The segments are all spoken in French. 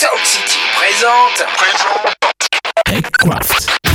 Sound City présente. TechCraft.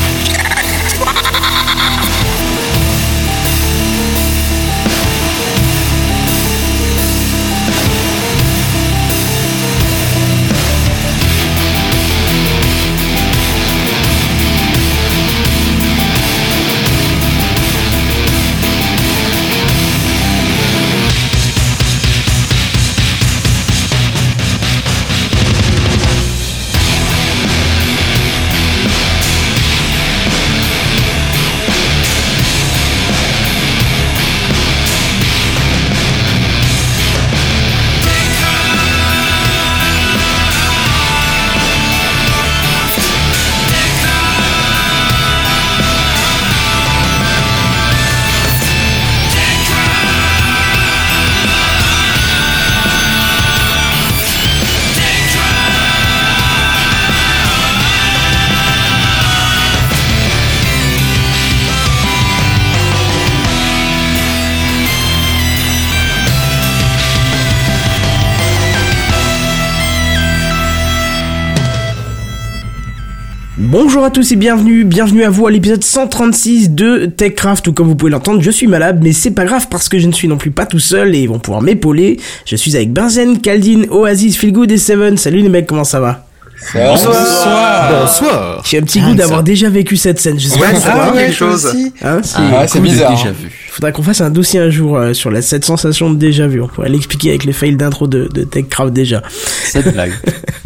Tous et bienvenue, bienvenue à vous à l'épisode 136 de TechCraft, ou comme vous pouvez l'entendre, je suis malade, mais c'est pas grave parce que je ne suis non plus pas tout seul et ils vont pouvoir m'épauler. Je suis avec Benzen, Kaldin, Oasis, Feelgood et Seven. Salut les mecs, comment ça va? Bonsoir. Bonsoir. J'ai un petit goût d'avoir déjà vécu cette scène, je sais pas Ouais, si ça va va. quelque chose. Hein, c'est- Ah, c'est bizarre. Déjà hein. vu. Faudra qu'on fasse un dossier un jour euh, sur la, cette sensation de déjà vu. On pourrait l'expliquer avec les fails d'intro de, de TechCraft déjà. Cette blague.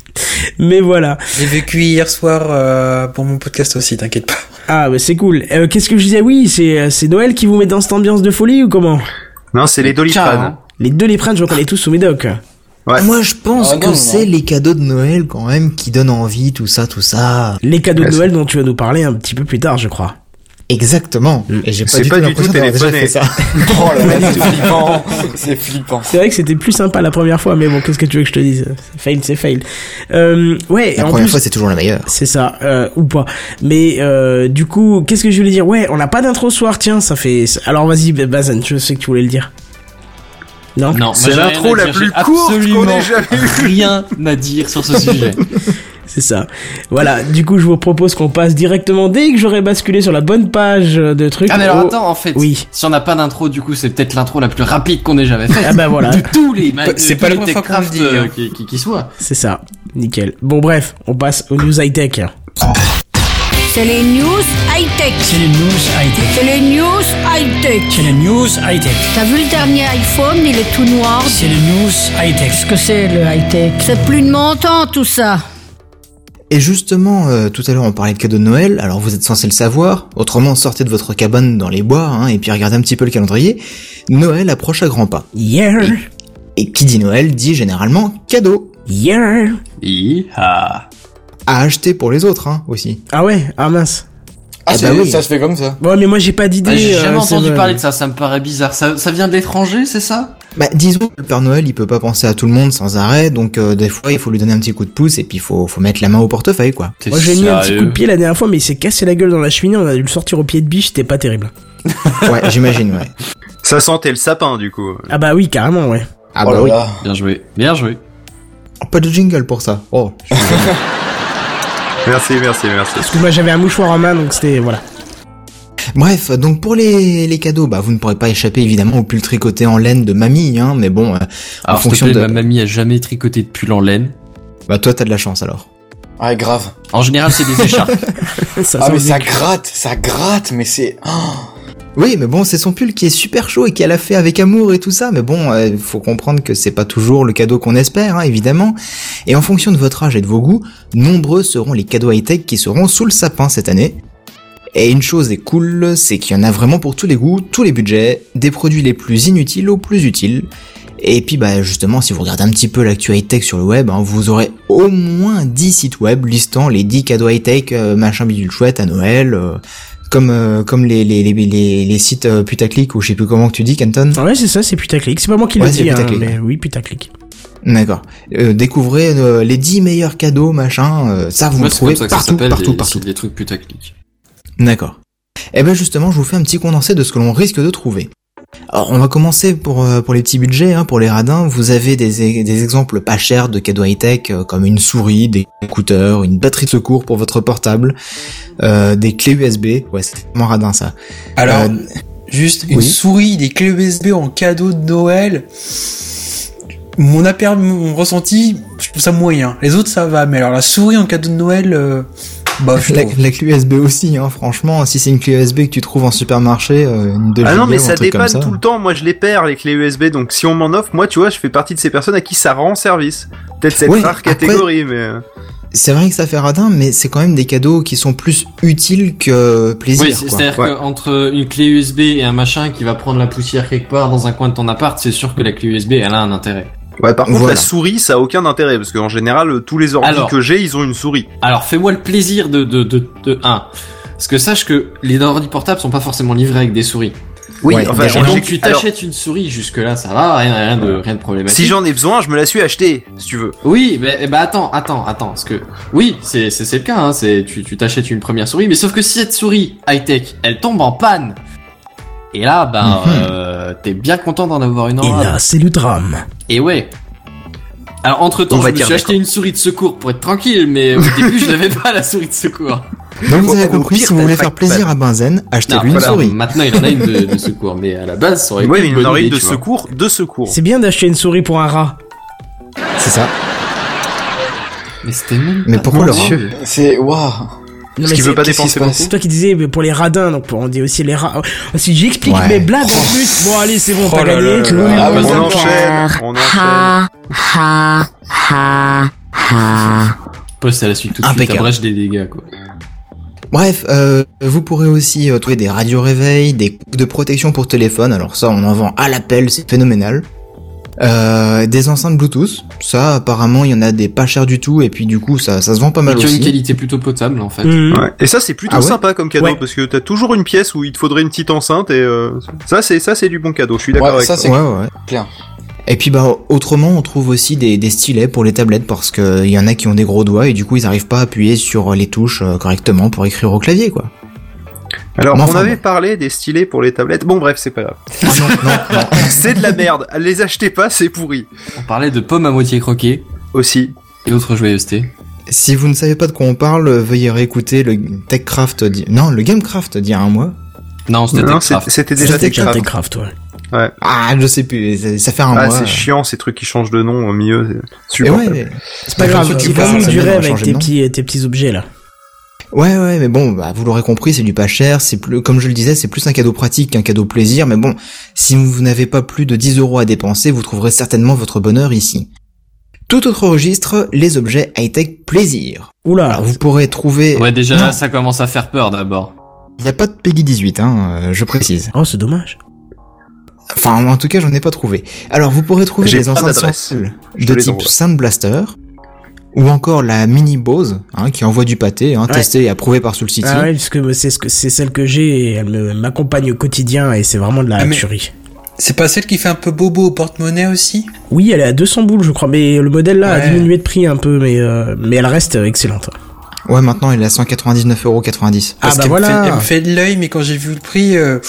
Mais voilà. J'ai vécu hier soir euh, pour mon podcast aussi, t'inquiète pas. Ah, bah c'est cool. Euh, Qu'est-ce que je disais? Oui, c'est euh, c'est Noël qui vous met dans cette ambiance de folie ou comment? Non, c'est les Doliprane. Les prennent, je reconnais tous sous médoc. Ouais. Moi, je pense Ah, non, que c'est les cadeaux de Noël quand même qui donnent envie, tout ça, tout ça. Les cadeaux de Noël dont tu vas nous parler un petit peu plus tard, je crois. Exactement. Et j'ai pas du pas tout du l'impression tout d'avoir déjà téléphoné. fait ça. Oh là là, c'est flippant. C'est flippant. C'est vrai que c'était plus sympa la première fois, mais bon, qu'est-ce que tu veux que je te dise? Fail, c'est fail. Euh, ouais, La en première plus, fois, c'est toujours la meilleure. c'est ça, euh, ou pas. Mais euh, du coup, qu'est-ce que je voulais dire? Ouais, on n'a pas d'intro ce soir, tiens, ça fait... Alors vas-y, Bazen, je sais que tu voulais le dire. Non Non, C'est l'intro la plus courte qu'on ait jamais eue. Rien à dire sur ce sujet. C'est ça. Voilà, du coup, je vous propose qu'on passe directement, dès que j'aurai basculé sur la bonne page de trucs... Ah mais alors au- attends, en fait, Oui. si on n'a pas d'intro, du coup, c'est peut-être l'intro la plus rapide qu'on ait jamais faite. Ah bah voilà, De tous les ma- C'est de pas me Techcraft, euh, hein. qui, qui, qui soit. c'est ça. Nickel. Bon bref, on passe aux news high-tech. C'est les news high-tech. C'est les news high-tech. C'est les news high-tech. C'est les news high-tech. T'as vu le dernier iPhone, il est tout noir. C'est les news high-tech. Qu'est-ce que c'est le high-tech? C'est plus de mon temps tout ça. Et justement, euh, tout à l'heure, on parlait de cadeaux de Noël. Alors, vous êtes censé le savoir. Autrement, sortez de votre cabane dans les bois, hein, et puis regardez un petit peu le calendrier. Noël approche à grands pas. Yeah Et qui dit Noël dit généralement cadeau. Yeah Iha. À acheter pour les autres, hein, aussi. Ah ouais Ah mince. Ah, c'est- bah oui. ça se fait comme ça. Ouais, mais moi j'ai pas d'idée. Ah, J'ai euh, jamais entendu vrai. parler de ça, ça me paraît bizarre. Ça, ça vient de l'étranger, c'est ça? Bah, disons que le Père Noël, il peut pas penser à tout le monde sans arrêt, donc euh, des fois, il faut lui donner un petit coup de pouce, et puis il faut, faut mettre la main au portefeuille, quoi. Moi j'ai mis un petit coup de pied la dernière fois, mais il s'est cassé la gueule dans la cheminée. On a dû le sortir au pied de biche, c'était pas terrible. Ouais, j'imagine, ouais. Ça sentait le sapin, du coup. Ah bah oui, carrément, ouais. Ah oh bah là oui. là. Bien joué, bien joué. Pas de jingle pour ça. Oh. Merci, merci, merci. Parce que moi j'avais un mouchoir en main, donc c'était voilà. Bref, donc pour les, les cadeaux, bah vous ne pourrez pas échapper évidemment au pull tricoté en laine de mamie, hein, mais bon, euh, en Alors, fonction plaît, de... ma mamie a jamais tricoté de pull en laine. Bah toi t'as de la chance alors. Ouais, grave. En général, c'est des écharpes. Ça Ah, mais ça gratte, ça gratte, mais c'est... Oh. Oui, mais bon, c'est son pull qui est super chaud et qu'elle a fait avec amour et tout ça, mais bon, il faut comprendre que c'est pas toujours le cadeau qu'on espère, hein, évidemment. Et en fonction de votre âge et de vos goûts, nombreux seront les cadeaux high-tech qui seront sous le sapin cette année. Et une chose est cool, c'est qu'il y en a vraiment pour tous les goûts, tous les budgets, des produits les plus inutiles aux plus utiles. Et puis bah justement, si vous regardez un petit peu l'actu high-tech sur le web, hein, vous aurez au moins 10 sites web listant les 10 cadeaux high-tech, euh, machin bidule chouette à Noël, euh, comme euh, comme les les, les, les, les sites euh, putaclic ou je sais plus comment que tu dis, Canton. Ouais, c'est ça, c'est putaclic. C'est pas moi qui Ouais, le dis, hein, putaclic. mais oui, putaclic. D'accord. Euh, découvrez euh, les 10 meilleurs cadeaux, machin. euh, ça, vous c'est trouvez comme ça que ça partout, partout, des, partout. des trucs putaclic. D'accord. Et ben justement, je vous fais un petit condensé de ce que l'on risque de trouver. Alors, on va commencer pour euh, pour les petits budgets, hein, pour les radins. Vous avez des, des exemples pas chers de cadeaux high-tech, euh, comme une souris, des écouteurs, une batterie de secours pour votre portable, euh, des clés USB. Ouais, c'est vraiment radin ça. Alors, Euh, juste une oui. souris, des clés USB en cadeau de Noël. Mon aper, mon ressenti, je trouve ça moyen. Les autres, ça va, mais alors la souris en cadeau de Noël, euh, bah, La, clé USB aussi, hein, franchement, si c'est une clé USB que tu trouves en supermarché, euh, une de Ah non, mais ça dépanne tout le temps. Moi, je les perds, les clés USB. Donc, si on m'en offre, moi, tu vois, je fais partie de ces personnes à qui ça rend service. Peut-être cette Ouais, rare après- catégorie, mais... euh, C'est vrai que ça fait radin, mais c'est quand même des cadeaux qui sont plus utiles que plaisir. Oui, c'est-à-dire Ouais. qu'entre une clé USB et un machin qui va prendre la poussière quelque part dans un coin de ton appart, c'est sûr que la clé USB, elle a un intérêt. Ouais, par contre, Voilà. la souris, ça a aucun intérêt. Parce qu'en général, tous les ordi Alors. que j'ai, ils ont une souris. Alors, fais-moi le plaisir de, de, de, de, un. Parce que sache que les ordi portables sont pas forcément livrés avec des souris. Oui, Ouais, enfin. Et donc, tu alors, t'achètes une souris, jusque-là, ça va, rien, rien de, rien de problématique. si j'en ai besoin, je me la suis achetée, si tu veux. Oui, mais bah attends, attends, attends, parce que oui, c'est c'est c'est le cas, hein, c'est tu tu t'achètes une première souris, mais sauf que si cette souris high tech, elle tombe en panne, et là, ben, Mhm. euh, t'es bien content d'en avoir une en Et là, c'est le drame. Et ouais. Alors entre temps, On je va me suis acheté une souris de secours pour être tranquille, mais au début, je n'avais pas la souris de secours. Donc vous avez au compris, pire, si vous voulez le faire plaisir à Benzen, achetez-lui une voilà, souris. Maintenant, il en a une de, de secours, mais à la base, ça aurait Ouais, été mais une une bonne oreille idée, de secours, de secours. C'est bien d'acheter une souris pour un rat. C'est ça. Mais c'était même Mais pas pourquoi le rat C'est waouh. Non, Parce qu'il c'est- veut pas dépenser beaucoup. C'est toi qui disais mais pour les radins, donc on dit aussi les rats. Oh, Si j'explique Ouais. mes blagues en plus, bon allez c'est bon, Oh t'as gagné. là tu là vois. là. Ah, On enchaîne, on enchaîne. Poste à la suite tout de suite, Impeccable. abrège des dégâts, quoi. Bref, euh, vous pourrez aussi euh, trouver des radios réveil, des coups de protection pour téléphone. Alors ça, on en vend à l'appel, c'est phénoménal. Euh, des enceintes Bluetooth, ça apparemment il y en a des pas chers du tout et puis du coup ça, ça se vend pas Et mal qui ont une aussi. qualité plutôt potable, en fait. Ouais. Et ça, c'est plutôt Ah ouais sympa comme cadeau Ouais. parce que t'as toujours une pièce où il te faudrait une petite enceinte et euh, ça, c'est ça, c'est du bon cadeau. Je suis d'accord Ouais, avec ça, Ouais ouais. ouais. clair. Et puis bah autrement on trouve aussi des, des stylets pour les tablettes parce que il y en a qui ont des gros doigts et du coup ils arrivent pas à appuyer sur les touches euh, correctement pour écrire au clavier quoi. Alors, on enfin, avait bon. parlé des stylets pour les tablettes. Bon, bref, c'est pas grave. Non non non. c'est de la merde. Les achetez pas, c'est pourri. On parlait de pommes à moitié croquées Aussi. et autres joyeusetés. Si vous ne savez pas de quoi on parle, veuillez réécouter le TechCraft d'il- non le GameCraft d'il y a un mois. Non, c'était Techcraft. c'était déjà Techcraft. Techcraft, ouais. Ah je sais plus, ça, fait un Ah, mois. c'est chiant ces trucs qui changent de nom au milieu. c'est ouais, C'est pas grave, tu vas ça du vient de rêve avec tes petits, tes petits objets là. Ouais, ouais, mais bon, bah, vous l'aurez compris, c'est du pas cher, c'est plus, comme je le disais, c'est plus un cadeau pratique qu'un cadeau plaisir, mais bon, si vous n'avez pas plus de 10 euros à dépenser, vous trouverez certainement votre bonheur ici. Tout autre registre, les objets high-tech plaisir. Oula. Alors, vous pourrez trouver, Ouais, déjà Non. là, ça commence à faire peur d'abord. il n'y a pas de Peggy 18, hein, euh, je précise. Oh, c'est dommage. Enfin, en tout cas, j'en ai pas trouvé. Alors, vous pourrez trouver des enceintes sensibles de type. Sound Blaster, ou encore la Mini Bose, hein, qui envoie du pâté, hein, Ouais. testée et approuvée par Soul City. Ah ouais, parce que c'est ce que c'est celle que j'ai et elle me- m'accompagne au quotidien et c'est vraiment de la Ah, tuerie. C'est pas celle qui fait un peu bobo au porte-monnaie aussi? Oui, elle est à 200 boules, je crois, mais le modèle là a diminué de prix un peu, mais euh, mais elle reste excellente. Ouais, maintenant, il est à 199,90€. Ah bah qu'elle me voilà. fait- elle me fait de l'œil, mais quand j'ai vu le prix, euh,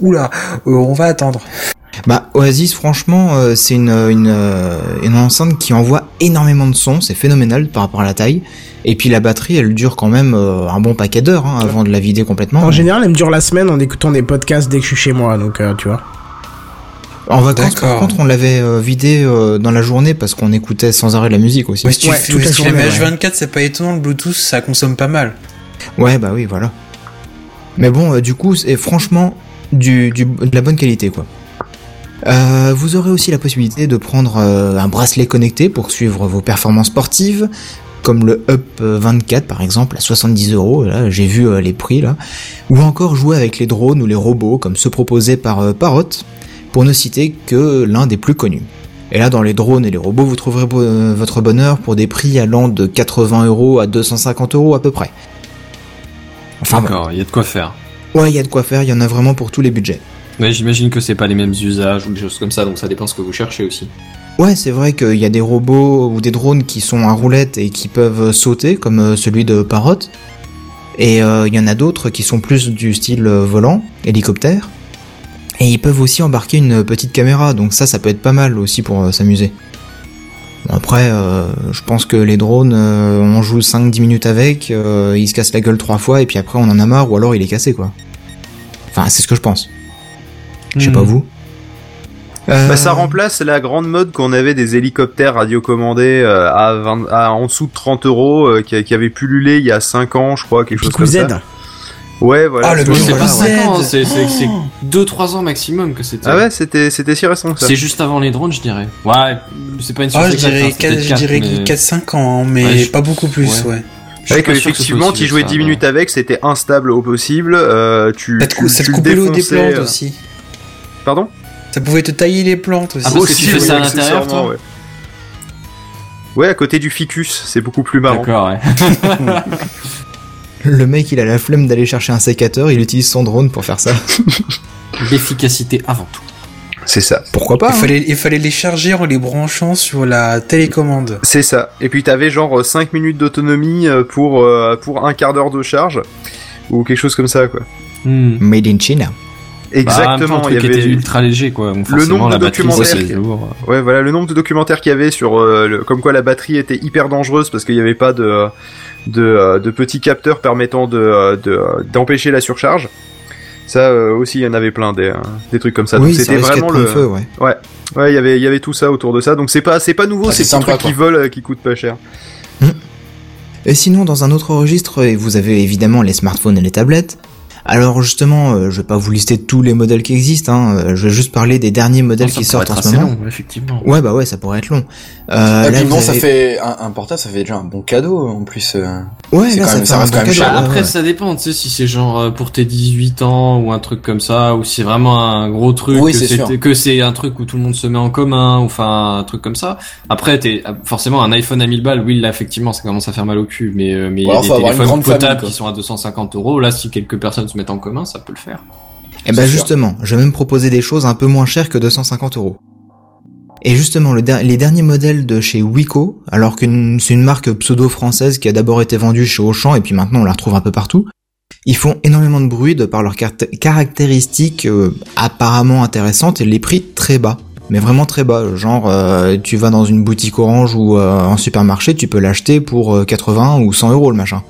oula, euh, on va attendre. Bah Oasis franchement euh, c'est une, une, euh, une enceinte qui envoie énormément de son, c'est phénoménal par rapport à la taille. Et puis la batterie elle dure quand même euh, un bon paquet d'heures hein, avant de la vider complètement. En général, elle me dure la semaine en écoutant des podcasts dès que je suis chez moi, donc euh, tu vois. En vacances par D'accord. contre on l'avait euh, vidé euh, dans la journée parce qu'on écoutait sans arrêt de la musique aussi. Ouais, si tu, Ouais, fais- toute la si tu la journée, mets ouais. H24, c'est pas étonnant, le Bluetooth, ça consomme pas mal. Ouais bah oui voilà. Mais bon euh, du coup c'est franchement du, du, de la bonne qualité quoi. Euh, vous aurez aussi la possibilité de prendre euh, un bracelet connecté pour suivre vos performances sportives, comme le Up 24 par exemple à 70 euros. Là, j'ai vu euh, les prix là. Ou encore jouer avec les drones ou les robots, comme ceux proposés par Parrot, pour ne citer que l'un des plus connus. Et là, dans les drones et les robots, vous trouverez votre bonheur pour des prix allant de 80 euros à 250 euros à peu près. Enfin. D'accord, il y a de quoi faire. ouais, il y a de quoi faire. Il y en a vraiment pour tous les budgets. Mais j'imagine que c'est pas les mêmes usages ou des choses comme ça, donc ça dépend ce que vous cherchez aussi. Ouais, c'est vrai qu'il y a des robots ou des drones qui sont à roulette et qui peuvent sauter, comme euh, celui de Parrot. Et euh, il y en a d'autres qui sont plus du style euh, volant, hélicoptère. Et ils peuvent aussi embarquer une petite caméra, donc ça, ça peut être pas mal aussi pour s'amuser. Après, je pense que les drones, on joue 5-10 minutes avec, ils se cassent la gueule trois fois, et puis après on en a marre, ou alors il est cassé, quoi. Enfin, c'est ce que je pense. Je sais Hmm. pas vous. Euh, Bah, ça remplace la grande mode qu'on avait des hélicoptères radiocommandés euh, à, 20 à en dessous de 30 euros euh, qui, qui avait pullulé il y a 5 ans, je crois, quelque chose comme Z. ça. Ouais, voilà. Ah, le c'est- voilà, pas 5 ouais. ans, hein, c'est c'est- c'est 2-3 ans maximum que c'était. Ah ouais, c'était c'était si récent que ça. C'est juste avant les drones, je dirais. Ouais, c'est pas une Ah, source je dirais, hein, c'est quatre- peut-être je quatre, dirais mais- 4-5 ans, mais Ouais, pas beaucoup plus, ouais. ouais. Avec soit effectivement, tu jouais ça, 10 mais- minutes avec, c'était instable au possible. Euh, tu, Ça te, tu, cou- ça te tu le coupait l'eau des plantes euh, aussi. Pardon Ça pouvait te tailler les plantes aussi. Ah, parce que tu fais ça à l'intérieur, toi ouais. Ouais, à côté du ficus, c'est beaucoup plus marrant. D'accord, ouais. Le mec, il a la flemme d'aller chercher un sécateur, il utilise son drone pour faire ça. L'efficacité avant tout. C'est ça. Pourquoi pas Il hein fallait, il fallait les charger en les branchant sur la télécommande. C'est ça. Et puis t'avais genre 5 minutes d'autonomie euh, pour, euh, pour un quart d'heure de charge. Ou quelque chose comme ça, quoi. Hmm. Made in China. Exactement. Bah, il y avait... ultra léger, quoi. Donc, Le nombre la de batterie, documentaires qui-. Ouais, voilà, le nombre de documentaires qu'il y avait sur euh, le- comme quoi la batterie était hyper dangereuse parce qu'il n'y avait pas de, de, euh, de petits capteurs permettant de, euh, de, d'empêcher la surcharge. Ça euh, aussi, il y en avait plein des, des trucs comme ça. oui, c'était vraiment le. feu, ouais. Ouais, il y avait, il y avait tout ça autour de ça. Donc c'est pas, c'est pas nouveau, Ah, c'est sympa, trucs qui euh, qui coûtent pas cher. Et sinon, dans un autre registre, vous avez évidemment les smartphones et les tablettes. Alors justement, euh, je vais pas vous lister tous les modèles qui existent, hein, euh, je vais juste parler des derniers modèles Non, ça qui sortent en ce moment. long, effectivement. Ouais, bah ouais, ça pourrait être long. Euh, Ah, là, non, ça avez- fait un, un portable, ça fait déjà un bon cadeau en plus. euh. Ouais, c'est là, quand ça même- fait ça un reste bon quand même cadeau, cher. Bah, ouais, après, ouais. ça dépend, tu sais, si c'est genre euh, pour tes 18 ans ou un truc comme ça, ou si c'est vraiment un gros truc, Oui, que c'est un truc où tout le monde se met en commun, ou enfin un truc comme ça. Après, t'es forcément un iPhone à 1000 balles, oui, là effectivement, ça commence à faire mal au cul, mais euh, mais il y a des faut avoir une téléphones potables qui sont à 250 euros. Là, si quelques personnes se mettent en commun, ça peut le faire. Eh ben justement, je vais même proposer des choses un peu moins chères que 250 euros. Et justement, le der- les derniers modèles de chez Wico, alors que c'est une marque pseudo-française qui a d'abord été vendue chez Auchan et puis maintenant on la retrouve un peu partout, ils font énormément de bruit de par leurs caractéristiques euh, apparemment intéressantes et les prix très bas. Mais vraiment très bas, genre euh, tu vas dans une boutique orange ou euh, un supermarché, tu peux l'acheter pour euh, 80 ou 100 euros le machin.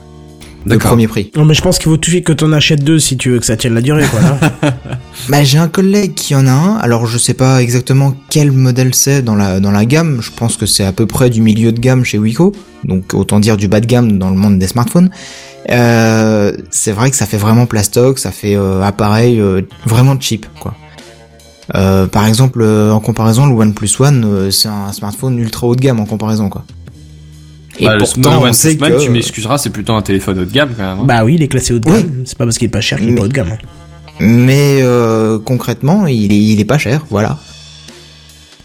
Le D'accord. premier prix. Non, mais je pense qu'il faut tout de suite que t'en achètes deux si tu veux que ça tienne la durée, quoi. là. Bah, j'ai un collègue qui en a un. Alors, je sais pas exactement quel modèle c'est dans la, dans la gamme. Je pense que c'est à peu près du milieu de gamme chez Wiko. Donc, autant dire du bas de gamme dans le monde des smartphones. Euh, c'est vrai que ça fait vraiment plastoc, ça fait euh, appareil euh, vraiment cheap, quoi. Euh, par exemple, euh, en comparaison, le OnePlus One, euh, c'est un smartphone ultra haut de gamme en comparaison, quoi. Et Bah, le pourtant, on sait que... Tu m'excuseras, c'est plutôt un téléphone haut de gamme quand même. hein. bah oui, il est classé haut de gamme. Oui. C'est pas parce qu'il est pas cher qu'il est Mais- pas haut de gamme. hein. Mais euh, concrètement, il est, il est pas cher, voilà.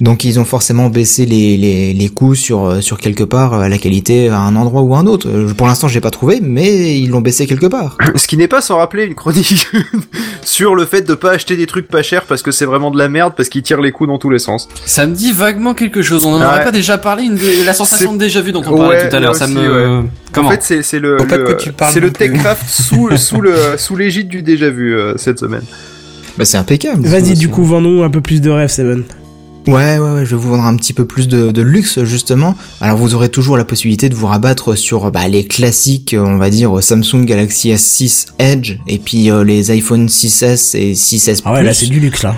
Donc ils ont forcément baissé les, les, les coûts sur, euh, sur quelque part euh, la qualité à un endroit ou à un autre. Euh, Pour l'instant, j'ai pas trouvé, mais ils l'ont baissé quelque part. Ce qui n'est pas sans rappeler une chronique sur le fait de pas acheter des trucs pas chers parce que c'est vraiment de la merde parce qu'ils tirent les coups dans tous les sens. Ça me dit vaguement quelque chose. On en Ouais. aurait pas déjà parlé, une de- la sensation de déjà vu dont on parlait Ouais, tout à l'heure. Ça me. Comment En fait, c'est c'est le, le- le. Techcraft sous sous le sous l'égide du déjà vu euh, cette semaine. Bah c'est impeccable. Vas-y, du coup, vends-nous un peu plus de rêves, Seven. Ouais, ouais, ouais, je vais vous vendre un petit peu plus de, de luxe justement. Alors vous aurez toujours la possibilité de vous rabattre sur bah, les classiques, euh, on va dire Samsung Galaxy S6 Edge et puis euh, les iPhone 6s et 6s Ah ouais, là, Plus. c'est du luxe, là.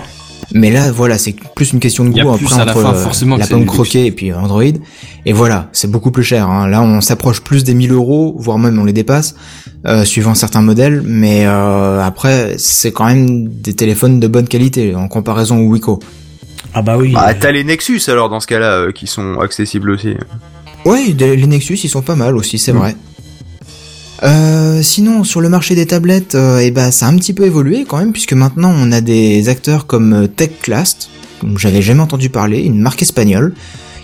Mais là, voilà, c'est plus une question de Il y a goût plus après à la entre fin, euh, forcément la pomme croquée et puis Android. Et voilà, c'est beaucoup plus cher. hein. Là, on s'approche plus des 1000 euros, voire même on les dépasse, euh, suivant certains modèles. Mais euh, après, c'est quand même des téléphones de bonne qualité en comparaison au Wiko. Ah bah oui. Bah, t'as les Nexus alors dans ce cas-là euh, qui sont accessibles aussi. Ouais, les Nexus, ils sont pas mal aussi, c'est Mm. vrai. Euh, sinon, sur le marché des tablettes, euh, eh ben, ça a un petit peu évolué quand même, puisque maintenant on a des acteurs comme euh, TechClast, dont j'avais jamais entendu parler, une marque espagnole.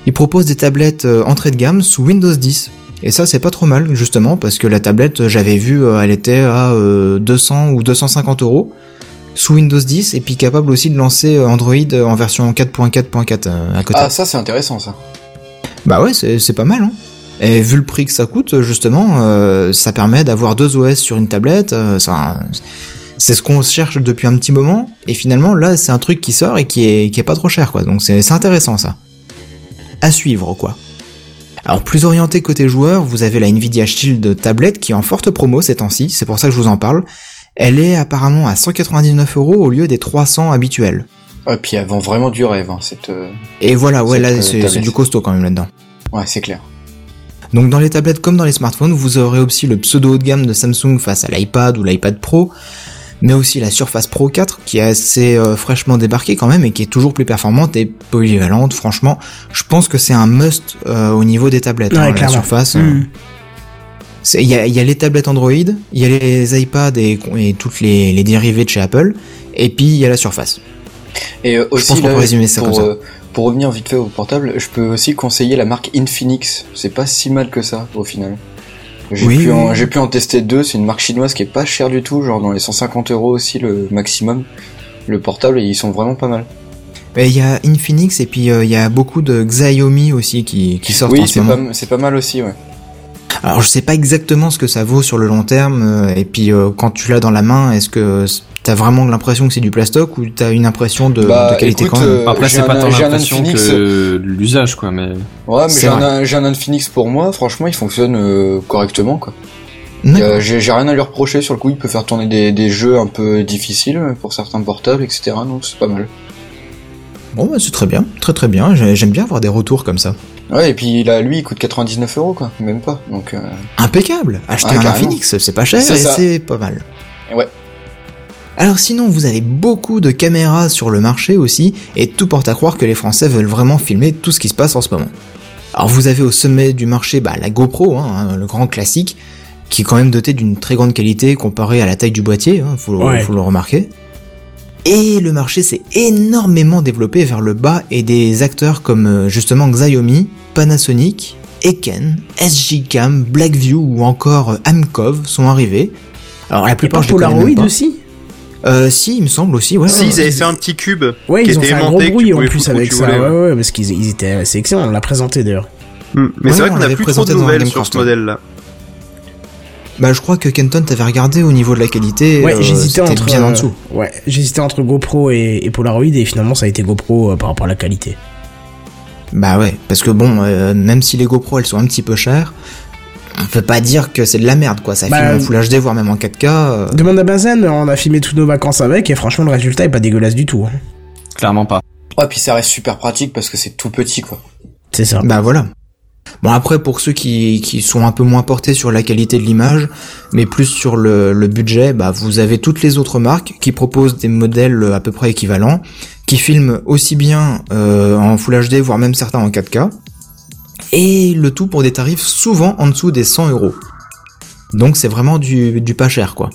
Ils proposent des tablettes euh, entrée de gamme sous Windows 10. Et ça, c'est pas trop mal, justement, parce que la tablette, j'avais vu, euh, elle était à euh, 200 ou 250 euros sous Windows 10, et puis capable aussi de lancer euh, Android euh, en version 4.4.4 euh, à côté. Ah, ça c'est intéressant ça. Bah ouais, c'est pas mal, hein. Et vu le prix que ça coûte, justement, euh, ça permet d'avoir deux OS sur une tablette. euh, C'est ce qu'on cherche depuis un petit moment, et finalement là c'est un truc qui sort et qui est, qui est pas trop cher quoi, donc c'est intéressant ça. À suivre quoi. Alors plus orienté côté joueur, vous avez la Nvidia Shield tablette qui est en forte promo ces temps-ci, c'est pour ça que je vous en parle. Elle est apparemment à 199 euros au lieu des 300 habituels. Ouais, puis elle vend vraiment du rêve, hein, cette... euh, Et voilà, ouais Cette, là euh, c'est du costaud quand même là-dedans. Ouais, c'est clair. Donc dans les tablettes comme dans les smartphones, vous aurez aussi le pseudo haut de gamme de Samsung face à l'iPad ou l'iPad Pro, mais aussi la Surface Pro 4 qui est assez euh, fraîchement débarquée quand même et qui est toujours plus performante et polyvalente. Franchement, je pense que c'est un must euh, au niveau des tablettes. Ouais, hein, la. Surface. euh, Mm. c'est- Il y a, il y a les tablettes Android, il y a les iPads et, et toutes les, les dérivés de chez Apple, et puis il y a la Surface. Et euh, aussi, pense qu'on là, peut résumer ça pour, comme ça. euh, pour revenir vite fait au portable, je peux aussi conseiller la marque Infinix. C'est pas si mal que ça, au final. J'ai Oui, pu, en- oui. pu en tester deux, c'est une marque chinoise qui est pas chère du tout, genre dans les 150 euros aussi le maximum. Le portable, et ils sont vraiment pas mal. Il y a Infinix et puis euh, il y a beaucoup de Xiaomi aussi qui, qui sortent en Oui, ce c'est moment. pas, c'est pas mal aussi, ouais. Alors je sais pas exactement ce que ça vaut sur le long terme, euh, et puis euh, quand tu l'as dans la main, est-ce que t'as vraiment l'impression que c'est du plastoc ou t'as une impression de, Bah, de qualité écoute, quand même? euh, Après, j'ai c'est un- pas tant l'impression que l'usage, quoi, mais. Ouais, mais j'ai un, j'ai un Infinix pour moi, franchement, il fonctionne euh, correctement, quoi. Euh, j'ai rien à lui reprocher sur le coup, il peut faire tourner des, des jeux un peu difficiles pour certains portables, etc. Donc c'est pas mal. Bon bah c'est très bien, très très bien, J'ai- j'aime bien avoir des retours comme ça. Ouais, et puis là, lui, il coûte 99 euros, quoi, même pas. Donc, euh, Impeccable Acheter Ouais, un. Infinix, c'est pas cher C'est et ça. c'est pas mal. Ouais. Alors sinon, vous avez beaucoup de caméras sur le marché aussi, et tout porte à croire que les Français veulent vraiment filmer tout ce qui se passe en ce moment. Alors vous avez au sommet du marché bah, la GoPro, hein, le grand classique, qui est quand même doté d'une très grande qualité comparée à la taille du boîtier, hein, faut, Ouais. faut le remarquer. Et le marché s'est énormément développé vers le bas et des acteurs comme euh, justement Xiaomi, Panasonic, Eken, SGCam, Blackview ou encore euh, Amcov sont arrivés. Alors la Et plupart pas je les connais même Polaroid pas. aussi Euh, si, il me semble aussi, ouais. Si, ils avaient fait un petit cube Ouais, qui ils ont fait un gros bruit en plus avec ça. voulais, Ouais, ouais. ouais, parce qu'ils ils étaient assez excellents. On l'a présenté d'ailleurs. Hmm. Mais Ouais, c'est vrai on qu'on a l'avait plus trop présenté de dans nouvelles sur ce modèle-là. Bah je crois que Kenton t'avais regardé au niveau de la qualité. Ouais, euh, j'hésitais entre. bien en euh, dessous. Ouais, j'hésitais entre GoPro et, et Polaroid et finalement ça a été GoPro euh, par rapport à la qualité. Bah ouais, parce que bon, euh, même si les GoPro elles sont un petit peu chères, on peut pas dire que c'est de la merde quoi. Ça Bah, filme en Full HD voire même en 4K. euh, Demande à Benzen, on a filmé toutes nos vacances avec et franchement le résultat est pas dégueulasse du tout. hein. Clairement pas. ouais, puis ça reste super pratique parce que c'est tout petit, quoi. C'est ça. Bah voilà. Bon après pour ceux qui, sont un peu moins portés sur la qualité de l'image, mais plus sur le, budget, bah vous avez toutes les autres marques qui proposent des modèles à peu près équivalents, qui filment aussi bien euh, en Full HD voire même certains en 4K, et le tout pour des tarifs souvent en dessous des 100 euros. Donc c'est vraiment du pas cher quoi.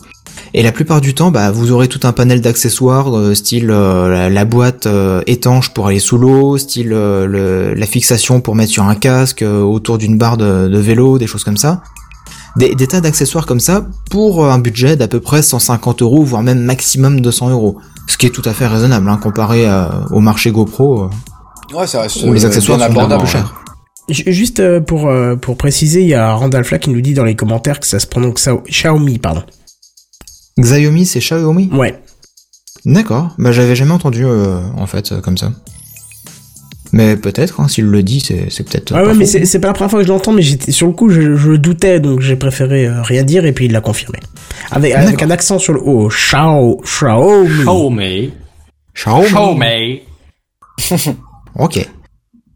Et la plupart du temps, bah, vous aurez tout un panel d'accessoires, euh, style euh, la, la boîte euh, étanche pour aller sous l'eau, style euh, le- la fixation pour mettre sur un casque, euh, autour d'une barre de, de vélo, des choses comme ça. Des, des tas d'accessoires comme ça pour euh, un budget d'à peu près 150 euros, voire même maximum 200 euros. Ce qui est tout à fait raisonnable, hein, comparé euh, au marché GoPro, euh, Ouais, ça reste où les accessoires bien sont abordable. beaucoup chers. Ju- Juste euh, pour, euh, pour préciser, il y a Randall Flack qui nous dit dans les commentaires que ça se prononce Xiaomi, pardon. Xiaomi, c'est Xiaomi Ouais. D'accord, bah j'avais jamais entendu euh, en fait euh, comme ça. Mais peut-être, hein, s'il le dit, c'est c'est peut-être. Ouais, pas ouais, mais c'est c'est pas la première fois que je l'entends, mais j'étais sur le coup, je, je doutais, donc j'ai préféré euh, rien dire et puis il l'a confirmé. Avec, avec un accent sur le O. Xiao, Xiaomi. Xiaomi. Xiaomi. Xiaomi. Ok.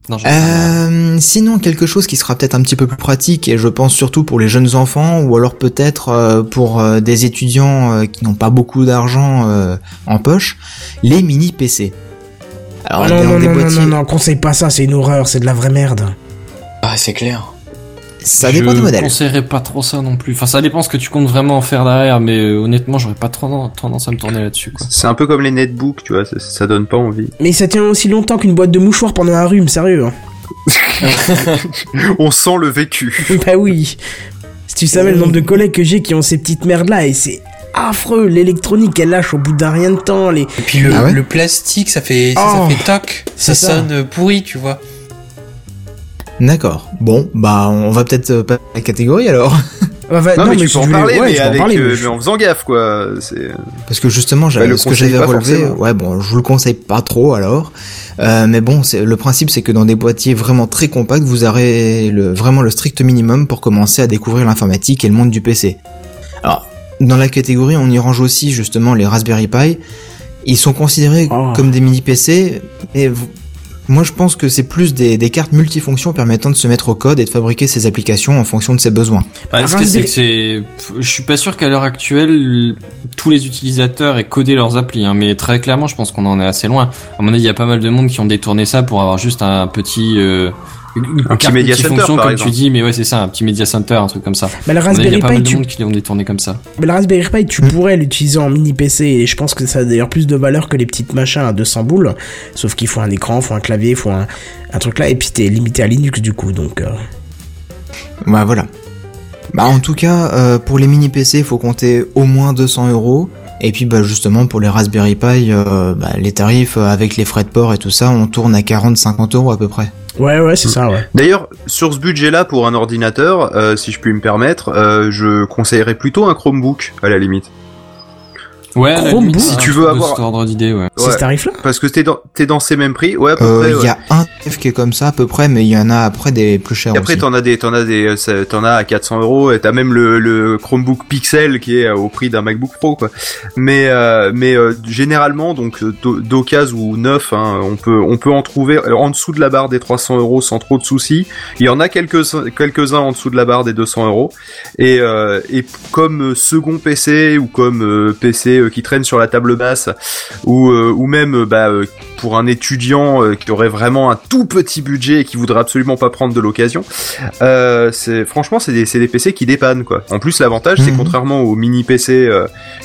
Non, Euh, sinon, quelque chose qui sera peut-être un petit peu plus pratique, et je pense surtout pour les jeunes enfants, ou alors peut-être euh, pour euh, des étudiants euh, qui n'ont pas beaucoup d'argent en poche, les mini PC. Alors, Ah non, non, des non, non, non, non, conseille pas ça, c'est une horreur, c'est de la vraie merde. Ah, c'est clair. Ça dépend je du modèle. conseillerais pas trop ça non plus. Enfin, ça dépend ce que tu comptes vraiment en faire derrière, mais euh, honnêtement, j'aurais pas trop tendance à me tourner là-dessus, quoi. C'est un peu comme les netbooks, tu vois, ça, ça donne pas envie. Mais ça tient aussi longtemps qu'une boîte de mouchoirs pendant un rhume, sérieux. hein. On sent le vécu. bah oui. Si tu savais le nombre de collègues que j'ai qui ont ces petites merdes là, et c'est affreux, l'électronique elle lâche au bout d'un rien de temps, les... Et puis le, Ah ouais le plastique, ça fait, ça, Oh, ça fait toc. Ça, sonne pourri, tu vois. D'accord. Bon, bah, on va peut-être euh, à la catégorie alors. Ah, va- Non, mais, tu si peux en parler, ouais, mais, tu en avec, parler, euh, mais je- mais en faisant gaffe, quoi. C'est. Parce que justement, Bah, le ce que j'avais pas relevé, forcément. ouais bon, je vous le conseille pas trop alors. Euh, mais bon, le principe, c'est que dans des boîtiers vraiment très compacts, vous aurez le, vraiment le strict minimum pour commencer à découvrir l'informatique et le monde du PC. Alors, dans la catégorie, on y range aussi justement les Raspberry Pi. Ils sont considérés Oh. comme des mini PC, mais vous- moi je pense que c'est plus des, des cartes multifonctions permettant de se mettre au code et de fabriquer ses applications en fonction de ses besoins. Bah, ce que c'est que c'est, je suis pas sûr qu'à l'heure actuelle, tous les utilisateurs aient codé leurs applis, hein, mais très clairement, je pense qu'on en est assez loin. À mon avis, il y a pas mal de monde qui ont détourné ça pour avoir juste un petit, euh, une Un petit media center, multifonction, par comme exemple. tu dis, mais ouais, c'est ça, un petit media center, un truc comme ça. Mais le Raspberry a pas Pi, mal de tu monde qui l'ont détourné comme ça. Mais le Raspberry Pi, tu Hmm. pourrais l'utiliser en mini PC et je pense que ça a d'ailleurs plus de valeur que les petites machins à 200 boules. Sauf qu'il faut un écran, faut un clavier, faut un, un truc là et puis t'es limité à Linux du coup donc. euh, Bah voilà. Bah en tout cas, euh, pour les mini PC, il faut compter au moins 200 euros. Et puis bah justement pour les Raspberry Pi, euh, bah, les tarifs euh, avec les frais de port et tout ça, on tourne à 40-50 euros à peu près. Ouais ouais c'est ça ouais. D'ailleurs, sur ce budget-là, pour un ordinateur, euh, si je puis me permettre, euh, je conseillerais plutôt un Chromebook, à la limite. Ouais, Chromebook, si tu veux avoir- cet ordre d'idée, ouais. C'est Ouais. ce tarif là Parce que t'es dans, t'es dans ces mêmes prix, ouais, à peu Euh, près. Il ouais. y a un qui est comme ça à peu près, mais il y en a après des plus chers Et après, t'en as des, t'en as des, euh, t'en as à 400 euros, et t'as même le, le Chromebook Pixel qui est euh, au prix d'un MacBook Pro, quoi. Mais, euh, mais euh, généralement, donc euh, d'o- d'occasion ou neuf, hein, on peut, on peut en trouver en dessous de la barre des 300 euros sans trop de soucis. Il y en a quelques, quelques uns en dessous de la barre des 200 euros. Et, euh, et comme second PC ou comme euh, PC euh, qui traîne sur la table basse, ou, euh, ou même euh, bah, pour un étudiant qui aurait vraiment un tout petit budget et qui voudrait absolument pas prendre de l'occasion, c'est franchement c'est des, PC qui dépannent quoi. En plus l'avantage c'est Mhm. contrairement aux mini PC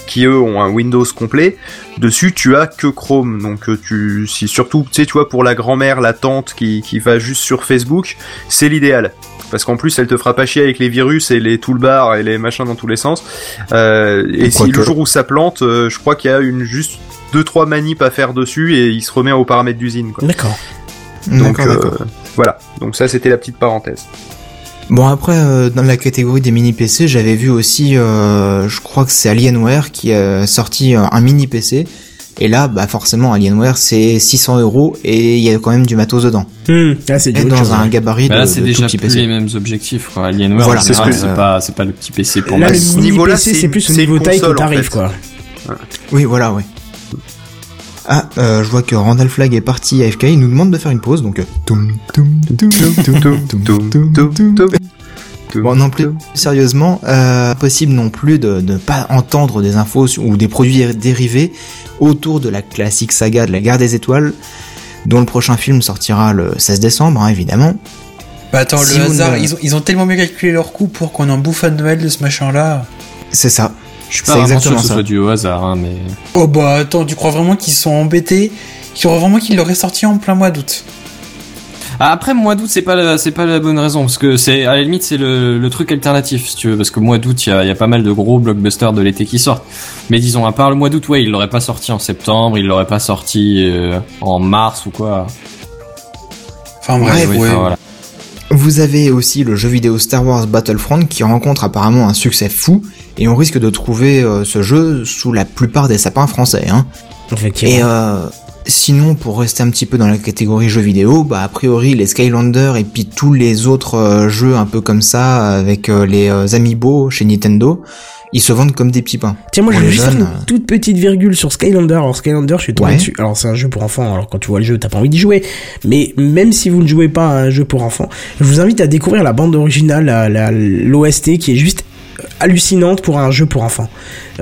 qui eux ont un Windows complet, dessus tu as que Chrome donc tu si surtout tu sais tu vois pour la grand-mère la tante qui qui va juste sur Facebook, c'est l'idéal. Parce qu'en plus, elle te fera pas chier avec les virus et les toolbars et les machins dans tous les sens. Euh, et si le jour où ça plante, euh, je crois qu'il y a une juste deux trois manips à faire dessus et il se remet aux paramètres d'usine. quoi. D'accord. Donc euh, voilà. Donc ça, c'était la petite parenthèse. Bon après, euh, dans la catégorie des mini PC, j'avais vu aussi, euh, je crois que c'est Alienware qui a sorti euh, un mini PC. Et là, bah forcément, Alienware c'est 600 euros et il y a quand même du matos dedans. C'est Et autre dans chose, un ouais. gabarit Bah de, là, c'est de tout déjà petit plus PC. les mêmes objectifs, quoi. Alienware, Voilà, en c'est ce général, que- c'est pas, c'est pas le petit PC pour Là moi. ce niveau-là, PC c'est plus au c'est niveau taille que console, en fait. quoi. Oui, voilà, ouais. Ah, euh, je vois que Randall Flag est parti AFK, il nous demande de faire une pause, donc... Bon, non plus sérieusement, euh, possible non plus de ne pas entendre des infos ou des produits dérivés autour de la classique saga de la Guerre des Étoiles, dont le prochain film sortira le 16 décembre, hein, évidemment. Bah attends, Si le hasard, ne- ils, ont, ils ont tellement bien calculé leur coût pour qu'on en bouffe à Noël de ce machin-là. C'est ça. Je suis c'est pas vraiment sûr exactement que ce ça. soit dû au hasard, hein, mais. Oh bah attends, tu crois vraiment qu'ils sont embêtés? Tu crois vraiment qu'ils l'auraient sorti en plein mois d'août? Après, mois d'août, c'est pas la, c'est pas la bonne raison, parce que c'est, à la limite, c'est le, le truc alternatif, si tu veux, parce que mois d'août, il y a, il y a pas mal de gros blockbusters de l'été qui sortent. Mais disons, à part le mois d'août, ouais, il l'aurait pas sorti en septembre, il l'aurait pas sorti euh, en mars ou quoi. Enfin Ouais, bref, ouais. enfin, voilà. Vous avez aussi le jeu vidéo Star Wars Battlefront qui rencontre apparemment un succès fou, et on risque de trouver euh, ce jeu sous la plupart des sapins français. Hein. Effectivement. Et euh, sinon, pour rester un petit peu dans la catégorie jeux vidéo, bah a priori les Skylanders et puis tous les autres euh, jeux un peu comme ça avec euh, les euh, amiibo chez Nintendo, ils se vendent comme des petits pains. Tiens, moi je les juste faire une toute petite virgule sur Skylander. Alors Skylander, je suis tombé Ouais. dessus. Alors c'est un jeu pour enfants. Alors quand tu vois le jeu, t'as pas envie d'y jouer. Mais même si vous ne jouez pas à un jeu pour enfants, je vous invite à découvrir la bande originale, l'OST, qui est juste hallucinante pour un jeu pour enfants.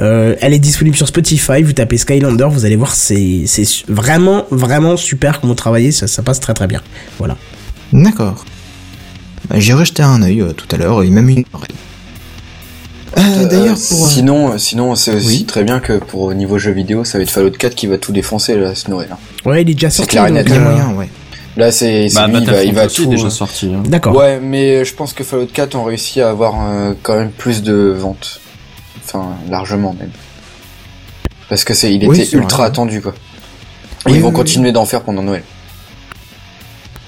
Euh, elle est disponible sur Spotify. Vous tapez Skylander, vous allez voir, c'est vraiment vraiment super comment travailler. Ça, ça passe très très bien. Voilà. D'accord. Bah, J'ai rejeté un œil euh, tout à l'heure et même une oreille. Euh, D'ailleurs, Euh, pour... euh, Sinon, sinon c'est aussi Oui. très bien que pour au niveau jeux vidéo, ça va être Fallout 4 qui va tout défoncer là, ce Noël. hein. Ouais, il est déjà sorti. clair il y a moyen, ouais. Là, c'est c'est Bah, lui, il va, il Battlefront va aussi est tout. déjà euh, sorti. hein. D'accord. Ouais, mais je pense que Fallout 4 ont réussi à avoir euh, quand même plus de ventes. Enfin, largement même. Parce que c'est, il était ultra vrai. attendu quoi. Et Oui, ils vont oui, continuer d'en faire pendant Noël.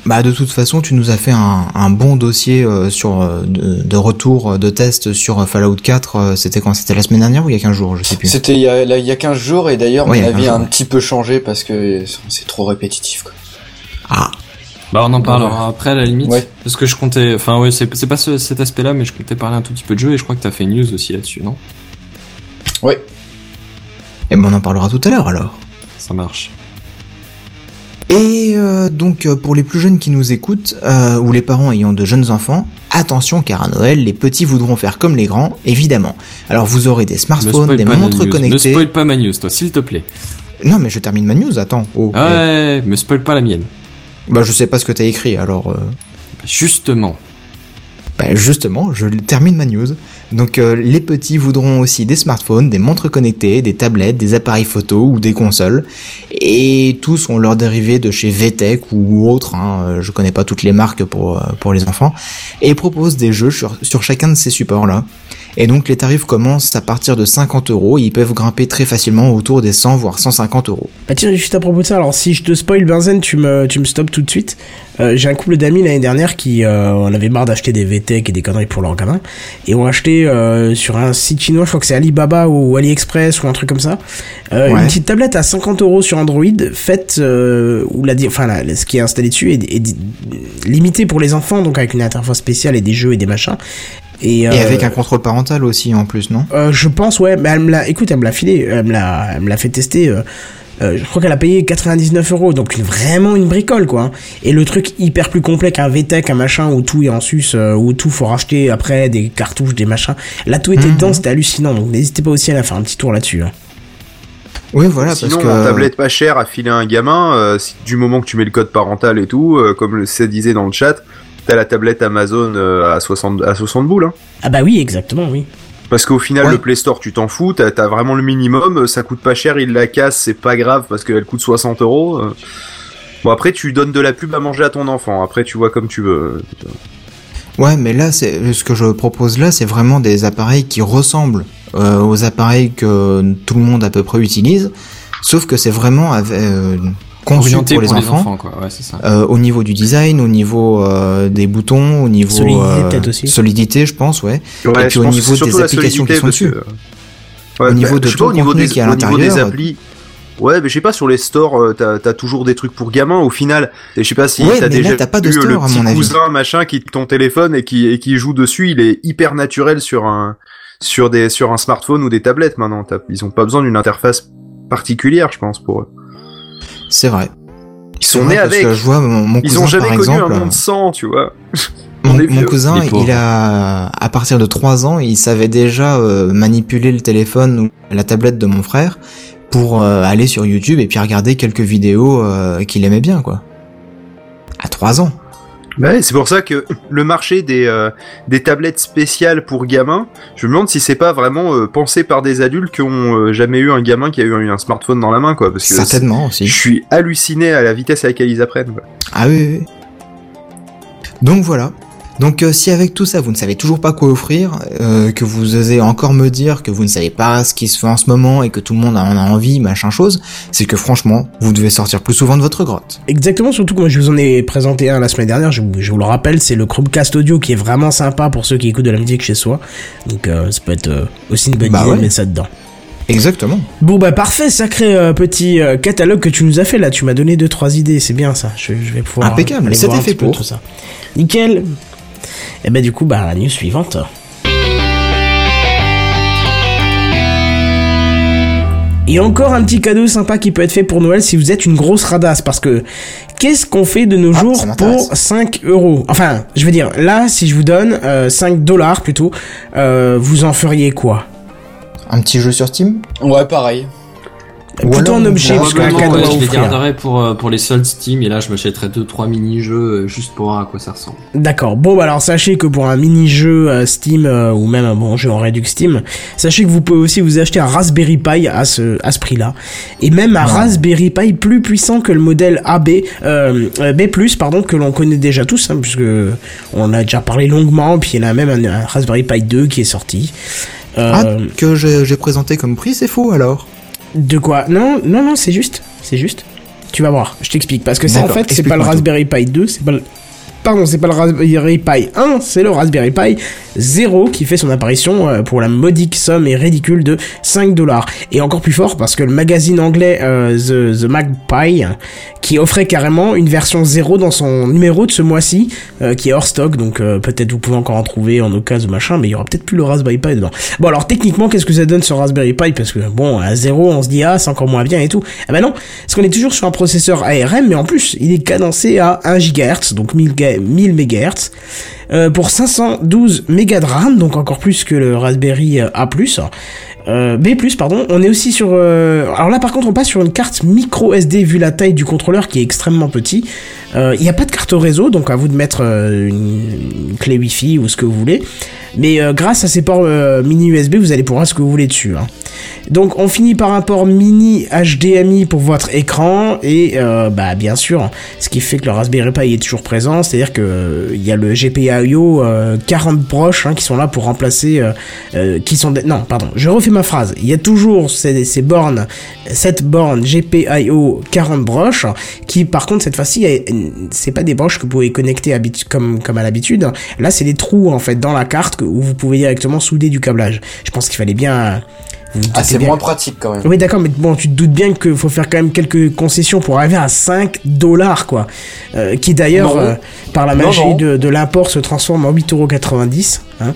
Bah de toute façon, tu nous as fait un, un bon dossier euh, sur euh, de, de retour de test sur Fallout 4. euh, C'était quand? C'était la semaine dernière ou il y a 15 jours? Je sais plus. C'était il y a, là, il y a 15 jours et d'ailleurs mon a avis 15 a un jours. petit peu changé parce que c'est trop répétitif quoi. Ah, Bah on en parlera après à la limite. Ouais. Parce que je comptais, enfin ouais, c'est c'est pas ce- cet aspect-là, mais je comptais parler un tout petit peu de jeu et je crois que t'as fait une news aussi là-dessus, non? Ouais. et ben on en parlera tout à l'heure alors. Ça marche. Et euh, donc euh, pour les plus jeunes qui nous écoutent, euh, ou les parents ayant de jeunes enfants, attention car à Noël, les petits voudront faire comme les grands, évidemment. Alors vous aurez des Ne smartphones, des montres news. Ne connectées. spoil pas ma news, toi, s'il te plaît. Non mais je termine ma news, attends. Oh, Ah ouais, me spoil pas la mienne. Bah je sais pas ce que t'as écrit alors... euh, Justement. Bah justement, je termine ma news. Donc euh, les petits voudront aussi des smartphones, des montres connectées, des tablettes, des appareils photo ou des consoles. Et tous ont leur dérivé de chez VTech ou autre, hein, euh, je connais pas toutes les marques pour, euh, pour les enfants, et proposent des jeux sur, sur chacun de ces supports-là. Et donc les tarifs commencent à partir de 50 euros ils peuvent grimper très facilement autour des 100 voire 150 euros. Bah tiens, juste à propos de ça, alors si je te spoil Benzen, tu me, tu me stops tout de suite. J'ai un couple d'amis l'année dernière qui euh, en avait marre d'acheter des VTech et des conneries pour leurs gamins et ont acheté euh, sur un site chinois, je crois que c'est Alibaba ou AliExpress ou un truc comme ça, euh, Ouais. une petite tablette à 50 euros sur Android faite euh, où la, enfin la- ce qui est installé dessus est, limité pour les enfants donc avec une interface spéciale et des jeux et des machins. Et, Et avec un contrôle parental aussi en plus, non? je pense, ouais, mais elle me l'a, écoute, elle me l'a filé, elle me l'a, elle me l'a fait tester. Euh, je crois qu'elle a payé 99 euros, donc une, vraiment une bricole, quoi. hein. Et le truc hyper plus complet qu'un VTech, un machin où tout est en sus, euh, où tout faut racheter après des cartouches, des machins. Là, tout était Mhm. dedans, c'était hallucinant. Donc n'hésitez pas aussi à aller faire un petit tour là-dessus. hein. Oui, voilà, Sinon, parce que... en tablette pas chère à filer à un gamin, euh, si- du moment que tu mets le code parental et tout, euh, comme le ça disait dans le chat, t'as la tablette Amazon euh, à 60 à 60 boules. Hein. Ah bah oui, exactement, oui. Parce qu'au final, Ouais. le Play Store, tu t'en fous, t'as as vraiment le minimum, euh, ça coûte pas cher, il la casse, c'est pas grave parce qu'elle coûte 60 euros. euh. Bon, après, tu donnes de la pub à manger à ton enfant, après, tu vois comme tu veux. Ouais, mais là, c'est ce que je propose là, c'est vraiment des appareils qui ressemblent euh, aux appareils que tout le monde à peu près utilise, sauf que c'est vraiment euh, conçu Orienté pour les enfants. quoi. Ouais, c'est ça. euh, au niveau du design, au niveau euh, des boutons, au niveau Solidité, euh, peut-être aussi. solidité, je pense, ouais. Ouais, puis au niveau des applications qui sont dessus. que- Ouais, Au niveau bah, de je sais tout pas, le niveau des, qui est à applis. Ouais, mais je sais pas, sur les stores, euh, t'as as toujours des trucs pour gamins, au final. Et je sais pas si Ouais, t'as mais là, déjà t'as pas de vu store, le à petit mon avis. cousin, machin, qui ton téléphone et qui, et qui joue dessus, il est hyper naturel sur un, sur des, sur un smartphone ou des tablettes maintenant. T'as- Ils ont pas besoin d'une interface particulière, je pense, pour eux. C'est vrai. Ils sont nés parce avec. que je vois mon, mon Ils cousin, ont jamais par connu exemple, un monde sans, tu vois. Mon, cousin, il a, à partir de 3 ans, il savait déjà euh, manipuler le téléphone ou la tablette de mon frère pour euh, aller sur YouTube et puis regarder quelques vidéos euh, qu'il aimait bien, quoi. À 3 ans. Ouais, c'est pour ça que le marché des, euh, des tablettes spéciales pour gamins, je me demande si c'est pas vraiment euh, pensé par des adultes qui ont euh, jamais eu un gamin qui a eu un smartphone dans la main, quoi. Parce que Certainement je aussi. suis halluciné à la vitesse à laquelle ils apprennent. quoi. Ah oui, oui. Donc voilà. Donc euh, si avec tout ça vous ne savez toujours pas quoi offrir, euh, que vous osez encore me dire que vous ne savez pas ce qui se fait en ce moment et que tout le monde en a envie, machin chose, c'est que franchement, vous devez sortir plus souvent de votre grotte. Exactement, surtout que moi je vous en ai présenté un la semaine dernière, je, vous- je vous le rappelle, c'est le Chromecast audio qui est vraiment sympa pour ceux qui écoutent de la musique chez soi. Donc euh, ça peut être aussi une bonne Bah idée ouais. de mettre ça dedans. Exactement. Bon bah parfait, sacré euh, petit euh, catalogue que tu nous as fait là, tu m'as donné deux trois idées, c'est bien ça. Je, je vais pouvoir Impeccable, c'était fait pour. tout ça. Nickel. Et bah du coup bah la news suivante. Et encore un petit cadeau sympa qui peut être fait pour Noël si vous êtes une grosse radasse parce que qu'est-ce qu'on fait de nos Ah, jours pour 5 euros? Enfin, je veux dire, là, si je vous donne euh, 5 dollars plutôt, euh, vous en feriez quoi? Un petit jeu sur Steam? Ouais, pareil. Ou Plutôt alors, un objet, parce qu'un cadeau ouais, à je les garderai pour, euh, pour les soldes Steam et là je m'achèterai deux trois mini-jeux euh, juste pour voir à quoi ça ressemble. D'accord. Bon, bah alors sachez que pour un mini-jeu euh, Steam euh, ou même un bon jeu en Redux Steam, sachez que vous pouvez aussi vous acheter un Raspberry Pi à ce à ce prix-là, et même un Raspberry Pi plus puissant que le modèle AB euh, B+ pardon que l'on connaît déjà tous, hein, puisque on a déjà parlé longuement. Puis il y en a même un, un Raspberry Pi 2 qui est sorti. Euh, Ah, que j'ai présenté comme prix, c'est faux alors? De quoi Non, non, non, c'est juste, c'est juste. tu vas voir, je t'explique. Parce que c'est en fait, c'est pas le. Raspberry Pi 2, c'est pas le... Pardon, c'est pas le Raspberry Pi 1, c'est le Raspberry Pi 0 qui fait son apparition euh, pour la modique somme et ridicule de 5 dollars. Et encore plus fort parce que le magazine anglais euh, The, The Magpie, qui offrait carrément une version 0 dans son numéro de ce mois-ci, euh, qui est hors stock, donc peut-être vous pouvez encore en trouver en occasion machin, mais il y aura peut-être plus le Raspberry Pi dedans. Bon alors techniquement, qu'est-ce que ça donne sur Raspberry Pi? Parce que bon, à 0 on se dit ah c'est encore moins bien et tout. Ah bah non, parce qu'on est toujours sur un processeur ARM, mais en plus il est cadencé à 1 GHz, donc 1000, ga- 1000 MHz. Euh, pour 512 mégas de RAM, donc encore plus que le Raspberry euh, A+. Euh, B+, pardon. On est aussi sur... Alors là, par contre, on passe sur une carte micro SD vu la taille du contrôleur qui est extrêmement petit. Euh, Il n'y a pas de carte réseau, donc à vous de mettre euh, une, clé Wi-Fi ou ce que vous voulez. Mais euh, grâce à ces ports mini USB, vous allez pouvoir ce que vous voulez dessus. hein. Donc on finit par un port mini HDMI pour votre écran et bah bien sûr ce qui fait que le Raspberry Pi est toujours présent, c'est-à-dire que il y a le GPIO euh, 40 broches hein, qui sont là pour remplacer qui sont non pardon je refais ma phrase il y a toujours ces, bornes cette borne GPIO 40 broches qui par contre cette fois-ci c'est pas des broches que vous pouvez connecter comme comme à l'habitude là c'est des trous en fait dans la carte où vous pouvez directement souder du câblage je pense qu'il fallait bien Ah, c'est moins pratique quand même. oui, d'accord, mais bon, tu te doutes bien qu'il faut faire quand même quelques concessions pour arriver à 5 dollars, quoi. Euh, qui d'ailleurs, euh, par la magie non. de, de l'import, se transforme en 8,90€. Hein.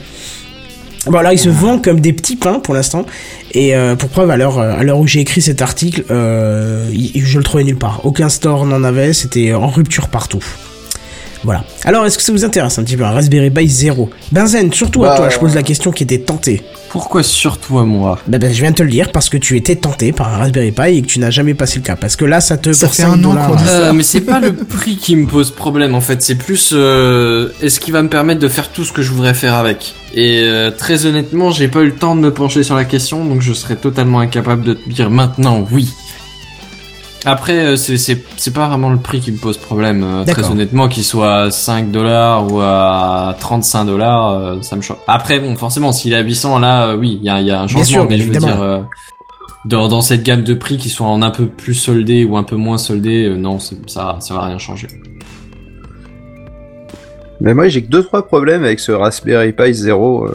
Bon, alors, ils se vendent comme des petits pains pour l'instant. Et euh, pour preuve, à l'heure, l'heure où j'ai écrit cet article, euh, je le trouvais nulle part. Aucun store n'en avait, c'était en rupture partout. Voilà. Alors, est-ce que ça vous intéresse un petit peu un Raspberry Pi 0 Benzen, surtout à Bah, toi, je pose ouais. la question qui était tenté. Pourquoi surtout à moi Bah, bah, je viens de te le dire parce que tu étais tenté par un Raspberry Pi et que tu n'as jamais passé le cas. Parce que là, ça te Ça fait 5 un an dollars. qu'on dit Euh, mais c'est pas le prix qui me pose problème en fait, c'est plus euh, est-ce qu'il va me permettre de faire tout ce que je voudrais faire avec? Et euh, très honnêtement, j'ai pas eu le temps de me pencher sur la question, donc je serais totalement incapable de te dire maintenant oui. Après, euh, c'est c'est c'est pas vraiment le prix qui me pose problème. euh, très honnêtement, qu'il soit à 5 dollars ou à 35 dollars, euh, ça me choque. Après, bon, forcément, s'il est à 800, là, euh, oui, il y a, il y a un changement, sûr, mais je veux dire, euh, dans, dans cette gamme de prix qui sont en un peu plus soldés ou un peu moins soldés, euh, non, ça, ça va rien changer. Mais moi, j'ai que deux trois problèmes avec ce Raspberry Pi 0. euh.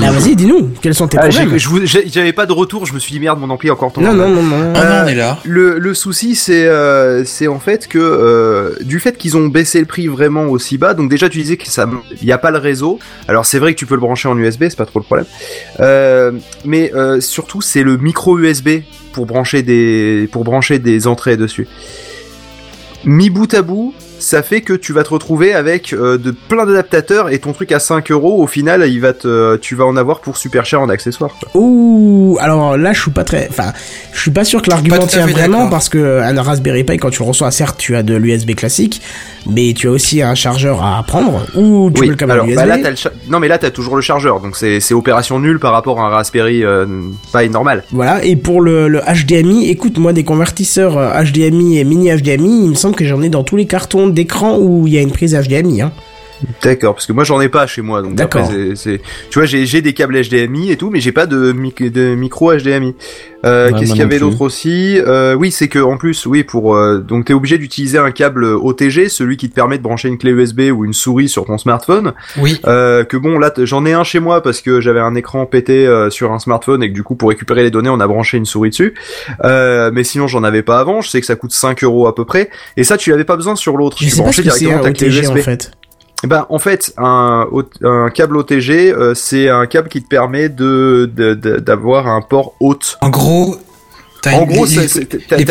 Bah, vas-y, dis-nous, quels sont tes Ah, problèmes J'avais pas de retour, je me suis dit merde, mon ampli est encore tombé. Non, non, non, non. Ah non, Euh, on est là. Le, le souci, c'est euh, c'est en fait que euh, du fait qu'ils ont baissé le prix vraiment aussi bas, donc déjà tu disais que ça, y a pas le réseau. Alors c'est vrai que tu peux le brancher en USB, c'est pas trop le problème. Euh, mais euh, surtout c'est le micro USB pour brancher des pour brancher des entrées dessus. Mi bout à bout, ça fait que tu vas te retrouver avec euh, de plein d'adaptateurs et ton truc à 5 euros au final il va te tu vas en avoir pour super cher en accessoires. quoi. Ouh, alors là, je suis pas très, enfin, je suis pas sûr que l'argument tient vraiment parce que un Raspberry Pi, quand tu le reçois, certes, tu as de l'USB classique, mais tu as aussi un chargeur à prendre ou tu oui, veux le câble alors USB. bah là t'as le cha- non mais là t'as toujours le chargeur donc c'est opération nulle par rapport à un Raspberry euh, Pi normal. Voilà, et pour le, le HDMI, écoute, moi, des convertisseurs euh, HDMI et mini HDMI, il me semble que j'en ai dans tous les cartons d'écran où il y a une prise HDMI. Hein. D'accord parce que moi j'en ai pas chez moi donc D'accord. après, c'est c'est tu vois j'ai j'ai des câbles HDMI et tout mais j'ai pas de mic- de micro HDMI. Euh, Ouais, Qu'est-ce qu'il y avait d'autre aussi? Euh, Oui c'est que en plus oui pour euh, donc t'es obligé d'utiliser un câble OTG celui qui te permet de brancher une clé USB ou une souris sur ton smartphone. Oui. Euh, que bon là t- j'en ai un chez moi parce que j'avais un écran pété euh, sur un smartphone et que du coup pour récupérer les données on a branché une souris dessus euh, mais sinon j'en avais pas avant je sais que ça coûte 5 euros à peu près et ça tu l'avais pas besoin sur l'autre Je tu sais pas ce que c'est directement ta clé OTG USB en fait. Eh ben en fait un, câble OTG euh, c'est un câble qui te permet de d'avoir un port haute En gros, t'as en une- gros t'as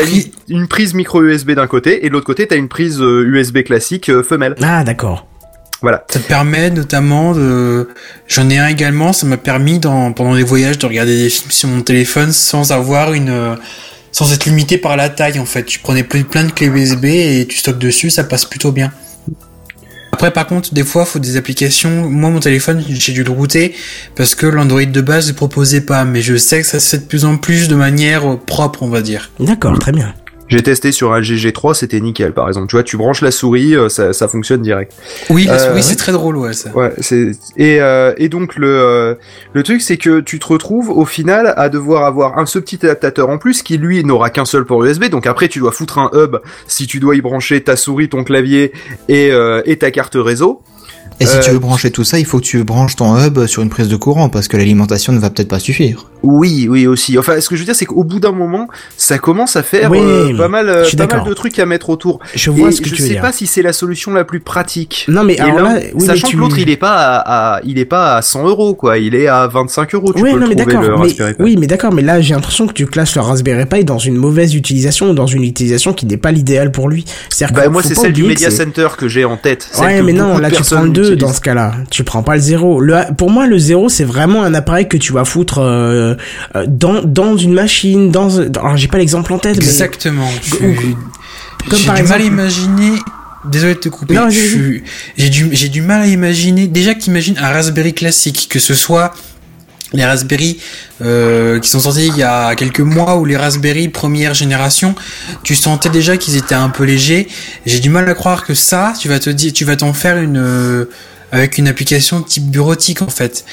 une, prise micro USB d'un côté et de l'autre côté t'as une prise euh, USB classique euh, femelle Ah, d'accord. voilà Ça te permet notamment de. J'en ai un également. Ça m'a permis dans pendant les voyages de regarder des films sur mon téléphone sans avoir une, euh, sans être limité par la taille en fait. Tu prenais plein plein de clés USB et tu stockes dessus, ça passe plutôt bien. Après, par contre, des fois, faut des applications. Moi, mon téléphone, j'ai dû le router parce que l'Android de base ne proposait pas. Mais je sais que ça se fait de plus en plus de manière propre, on va dire. D'accord, très bien. J'ai testé sur un GG3, c'était nickel, par exemple. Tu vois, tu branches la souris, euh, ça, ça fonctionne direct. Oui, la Euh, souris, c'est très drôle, ouais, ça. Ouais, c'est et euh, et donc le euh, le truc c'est que tu te retrouves au final à devoir avoir un ce petit adaptateur en plus qui lui n'aura qu'un seul port USB. Donc après tu dois foutre un hub si tu dois y brancher ta souris, ton clavier et euh, et ta carte réseau. Et si Euh, tu veux brancher tout ça, il faut que tu branches ton hub sur une prise de courant parce que l'alimentation ne va peut-être pas suffire. Oui, oui aussi. Enfin, ce que je veux dire c'est qu'au bout d'un moment, ça commence à faire Oui, euh, pas mal euh, pas mal de trucs à mettre autour. Je vois et ce que je tu veux sais dire. pas si c'est la solution la plus pratique. Non mais alors là, oui, sachant mais tu... que l'autre il est pas à, à- il est pas à 100 euros quoi, il est à 25 euros. Tu Ouais, peux non, le mais trouver le d'accord. Mais, Raspberry Pi. oui, mais d'accord. Mais là, j'ai l'impression que tu classes le Raspberry Pi dans une mauvaise utilisation ou dans une utilisation qui n'est pas l'idéal pour lui. C'est-à-dire Bah que moi c'est celle du Media Center que j'ai en tête. Ouais, mais non, là tu prends le 2 dans ce cas-là. Tu prends pas le 0. Le, pour moi, le 0, c'est vraiment un appareil que tu vas foutre euh, euh, dans, dans une machine, dans... dans- Alors, j'ai pas l'exemple en tête. Exactement. Ou- comme J'ai par du mal à exemple- imaginer. Désolé de te couper. Non, Je J'ai du, j'ai du mal à imaginer. Déjà que t'imagines un Raspberry classique, que ce soit les Raspberry euh, qui sont sortis il y a quelques mois ou les Raspberry première génération, tu sentais déjà qu'ils étaient un peu légers. J'ai du mal à croire que ça, tu vas te dire, tu vas t'en faire une euh, avec une application type bureautique en fait.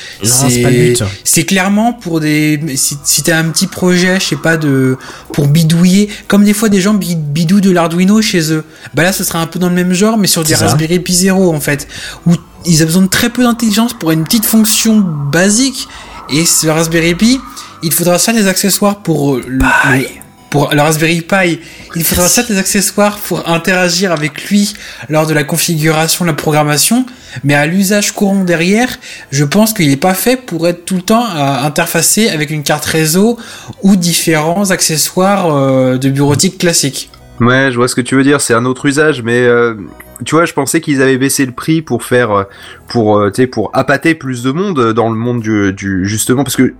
C'est clairement pour des si, si t'as un petit projet, je sais pas de pour bidouiller, comme des fois des gens bid- bidouillent de l'Arduino chez eux. Bah là, ce sera un peu dans le même genre, mais sur des ça. Raspberry Pi Zero en fait, où ils ont besoin de très peu d'intelligence pour une petite fonction basique. Et ce Raspberry Pi, il faudra ça des accessoires pour euh, le, le- pour le Raspberry Pi, il faudra ça des accessoires pour interagir avec lui lors de la configuration, la programmation, mais à l'usage courant derrière, je pense qu'il n'est pas fait pour être tout le temps euh, interfacé avec une carte réseau ou différents accessoires euh, de bureautique classique. Ouais, je vois ce que tu veux dire, c'est un autre usage, mais euh, tu vois, je pensais qu'ils avaient baissé le prix pour faire, euh, pour, euh, tu sais, pour appâter plus de monde dans le monde du, du justement, parce que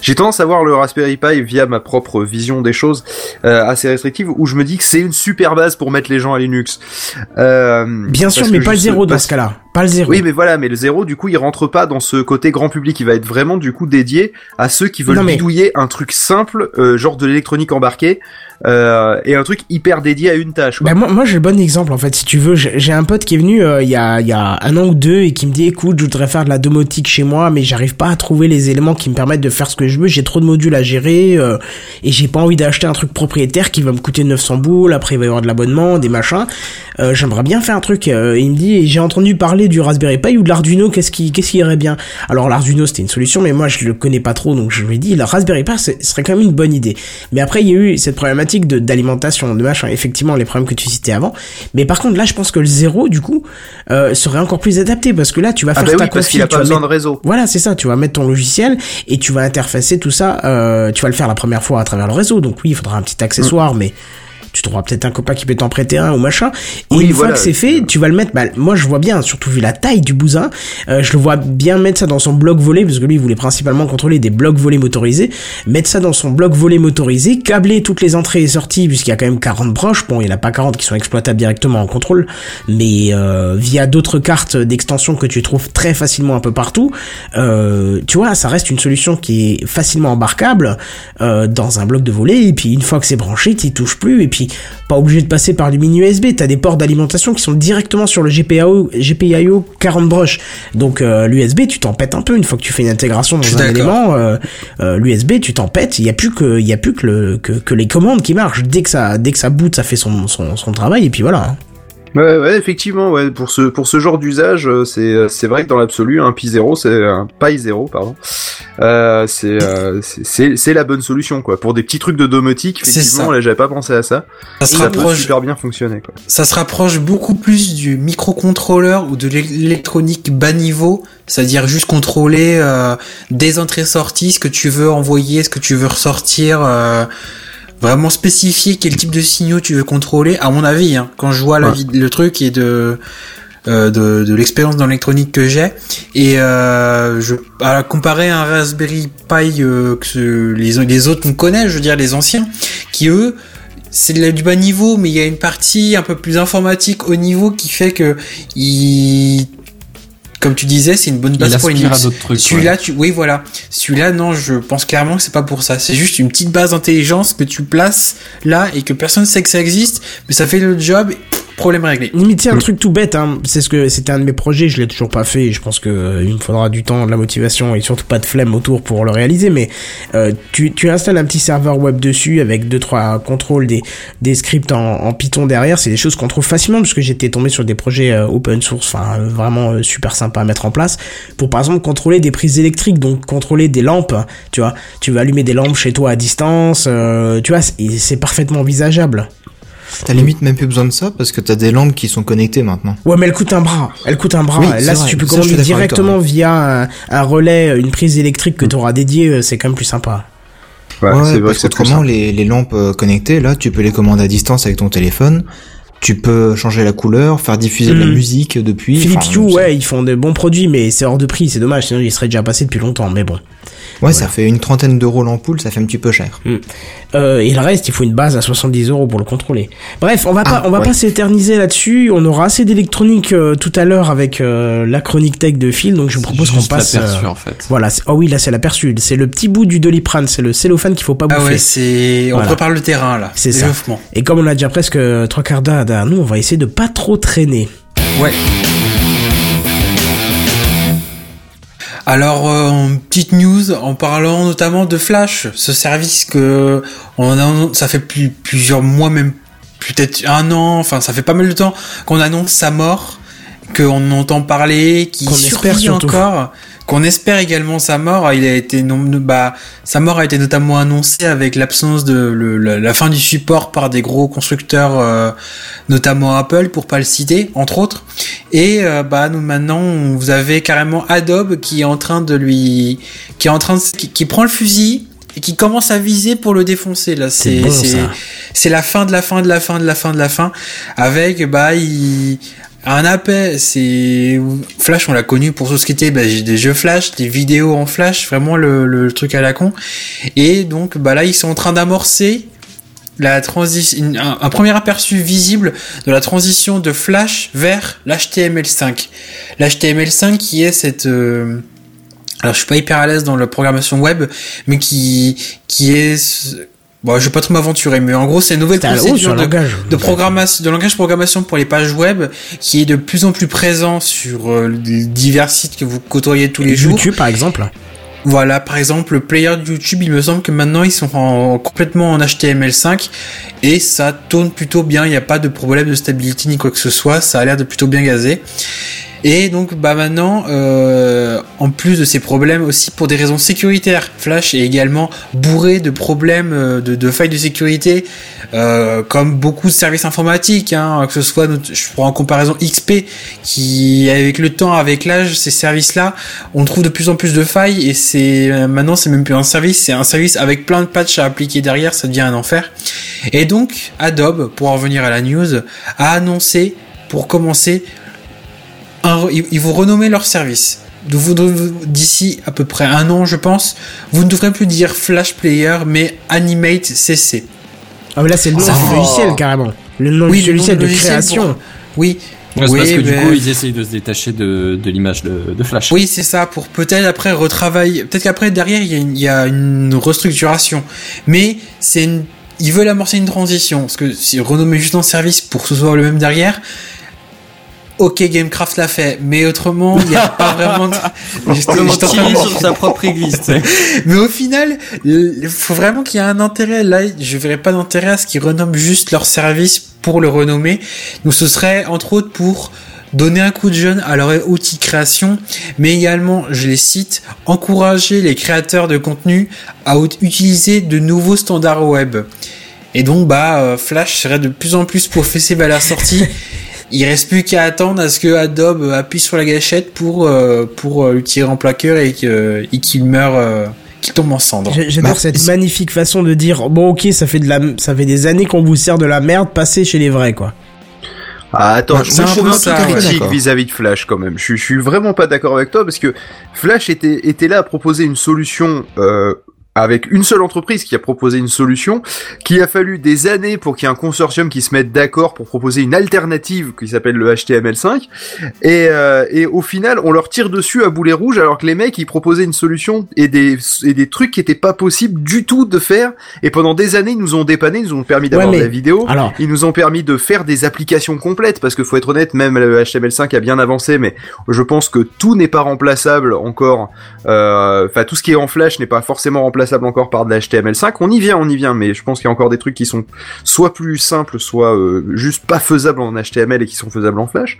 j'ai tendance à voir le Raspberry Pi via ma propre vision des choses euh, assez restrictive, où je me dis que c'est une super base pour mettre les gens à Linux. Euh, Bien sûr, mais pas le 0 dans ce cas-là. Pas le 0. Oui, mais voilà, mais le zéro, du coup, il rentre pas dans ce côté grand public. Il va être vraiment, du coup, dédié à ceux qui veulent Non, mais- bidouiller un truc simple, euh, genre de l'électronique embarquée, euh, et un truc hyper dédié à une tâche. Quoi. Bah moi, moi j'ai le bon exemple en fait si tu veux j'ai un pote qui est venu euh, il y a il y a un an ou deux et qui me dit écoute je voudrais faire de la domotique chez moi mais j'arrive pas à trouver les éléments qui me permettent de faire ce que je veux j'ai trop de modules à gérer et j'ai pas envie d'acheter un truc propriétaire qui va me coûter 900 boules après il va y avoir de l'abonnement des machins j'aimerais bien faire un truc il me dit j'ai entendu parler du Raspberry Pi ou de l'Arduino qu'est-ce qui qu'est-ce qui irait bien? Alors l'Arduino c'était une solution mais moi je le connais pas trop donc je lui ai dit le Raspberry Pi ce serait quand même une bonne idée mais après il y a eu cette problématique de d'alimentation de machin effectivement les problèmes que tu citais avant mais par contre là je pense que le zéro du coup euh, serait encore plus adapté parce que là tu vas Ah faire bah ta oui, parce config, qu'il a pas besoin mettre- de réseau. voilà, c'est ça. Tu vas mettre ton logiciel et tu vas interfacer tout ça. euh, tu vas le faire la première fois à travers le réseau. Donc oui, il faudra un petit accessoire, mais tu trouveras peut-être un copain qui peut t'en prêter un ou machin. Et Oui, une voilà. fois que c'est fait, tu vas le mettre. Bah, moi, je vois bien, surtout vu la taille du bousin, euh, je le vois bien mettre ça dans son bloc volet parce que lui, il voulait principalement contrôler des blocs volets motorisés. Mettre ça dans son bloc volet motorisé, câbler toutes les entrées et sorties puisqu'il y a quand même 40 broches. Bon, il n'y en a pas 40 qui sont exploitables directement en contrôle, mais euh, via d'autres cartes d'extension que tu trouves très facilement un peu partout. Euh, tu vois, ça reste une solution qui est facilement embarquable euh, dans un bloc de volet. Et puis une fois que c'est branché, t'y touches plus. Et puis pas obligé de passer par du mini USB. T'as des ports d'alimentation qui sont directement sur le GPIO, GPIO 40 broches. Donc euh, l'USB, tu t'en pètes un peu une fois que tu fais une intégration dans un élément. euh, euh, L'USB, tu t'en pètes. Il y a plus que, il y a plus que, le, que que les commandes qui marchent. Dès que ça, dès que ça boot, ça fait son son, son travail. Et puis voilà. Ouais, ouais, effectivement, ouais, pour ce pour ce genre d'usage, euh, c'est c'est vrai que dans l'absolu, un Pi 0, c'est un Pi 0, pardon. Euh, c'est euh, c'est- c'est la bonne solution quoi. Pour des petits trucs de domotique, effectivement, là, j'avais pas pensé à ça. Ça se Ça peut rapproche super bien fonctionner quoi. ça se rapproche beaucoup plus du microcontrôleur ou de l'électronique bas niveau, c'est-à-dire juste contrôler euh, des entrées-sorties, ce que tu veux envoyer, ce que tu veux ressortir, euh, vraiment spécifier quel type de signaux tu veux contrôler. À mon avis, hein, quand je vois la Ouais. le truc et de euh, de, de l'expérience dans l'électronique que j'ai et euh, je à comparer un Raspberry Pi euh, que les les autres qu'on connaît, je veux dire les anciens, qui eux c'est du bas niveau, mais il y a une partie un peu plus informatique au niveau qui fait que il comme tu disais, c'est une bonne base pour Linux. d'autres trucs. Celui-là, tu, oui, voilà. Celui-là, non, je pense clairement que c'est pas pour ça. C'est juste une petite base d'intelligence que tu places là et que personne sait que ça existe, mais ça fait le job. Problème réglé. Limite, c'est un truc tout bête, hein. C'est ce que c'était un de mes projets, je l'ai toujours pas fait. et Je pense que euh, il me faudra du temps, de la motivation et surtout pas de flemme autour pour le réaliser. Mais euh, tu, tu installes un petit serveur web dessus avec deux trois contrôles, des des scripts en, en Python derrière. C'est des choses qu'on trouve facilement parce que j'étais tombé sur des projets euh, open source, enfin euh, vraiment super sympa à mettre en place pour par exemple contrôler des prises électriques, donc contrôler des lampes. Tu vois, tu vas allumer des lampes chez toi à distance. euh, tu vois, c'est parfaitement envisageable. T'as limite même plus besoin de ça parce que t'as des lampes qui sont connectées maintenant. Ouais, mais elle coûte un bras. Elle coûte un bras. Oui, Là, si vrai. tu peux commander toi, directement via un, un relais, une prise électrique que tu auras dédié, euh, c'est quand même plus sympa. Ouais, Ouais, c'est vrai parce qu'autrement, les, les lampes euh, connectées, là, tu peux les commander à distance avec ton téléphone. Tu peux changer la couleur, faire diffuser de la Mhm. musique depuis. Philips Hue, ouais, ils font de bons produits, mais c'est hors de prix, c'est dommage, sinon ils seraient déjà passés depuis longtemps, mais bon. Ouais, ça fait une trentaine d'euros l'ampoule, ça fait un petit peu cher. Euh, et le reste, il faut une base à 70 euros pour le contrôler. Bref, on va pas, Ah, on va ouais. pas s'éterniser là-dessus. On aura assez d'électronique euh, tout à l'heure avec euh, la chronique tech de Phil, donc je vous propose qu'on passe. l'aperçu, euh, en fait. Voilà, oh oui, là c'est l'aperçu. C'est le petit bout du doliprane, c'est le cellophane qu'il faut pas Ah bouffer. ouais, c'est, on Voilà. prépare le terrain là. C'est ça. Et comme on a déjà presque trois quarts d'heure nous, on va essayer de pas trop traîner. Ouais. Alors, euh, petite news, en parlant notamment de Flash, ce service que on a, ça fait plus, plusieurs mois, même peut-être un an, enfin ça fait pas mal de temps qu'on annonce sa mort, qu'on entend parler, qui Qu'on espère survit encore, qu'on espère également sa mort. Il a été bah sa mort a été notamment annoncée avec l'absence de le- la, la fin du support par des gros constructeurs, euh, notamment Apple pour pas le citer, entre autres. Et euh, bah nous maintenant vous avez carrément Adobe qui est en train de lui qui est en train de, qui, qui prend le fusil et qui commence à viser pour le défoncer là c'est c'est la fin de la fin de la fin de la fin de la fin avec bah il un appel c'est Flash on l'a connu pour tout ce qui était bah, des jeux Flash des vidéos en Flash vraiment le, truc à la con et donc bah là ils sont en train d'amorcer la transition, un, premier aperçu visible de la transition de Flash vers l'HTML5. L'HTML5 qui est cette euh, alors je suis pas hyper à l'aise dans la programmation web, mais qui qui est bon, je vais pas trop m'aventurer, mais en gros c'est une nouvelle procédure de, langage. de programmation, de langage programmation pour les pages web, qui est de plus en plus présent sur euh, les divers sites que vous côtoyez tous les jours. YouTube, par exemple. Voilà, par exemple, le player de YouTube, il me semble que maintenant ils sont en- complètement en HTML5 et ça tourne plutôt bien. Il n'y a pas de problème de stabilité ni quoi que ce soit. Ça a l'air de plutôt bien gazer. Et donc, bah maintenant, euh, en plus de ces problèmes aussi pour des raisons sécuritaires, Flash est également bourré de problèmes euh, de, de failles de sécurité, euh, comme beaucoup de services informatiques, hein, que ce soit, notre- je prends en comparaison XP, qui avec le temps, avec l'âge, ces services-là, on trouve de plus en plus de failles et c'est euh, maintenant c'est même plus un service, c'est un service avec plein de patchs à appliquer derrière, ça devient un enfer. Et donc Adobe, pour en revenir à la news, a annoncé pour commencer un ils vont renommer leur service. De de D'ici à peu près un an, je pense, vous ne devrez plus dire Flash Player, mais Animate CC. Ah, mais là, c'est le nom du logiciel, carrément. Le nom Oui, du le nom logiciel de logiciel création. pour- Oui. Ouais, Oui, parce que du coup, ils essayent de se détacher de, de l'image de, de Flash. Oui, c'est ça, pour peut-être après retravailler. Peut-être qu'après, derrière, il y, a une, il y a une restructuration. Mais c'est une. Ils veulent amorcer une transition. Parce que si renommer juste un service pour que ce soit le même derrière. Ok, Gamecraft l'a fait, mais autrement, il n'y a pas vraiment de... J'étais- sur sa propre église. Mais au final, il faut vraiment qu'il y ait un intérêt. Là, je verrais pas d'intérêt à ce qu'ils renomment juste leur service pour le renommer. Donc ce serait entre autres pour donner un coup de jeune à leur outil de création, mais également, je les cite, encourager les créateurs de contenu à ut- utiliser de nouveaux standards web. Et donc, bah, euh, Flash serait de plus en plus professé vers la sortie. Il reste plus qu'à attendre à ce que Adobe appuie sur la gâchette pour euh, pour euh, lui tirer en plaqueur et que- et qu'il meure, euh, qu'il tombe en cendres. J'adore Bah, cette magnifique façon de dire bon ok ça fait de la ça fait des années qu'on vous sert de la merde passez chez les vrais quoi. Ah, attends, Ouais, je c'est un trouve peu critique vis-à-vis de Flash quand même. Je, suis- je suis vraiment pas d'accord avec toi parce que Flash était, était là à proposer une solution euh, avec une seule entreprise qui a proposé une solution, qu'il a fallu des années pour qu'il y ait un consortium qui se mette d'accord pour proposer une alternative qui s'appelle le HTML5, et, euh, et au final, on leur tire dessus à boulet rouge alors que les mecs, ils proposaient une solution et des, et des trucs qui étaient pas possibles du tout de faire, et pendant des années, ils nous ont dépanné, ils nous ont permis d'avoir Ouais, mais- de la vidéo, Alors, ils nous ont permis de faire des applications complètes parce que faut être honnête, même le HTML5 a bien avancé, mais je pense que tout n'est pas remplaçable encore. euh, Enfin, tout ce qui est en Flash n'est pas forcément remplaçable encore par de la HTML5. On y vient, on y vient, mais je pense qu'il y a encore des trucs qui sont soit plus simples, soit euh, juste pas faisables en HTML et qui sont faisables en Flash.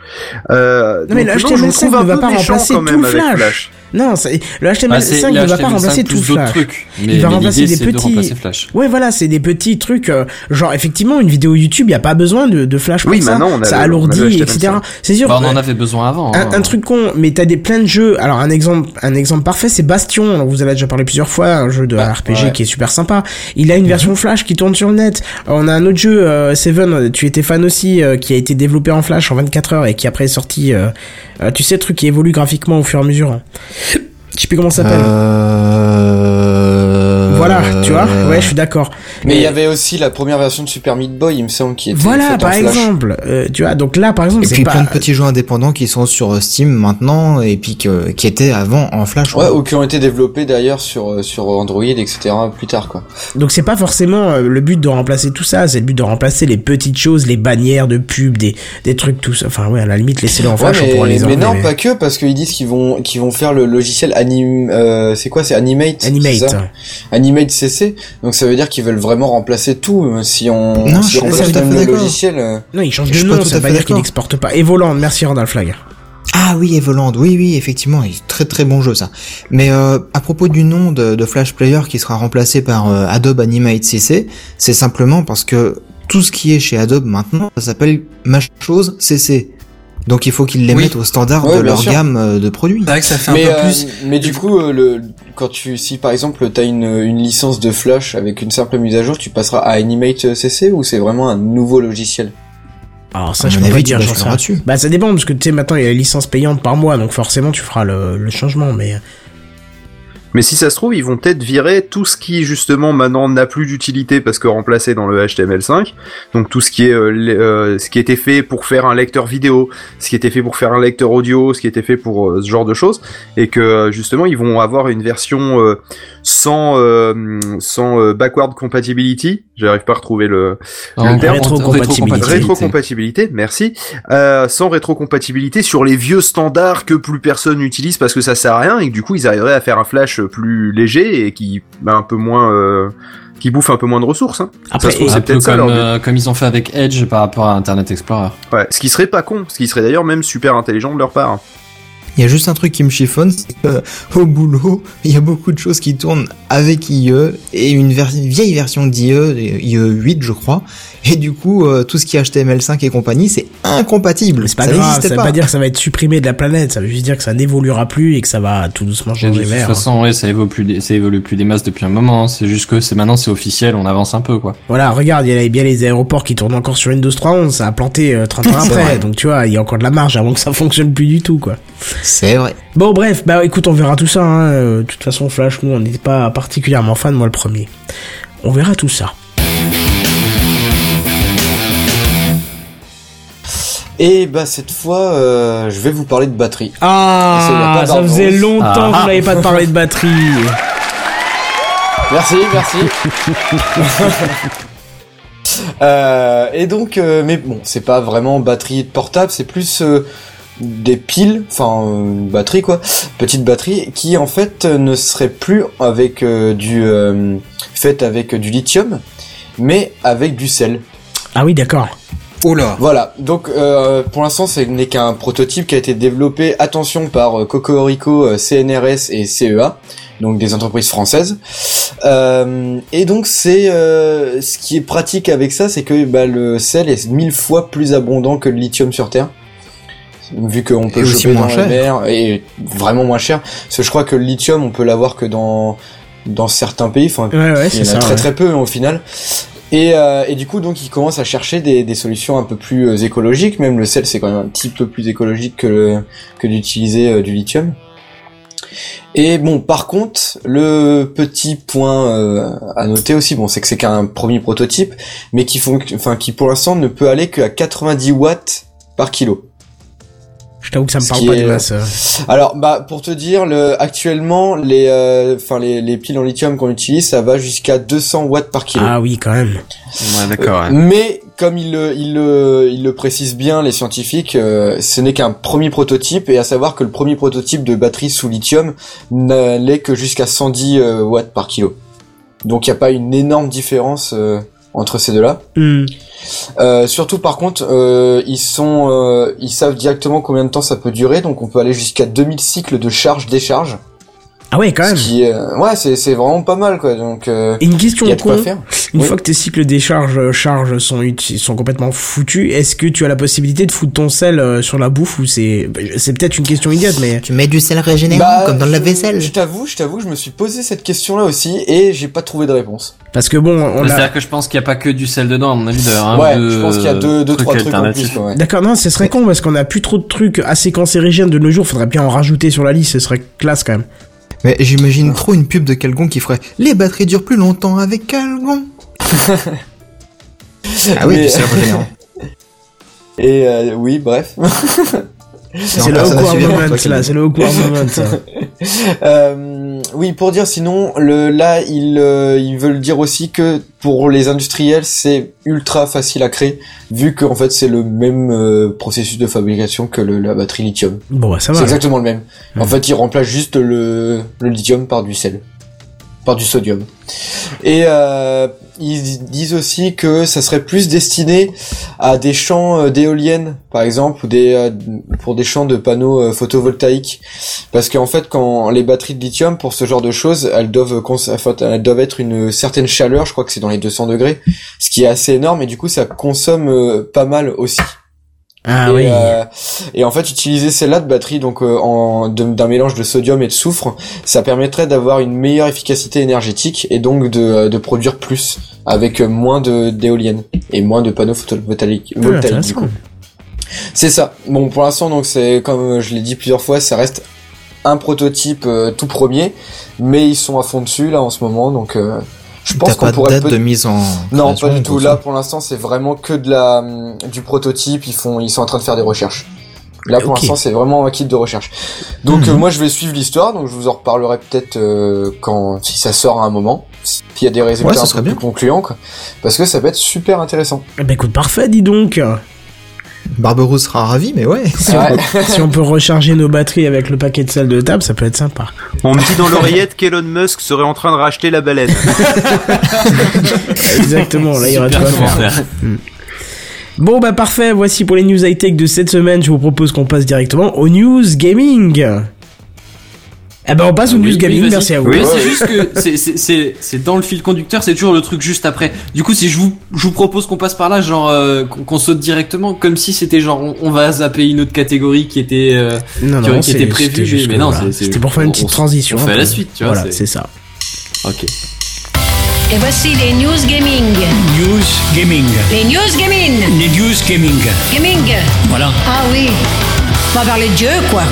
Euh, Non, mais le non, je vous HTML5 trouve un ne va pas remplacer tout le Flash. non, le HTML5 Bah, ne va pas HTML5 remplacer tout Flash. Il va remplacer des petits-. Ouais, voilà, c'est des petits trucs, euh, genre effectivement une vidéo YouTube, il y a pas besoin de, de Flash pour Oui, ça. maintenant, on a ça le- on a alourdit, etc. HTML5. C'est sûr. Bah, on en avait besoin avant. un, hein. un truc con, mais t'as des plein de jeux. Alors un exemple, un exemple parfait, c'est Bastion. Alors, vous avez déjà parlé plusieurs fois, un jeu de Bah, RPG ouais. qui est super sympa. Il a une version Flash qui tourne sur le net. Euh, On a un autre jeu, euh, Seven. Tu étais fan aussi, euh, qui a été développé en Flash en 24 heures et qui après est sorti. euh, tu sais, le truc qui évolue graphiquement au fur et à mesure. Je sais plus comment ça s'appelle. Euh... Voilà, tu vois. Ouais, je suis d'accord. Mais il y avait aussi la première version de Super Meat Boy, il me semble, qui était Voilà, faite en par Flash. exemple. Euh, tu vois, donc là, par exemple, Et puis pas. plein de petits jeux indépendants qui sont sur euh, Steam maintenant et puis que, qui étaient avant en Flash. Ouais, ou qui ont été développés d'ailleurs sur, euh, sur Android, etc. plus tard, quoi. Donc c'est pas forcément euh, le but de remplacer tout ça, c'est le but de remplacer les petites choses, les bannières de pub, des, des trucs tout ça. Enfin ouais, à la limite laissez-le en Ouais, flash, on mais, pourra les mais enlever. non, mais- pas que, parce qu'ils disent qu'ils vont, qu'ils vont faire le logiciel anim, euh, c'est quoi, c'est Animate? c'est Animate. Animate CC. Donc ça veut dire qu'ils veulent vraiment remplacer tout, euh, si on, Non, si je on même le logiciel. euh, Non, il change Je de nom, ça veut pas dire qu'il d'accord. exporte pas. Evoland, merci Randall Flag. Ah oui, Evoland, oui, oui, effectivement, il- très très bon jeu ça. Mais euh, à propos du nom de, de Flash Player qui sera remplacé par euh, Adobe Animate CC, c'est simplement parce que tout ce qui est chez Adobe maintenant, ça s'appelle ma chose CC. Donc il faut qu'ils les Oui. mettent au standard Ouais, de leur sûr. gamme euh, de produits. C'est vrai que ça fait mais, un peu euh, plus. mais du coup, euh, le, quand tu, si par exemple t'as une, une licence de Flash avec une simple mise à jour, tu passeras à Animate CC ou c'est vraiment un nouveau logiciel? Alors ça, À je peux pas dire, j'en sais. Bah ça dépend, parce que tu sais, maintenant il y a les licences payantes par mois, donc forcément tu feras le, le changement, mais... Mais si ça se trouve, ils vont peut-être virer tout ce qui justement maintenant n'a plus d'utilité parce que remplacé dans le HTML5. Donc tout ce qui est euh, les- euh, ce qui était fait pour faire un lecteur vidéo, ce qui était fait pour faire un lecteur audio, ce qui était fait pour euh, ce genre de choses, et que euh, justement ils vont avoir une version euh, sans euh, sans euh, backward compatibility. J'arrive pas à retrouver le En terme rétrocompatibilité. rétrocompatibilité, merci. Euh, sans rétrocompatibilité sur les vieux standards que plus personne n'utilise parce que ça sert à rien et que du coup ils arriveraient à faire un flash plus léger et qui bah, un peu moins euh, qui bouffe un peu moins de ressources. Hein. Après, c'est peut-être comme, leur euh, comme ils ont fait avec Edge par rapport à Internet Explorer. Ouais, ce qui serait pas con, ce qui serait d'ailleurs même super intelligent de leur part. Hein. Il y a juste un truc qui me chiffonne, c'est que au boulot, il y a beaucoup de choses qui tournent avec IE et une ver- vieille version d'IE, IE 8 je crois, et du coup euh, tout ce qui est HTML5 et compagnie, c'est incompatible. c'est pas ça grave, n'existe ça veut pas. pas dire que ça va être supprimé de la planète, ça veut juste dire que ça n'évoluera plus et que ça va tout doucement De changer toute vers. façon, ouais, ça évolue plus, des- ça évolue plus des masses depuis un moment. hein. C'est juste que c'est maintenant, c'est officiel, on avance un peu, quoi. Voilà, regarde, il y a bien les aéroports qui tournent encore sur Windows 3.11, ça a planté euh, 30 ans C'est après, donc tu vois, il y a encore de la marge avant que ça fonctionne plus du tout, quoi. C'est vrai. Bon, bref, bah écoute, on verra tout ça, hein. euh, De toute façon, Flash, nous, on n'était pas particulièrement fan, moi le premier. On verra tout ça. Et bah cette fois, euh, je vais vous parler de batterie. Ça, Ah, ça faisait longtemps Ah. qu'on n'avait pas parlé de batterie. Merci, merci. Euh, et donc, euh, mais bon, c'est pas vraiment batterie portable, c'est plus euh, des piles, enfin euh, une batterie quoi, petite batterie qui en fait euh, ne serait plus avec euh, du euh, faite avec du lithium, mais avec du sel. Ah oui, d'accord. Oh là. Voilà, donc euh, pour l'instant ce n'est qu'un prototype qui a été développé, attention, par euh, Cocorico, euh, CNRS et CEA, donc des entreprises françaises. Euh, et donc c'est euh, ce qui est pratique avec ça, c'est que bah, le sel est mille fois plus abondant que le lithium sur Terre. Vu qu'on peut Et le choper moins dans la mer et vraiment moins cher. Parce que je crois que le lithium on peut l'avoir que dans dans certains pays. Enfin, Ouais, ouais, il y en a ça. très ouais. très peu au final. Et, euh, et du coup, donc, ils commencent à chercher des, des solutions un peu plus euh, écologiques. Même le sel, c'est quand même un petit peu plus écologique que, le- que d'utiliser euh, du lithium. Et bon, par contre, le petit point euh, à noter aussi, bon, c'est que c'est qu'un premier prototype, mais qui font, enfin, qui pour l'instant ne peut aller qu'à 90 watts par kilo. Je t'avoue que ça me parle pas est- de masse. euh. Alors, bah, pour te dire, le, actuellement, les, euh, enfin, les, les piles en lithium qu'on utilise, ça va jusqu'à 200 watts par kilo. Ah oui, quand même. Ouais, d'accord. ouais. Mais comme il le, il le, il le précise bien les scientifiques, euh, ce n'est qu'un premier prototype et à savoir que le premier prototype de batterie sous lithium n'allait que jusqu'à 110 euh, watts par kilo. Donc il n'y a pas une énorme différence euh, entre ces deux-là. Hmm. Euh, surtout par contre, euh, ils sont, euh, ils savent directement combien de temps ça peut durer, donc on peut aller jusqu'à 2000 cycles de charge-décharge. Ah ouais, quand Ce même. qui, est- ouais, c'est, c'est vraiment pas mal quoi. Donc euh, Et une question y a de quoi faire. Une Oui. fois que tes cycles décharge euh, charge sont sont complètement foutus, est-ce que tu as la possibilité de foutre ton sel euh, sur la bouffe ou c'est bah, c'est peut-être une question idiote mais Tu mets du sel régénérant Bah, comme dans le lave-vaisselle. Je t'avoue, je t'avoue, je me suis posé cette question-là aussi et j'ai pas trouvé de réponse. parce que bon on a C'est-à-dire que je pense qu'il n'y a pas que du sel dedans, à mon avis, de ouais, je pense qu'il y a deux, deux trucs trois trucs en plus. ouais. D'accord, non, ce serait con parce qu'on a plus trop de trucs assez cancérigènes de nos jours. Faudrait bien en rajouter sur la liste, ce serait classe quand même. Mais j'imagine trop une pub de Calgon qui ferait Les batteries durent plus longtemps avec Calgon. ah oui, sel régénérant. Et euh, oui, bref. C'est le awkward moment là, c'est le awkward moment. Oui, pour dire sinon, le là ils euh, ils veulent dire aussi que pour les industriels c'est ultra facile à créer vu que en fait c'est le même euh, processus de fabrication que le, la batterie lithium. Bon, bah ça C'est va. exactement le même. En fait, ils remplacent juste le, le lithium par du sel, du sodium. Et euh, ils disent aussi que ça serait plus destiné à des champs euh, d'éoliennes, par exemple, ou des euh, pour des champs de panneaux photovoltaïques, parce qu'en fait, quand les batteries de lithium pour ce genre de choses, elles doivent elles doivent être une certaine chaleur, je crois que c'est dans les 200 degrés, ce qui est assez énorme et du coup ça consomme pas mal aussi. Ah et, oui. euh, et en fait, utiliser celle-là de batterie, donc euh, en d'un mélange de sodium et de soufre, ça permettrait d'avoir une meilleure efficacité énergétique et donc de, euh, de produire plus avec euh, moins de d'éoliennes et moins de panneaux photovoltaïques. Ah, du coup. C'est ça. Bon, pour l'instant, donc c'est comme euh, je l'ai dit plusieurs fois, ça reste un prototype euh, tout premier, mais ils sont à fond dessus là en ce moment, donc euh, je pense qu'on pourrait date peut- de mise en. non, pas du ou tout. Là, pour l'instant, c'est vraiment que de la hum, du prototype. Ils font, ils sont en train de faire des recherches. Là, pour l'instant, c'est vraiment un kit de recherche. Donc, Mhm. euh, moi, je vais suivre l'histoire. Donc, je vous en reparlerai peut-être euh, quand, si ça sort à un moment, s'il y a des résultats Ouais, un peu plus concluants, quoi. Parce que ça peut être super intéressant. Eh ben écoute, parfait, dis donc. Barberousse sera ravi, mais ouais. Si, on, si on peut recharger nos batteries avec le paquet de sel de table, ça peut être sympa. On me dit dans l'oreillette qu'Elon Musk serait en train de racheter la baleine. Exactement, là il y aura de Super quoi faire. commentaire. Bon bah parfait, voici pour les news high-tech de cette semaine, je vous propose qu'on passe directement aux news gaming. Eh ben on passe aux Oui, news oui, gaming, merci à vous. Oui, c'est juste que c'est- c'est- c'est c'est dans le fil conducteur, c'est toujours le truc juste après. Du coup, si je vous je vous propose qu'on passe par là, genre euh, qu'on saute directement, comme si c'était genre on, on va zapper une autre catégorie qui était euh, Non, qui, non, qui était prévue, c'était mais, non, voilà, c'était pour faire une petite on- transition. On fait la suite, tu vois. Voilà, c'est ça. Ok. Et voici les news gaming. News Gaming. Les news gaming. Les News Gaming. Gaming. Voilà. Ah oui. On va parler de Dieu, quoi.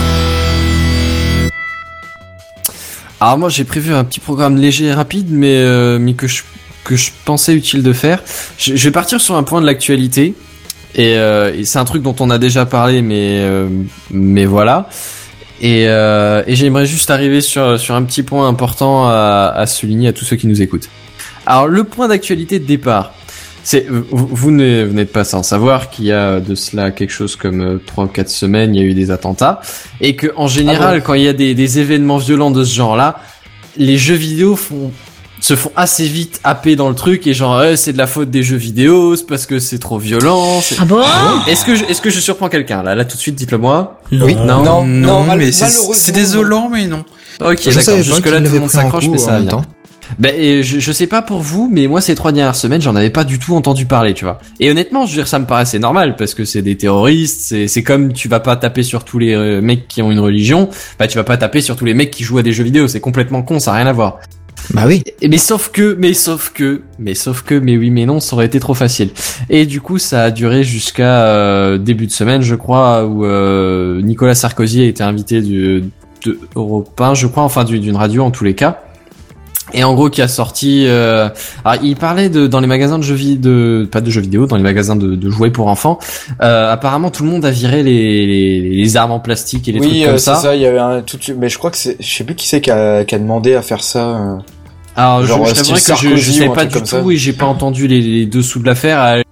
Alors moi j'ai prévu un petit programme léger et rapide, mais euh, mais que je que je pensais utile de faire. Je, je vais partir sur un point de l'actualité. Et, euh, c'est un truc dont on a déjà parlé, mais euh, mais voilà. Et, euh, et j'aimerais juste arriver sur sur un petit point important à, à souligner à tous ceux qui nous écoutent. Alors le point d'actualité de départ, c'est vous, vous n'êtes pas sans savoir qu'il y a de cela quelque chose comme euh, trois ou quatre semaines, il y a eu des attentats et que en général quand il y a des, des événements violents de ce genre-là, les jeux vidéo font se font assez vite happer dans le truc et genre eh, c'est de la faute des jeux vidéo, c'est parce que c'est trop violent. c'est- Ah bon Est-ce que je, est-ce que je surprends quelqu'un là? Là tout de suite dites-le moi. Oui. Non. Non, non, mais c'est désolant, mais non. Ok d'accord. Jusque là tout le monde s'accroche mais ça va bien. temps. Ben, et je, je sais pas pour vous, mais moi ces trois dernières semaines, j'en avais pas du tout entendu parler, tu vois. Et honnêtement, je veux dire, ça me paraissait normal parce que c'est des terroristes. C'est, c'est comme tu vas pas taper sur tous les euh, mecs qui ont une religion, bah tu vas pas taper sur tous les mecs qui jouent à des jeux vidéo. C'est complètement con, ça a rien à voir. Bah oui. Mais sauf que, mais sauf que, mais sauf que, mais oui, mais non, ça aurait été trop facile. Et du coup, ça a duré jusqu'à euh, début de semaine, je crois, où euh, Nicolas Sarkozy a été invité du, de Europe 1, je crois, enfin du- d'une radio en tous les cas. Et en gros, qui a sorti. Euh, alors, il parlait de dans les magasins de jeux vidéo, pas de jeux vidéo, dans les magasins de, de jouets pour enfants. Euh, apparemment, tout le monde a viré les, les, les armes en plastique et les oui, trucs euh, comme c'est ça. ça. Il y avait un tout, mais je crois que c'est, je sais plus qui c'est qui a, qui a demandé à faire ça. euh. Alors, Genre, je, je que je, je un pas du comme tout ça. et j'ai pas entendu les, les dessous de l'affaire.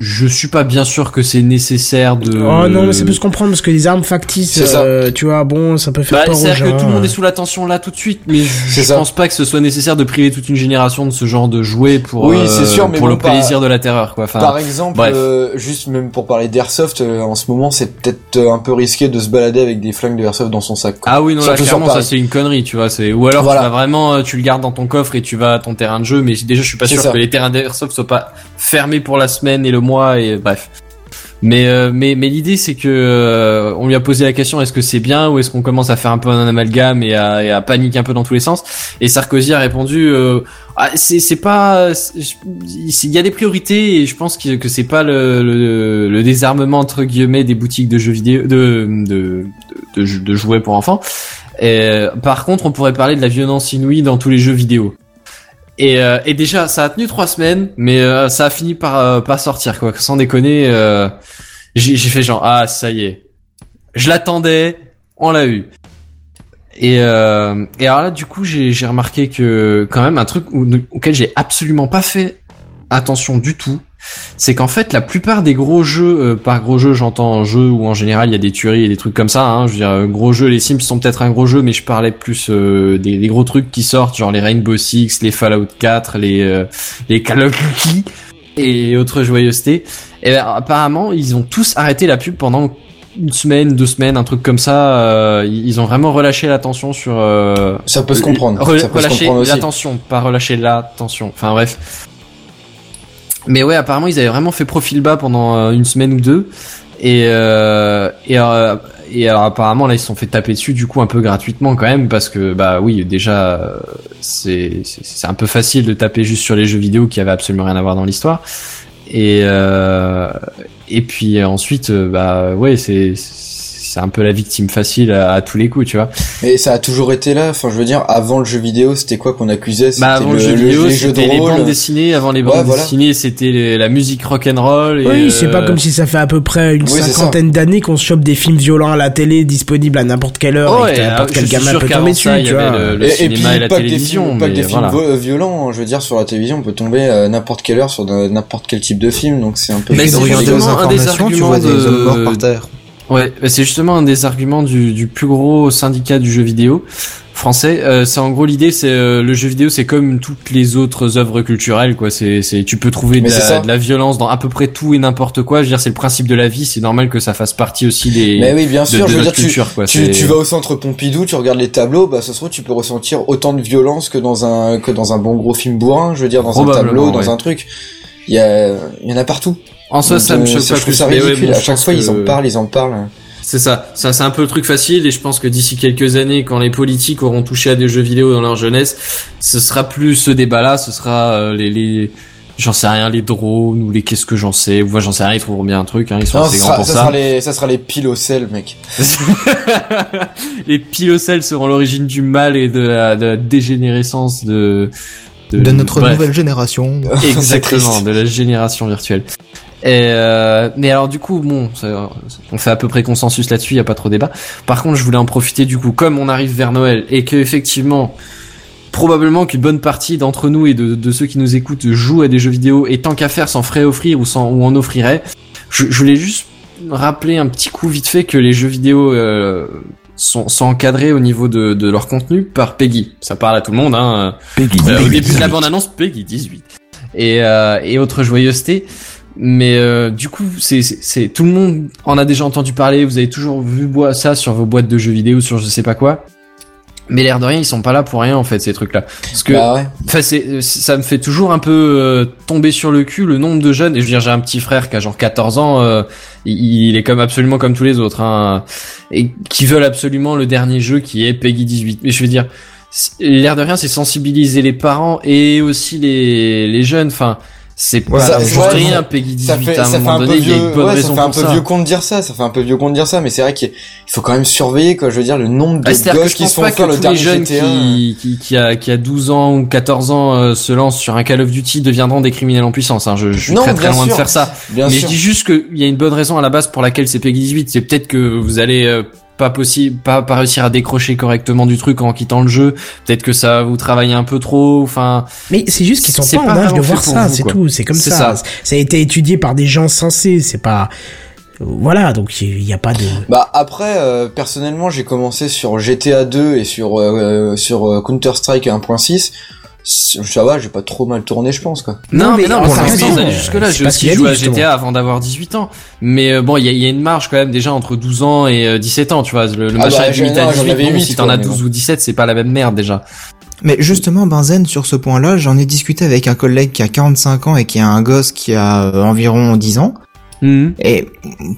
Euh, Je suis pas bien sûr que c'est nécessaire de. Oh non, mais ça peut se comprendre parce que les armes factices, C'est ça. euh, tu vois, bon, ça peut faire Bah, peur aux c'est-à-dire gens. que tout le monde est sous la tension là tout de suite, mais je, C'est je ça. pense pas que ce soit nécessaire de priver toute une génération de ce genre de jouets pour Oui, euh, c'est sûr, mais pour bon, le par- plaisir de la terreur quoi. Enfin, Par exemple, bref. euh, juste même pour parler d'airsoft, euh, en ce moment, c'est peut-être euh, un peu risqué de se balader avec des flingues de airsoft dans son sac. quoi. Ah oui non là clairement ça c'est une connerie tu vois c'est ou alors Voilà. tu vas vraiment euh, tu le gardes dans ton coffre et tu vas à ton terrain de jeu mais déjà je suis pas C'est sûr ça. que les terrains d'airsoft soient pas fermés pour la semaine et le mois et bref. Mais euh, mais mais l'idée c'est que euh, on lui a posé la question est-ce que c'est bien ou est-ce qu'on commence à faire un peu un amalgame et à, et à paniquer un peu dans tous les sens? Et Sarkozy a répondu euh, ah, c'est pas il y a des priorités et je pense que, que c'est pas le, le le désarmement entre guillemets des boutiques de jeux vidéo de de de, de, de jouets pour enfants. Et, par contre, on pourrait parler de la violence inouïe dans tous les jeux vidéo. Et, euh, et déjà, ça a tenu trois semaines, mais euh, ça a fini par euh, par sortir quoi. Sans déconner, euh, j'ai fait genre ah ça y est, je l'attendais, on l'a eu. Et euh, et alors là, du coup, j'ai remarqué que quand même un truc auquel j'ai absolument pas fait attention du tout, c'est qu'en fait la plupart des gros jeux, euh, par gros jeux j'entends jeu où en général il y a des tueries et des trucs comme ça. Hein, je veux dire, euh, gros jeux, les Sims sont peut-être un gros jeu, mais je parlais plus euh, des, des gros trucs qui sortent, genre les Rainbow Six, les Fallout 4, les euh, les Call of Duty et autres joyeusetés. Et ben, apparemment ils ont tous arrêté la pub pendant une semaine, deux semaines, un truc comme ça. euh, ils ont vraiment relâché l'attention sur. Euh, Ça peut se comprendre. Rel- ça peut se relâcher comprendre aussi. l'attention, pas relâcher l'attention. Enfin bref. Mais ouais, apparemment ils avaient vraiment fait profil bas pendant euh, une semaine ou deux. Et euh, et, euh, et alors apparemment là ils se sont fait taper dessus du coup un peu gratuitement quand même parce que bah oui déjà euh, c'est c'est un peu facile de taper juste sur les jeux vidéo qui avaient absolument rien à voir dans l'histoire. Et euh, et puis ensuite euh, bah ouais c'est c'est un peu la victime facile à, à tous les coups tu vois. Mais ça a toujours été là. Enfin, je veux dire, avant le jeu vidéo, c'était quoi qu'on accusait? C'était Bah avant le, jeu vidéo, les jeux de les bandes dessinées. Avant les Ouais, bandes voilà. dessinées, c'était la musique rock'n'roll. et, Oui, c'est euh, pas comme si ça fait à peu près une Oui, cinquantaine d'années qu'on se chope des films violents à la télé disponibles à n'importe quelle heure Ouais, et que n'importe je quel gamin peut tomber dessus, tu vois. le- le et, puis et la pas que télévision, des films, pas que des films violents. hein. Je veux dire, sur la télévision, on peut tomber à n'importe quelle heure sur n'importe quel type de film. Donc c'est un peu. Mais c'est un des arguments vois des de- hommes morts par terre. Ouais, bah, c'est justement un des arguments du, du plus gros syndicat du jeu vidéo français. Euh, c'est en gros l'idée, c'est euh, le jeu vidéo, c'est comme toutes les autres œuvres culturelles, quoi. C'est, c'est, tu peux trouver de la, ça. de la violence dans à peu près tout et n'importe quoi. Je veux dire, c'est le principe de la vie. C'est normal que ça fasse partie aussi des Mais oui, bien sûr. de je veux dire, tu, culture, quoi. tu, tu vas au centre Pompidou, tu regardes les tableaux, bah ça se trouve tu peux ressentir autant de violence que dans un que dans un bon gros film bourrin. Je veux dire, dans un tableau, dans ouais. un truc. Il y a, il y en a partout. En soi, ça me Donc, choque euh, pas je trouve plus. ça mais ouais, ridicule. bon, à chaque fois, ils en parlent, ils en parlent. C'est ça, ça c'est un peu le truc facile et je pense que d'ici quelques années, quand les politiques auront touché à des jeux vidéo dans leur jeunesse, ce sera plus ce débat-là, ce sera euh, les, les j'en sais rien, les drones ou les qu'est-ce que j'en sais, ou moi j'en sais rien, ils trouveront bien un truc, hein, ils sont Non, assez ça grands pour ça, ça. sera les, ça sera les piles au sel, mec. les pilocelles seront l'origine du mal et de la, de la dégénérescence de De notre bref. nouvelle génération. Exactement, de la génération virtuelle. Et euh, mais alors du coup, bon, on fait à peu près consensus là-dessus, y a pas trop débat. Par contre, je voulais en profiter du coup, comme on arrive vers Noël et que effectivement, probablement qu'une bonne partie d'entre nous et de, de ceux qui nous écoutent jouent à des jeux vidéo et tant qu'à faire s'en ferait offrir ou s'en ou en offrirait. Je, je voulais juste rappeler un petit coup vite fait que les jeux vidéo euh, sont, sont encadrés au niveau de, de leur contenu par Peggy. Ça parle à tout le monde, hein. Peggy. Euh, au début de la bande annonce Peggy 18 et euh, et autres joyeusetés mais euh, du coup c'est tout le monde en a déjà entendu parler vous avez toujours vu ça sur vos boîtes de jeux vidéo sur je sais pas quoi mais l'air de rien ils sont pas là pour rien en fait ces trucs là parce que Bah ouais. C'est, ça me fait toujours un peu euh, tomber sur le cul le nombre de jeunes. Et je veux dire, j'ai un petit frère qui a genre 14 ans. euh, il, il est comme absolument comme tous les autres, hein, et qui veulent absolument le dernier jeu qui est Peggy 18. Mais je veux dire, l'air de rien, c'est sensibiliser les parents et aussi les les jeunes. Enfin, c'est pas ça- ouais, rien ça- Peggy 18 ça fait, à un ça fait moment un peu donné, il y a vieux, une bonne ouais, ça raison fait un peu ça. vieux con de dire ça, ça fait un peu vieux con de dire ça, mais c'est vrai qu'il faut quand même surveiller, quoi. Je veux dire, le nombre de Ah, gosses qui sont pas faire que le tous les dernier jeunes GTA. qui, qui, qui, a, qui a 12 ans ou 14 ans euh, se lancent sur un Call of Duty deviendront des criminels en puissance. Hein. Je, je suis Non, très très loin de sûr. faire ça. Mais sûr. je dis juste qu'il y a une bonne raison à la base pour laquelle c'est Peggy 18. C'est peut-être que vous allez euh, pas possible, pas, pas réussir à décrocher correctement du truc en quittant le jeu. Peut-être que ça vous travaille un peu trop. Enfin, Mais c'est juste qu'ils sont C'est pas en pas âge de voir ça, c'est tout, c'est comme ça. ça. ça. a été étudié par des gens sensés, c'est pas... Voilà, donc il y a pas de... Bah après, euh, personnellement, j'ai commencé sur GTA 2 et sur euh, sur Counter Strike 1.6. Ça va, j'ai pas trop mal tourné, je pense quoi. Non, Non, mais, mais non, ça années jusque-là. c'est J'ai aussi joué à. GTA avant d'avoir 18 ans. Mais euh, bon, il y a, il y a une marge quand même déjà entre 12 ans et euh, 17 ans, tu vois. Le, le Ah machin bah, est limité à non, j'en 18, avais bon, huit, si t'en as mais 12 bon. ou 17, c'est pas la même merde déjà. Mais justement, Benzen, sur ce point-là, j'en ai discuté avec un collègue qui a 45 ans et qui a un gosse qui a euh, environ 10 ans. Et